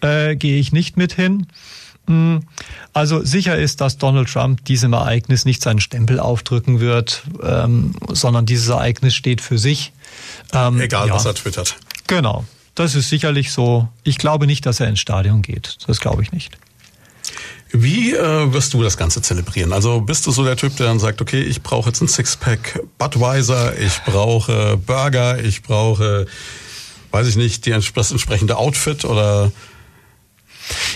äh, gehe ich nicht mit hin. Hm, also sicher ist, dass Donald Trump diesem Ereignis nicht seinen Stempel aufdrücken wird, ähm, sondern dieses Ereignis steht für sich. Ähm, Egal, ja. was er twittert. Genau. Das ist sicherlich so. Ich glaube nicht, dass er ins Stadion geht. Das glaube ich nicht. Wie äh, wirst du das Ganze zelebrieren? Also bist du so der Typ, der dann sagt, okay, ich brauche jetzt ein Sixpack Budweiser, ich brauche Burger, ich brauche, weiß ich nicht, die, das entsprechende Outfit oder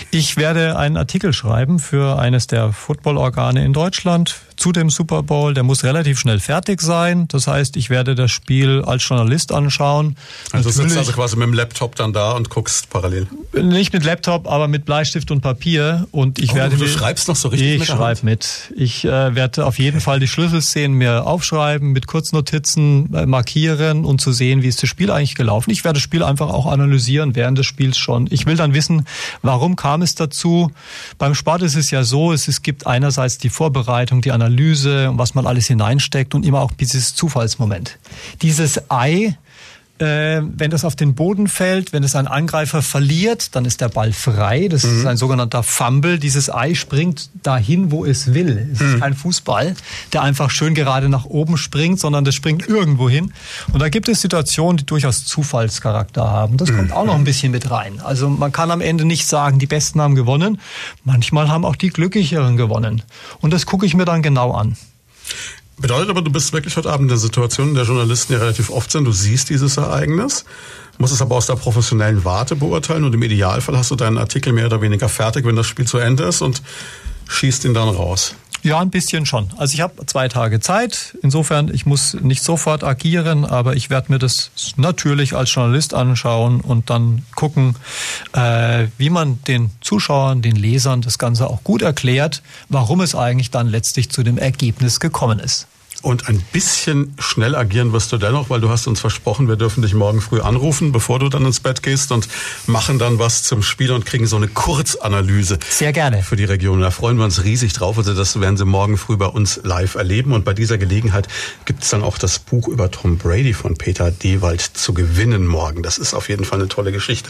Ich werde einen Artikel schreiben für eines der Footballorgane in Deutschland zu dem Super Bowl. Der muss relativ schnell fertig sein. Das heißt, ich werde das Spiel als Journalist anschauen. Also du sitzt also quasi mit dem Laptop dann da und guckst parallel? Nicht mit Laptop, aber mit Bleistift und Papier. Und ich oh, werde. Du schreibst noch so richtig Ich schreibe mit. Ich äh, werde auf jeden Fall die Schlüsselszenen mir aufschreiben, mit Kurznotizen äh, markieren und zu sehen, wie ist das Spiel eigentlich gelaufen. Ich werde das Spiel einfach auch analysieren während des Spiels schon. Ich will dann wissen, warum kam es dazu. Beim Sport ist es ja so, es, es gibt einerseits die Vorbereitung, die Analyse und was man alles hineinsteckt und immer auch dieses Zufallsmoment. Dieses Ei, wenn das auf den Boden fällt, wenn es ein Angreifer verliert, dann ist der Ball frei. Das mhm. ist ein sogenannter Fumble. Dieses Ei springt dahin, wo es will. Es mhm. ist kein Fußball, der einfach schön gerade nach oben springt, sondern das springt irgendwo hin. Und da gibt es Situationen, die durchaus Zufallscharakter haben. Das mhm. kommt auch noch ein bisschen mit rein. Also man kann am Ende nicht sagen, die Besten haben gewonnen. Manchmal haben auch die Glücklicheren gewonnen. Und das gucke ich mir dann genau an. Bedeutet aber, du bist wirklich heute Abend in der Situation, in der Journalisten ja relativ oft sind. Du siehst dieses Ereignis, musst es aber aus der professionellen Warte beurteilen und im Idealfall hast du deinen Artikel mehr oder weniger fertig, wenn das Spiel zu Ende ist und schießt ihn dann raus. Ja, ein bisschen schon. Also ich habe zwei Tage Zeit. Insofern, ich muss nicht sofort agieren, aber ich werde mir das natürlich als Journalist anschauen und dann gucken, äh, wie man den Zuschauern, den Lesern das Ganze auch gut erklärt, warum es eigentlich dann letztlich zu dem Ergebnis gekommen ist. Und ein bisschen schnell agieren wirst du dennoch, weil du hast uns versprochen, wir dürfen dich morgen früh anrufen, bevor du dann ins Bett gehst und machen dann was zum Spiel und kriegen so eine Kurzanalyse. Sehr gerne. Für die Region. Da freuen wir uns riesig drauf. Also das werden Sie morgen früh bei uns live erleben. Und bei dieser Gelegenheit gibt es dann auch das Buch über Tom Brady von Peter Dewald zu gewinnen morgen. Das ist auf jeden Fall eine tolle Geschichte.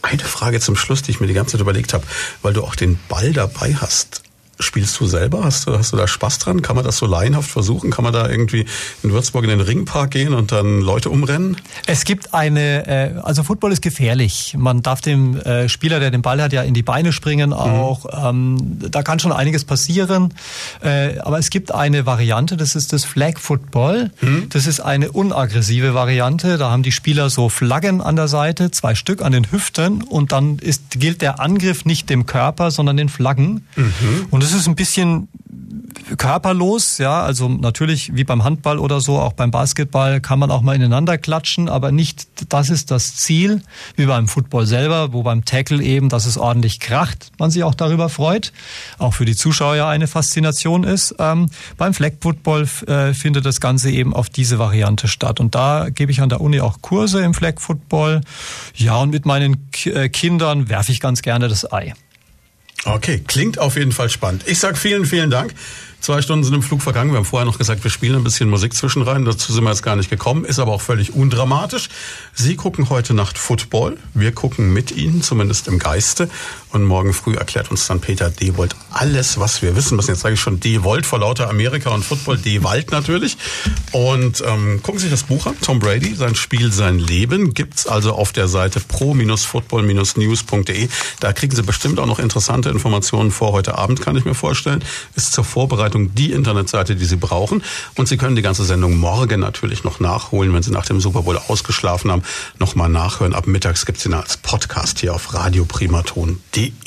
Eine Frage zum Schluss, die ich mir die ganze Zeit überlegt habe, weil du auch den Ball dabei hast. Spielst du selber? Hast du, hast du da Spaß dran? Kann man das so laienhaft versuchen? Kann man da irgendwie in Würzburg in den Ringpark gehen und dann Leute umrennen? Es gibt eine, äh, also Football ist gefährlich. Man darf dem äh, Spieler, der den Ball hat, ja in die Beine springen auch. Mhm. Da kann schon einiges passieren. Äh, aber es gibt eine Variante, das ist das Flag Football. Mhm. Das ist eine unaggressive Variante. Da haben die Spieler so Flaggen an der Seite, zwei Stück an den Hüften und dann ist, gilt der Angriff nicht dem Körper, sondern den Flaggen. Mhm. Und das ist ein bisschen körperlos, ja, also natürlich wie beim Handball oder so, auch beim Basketball kann man auch mal ineinander klatschen, aber nicht das ist das Ziel, wie beim Football selber, wo beim Tackle eben, dass es ordentlich kracht, man sich auch darüber freut, auch für die Zuschauer ja eine Faszination ist. Ähm, beim Flag Football äh, findet das Ganze eben auf diese Variante statt und da gebe ich an der Uni auch Kurse im Flag Football. Ja, und mit meinen K äh, Kindern werfe ich ganz gerne das Ei. Okay, klingt auf jeden Fall spannend. Ich sag vielen, vielen Dank. Zwei Stunden sind im Flug vergangen. Wir haben vorher noch gesagt, wir spielen ein bisschen Musik zwischenrein. Dazu sind wir jetzt gar nicht gekommen, ist aber auch völlig undramatisch. Sie gucken heute Nacht Football. Wir gucken mit Ihnen, zumindest im Geiste. Und morgen früh erklärt uns dann Peter Dewold alles, was wir wissen müssen. Jetzt sage ich schon Dewold vor lauter Amerika und Football, Dewald natürlich. Und ähm, gucken Sie sich das Buch an, Tom Brady, sein Spiel, sein Leben. Gibt's also auf der Seite pro-football-news.de. Da kriegen Sie bestimmt auch noch interessante Informationen vor heute Abend, kann ich mir vorstellen. Ist zur Vorbereitung die Internetseite, die Sie brauchen. Und Sie können die ganze Sendung morgen natürlich noch nachholen, wenn Sie nach dem Super Bowl ausgeschlafen haben. Nochmal nachhören. Ab mittags gibt's ihn als Podcast hier auf radioprimaton.de. 第一。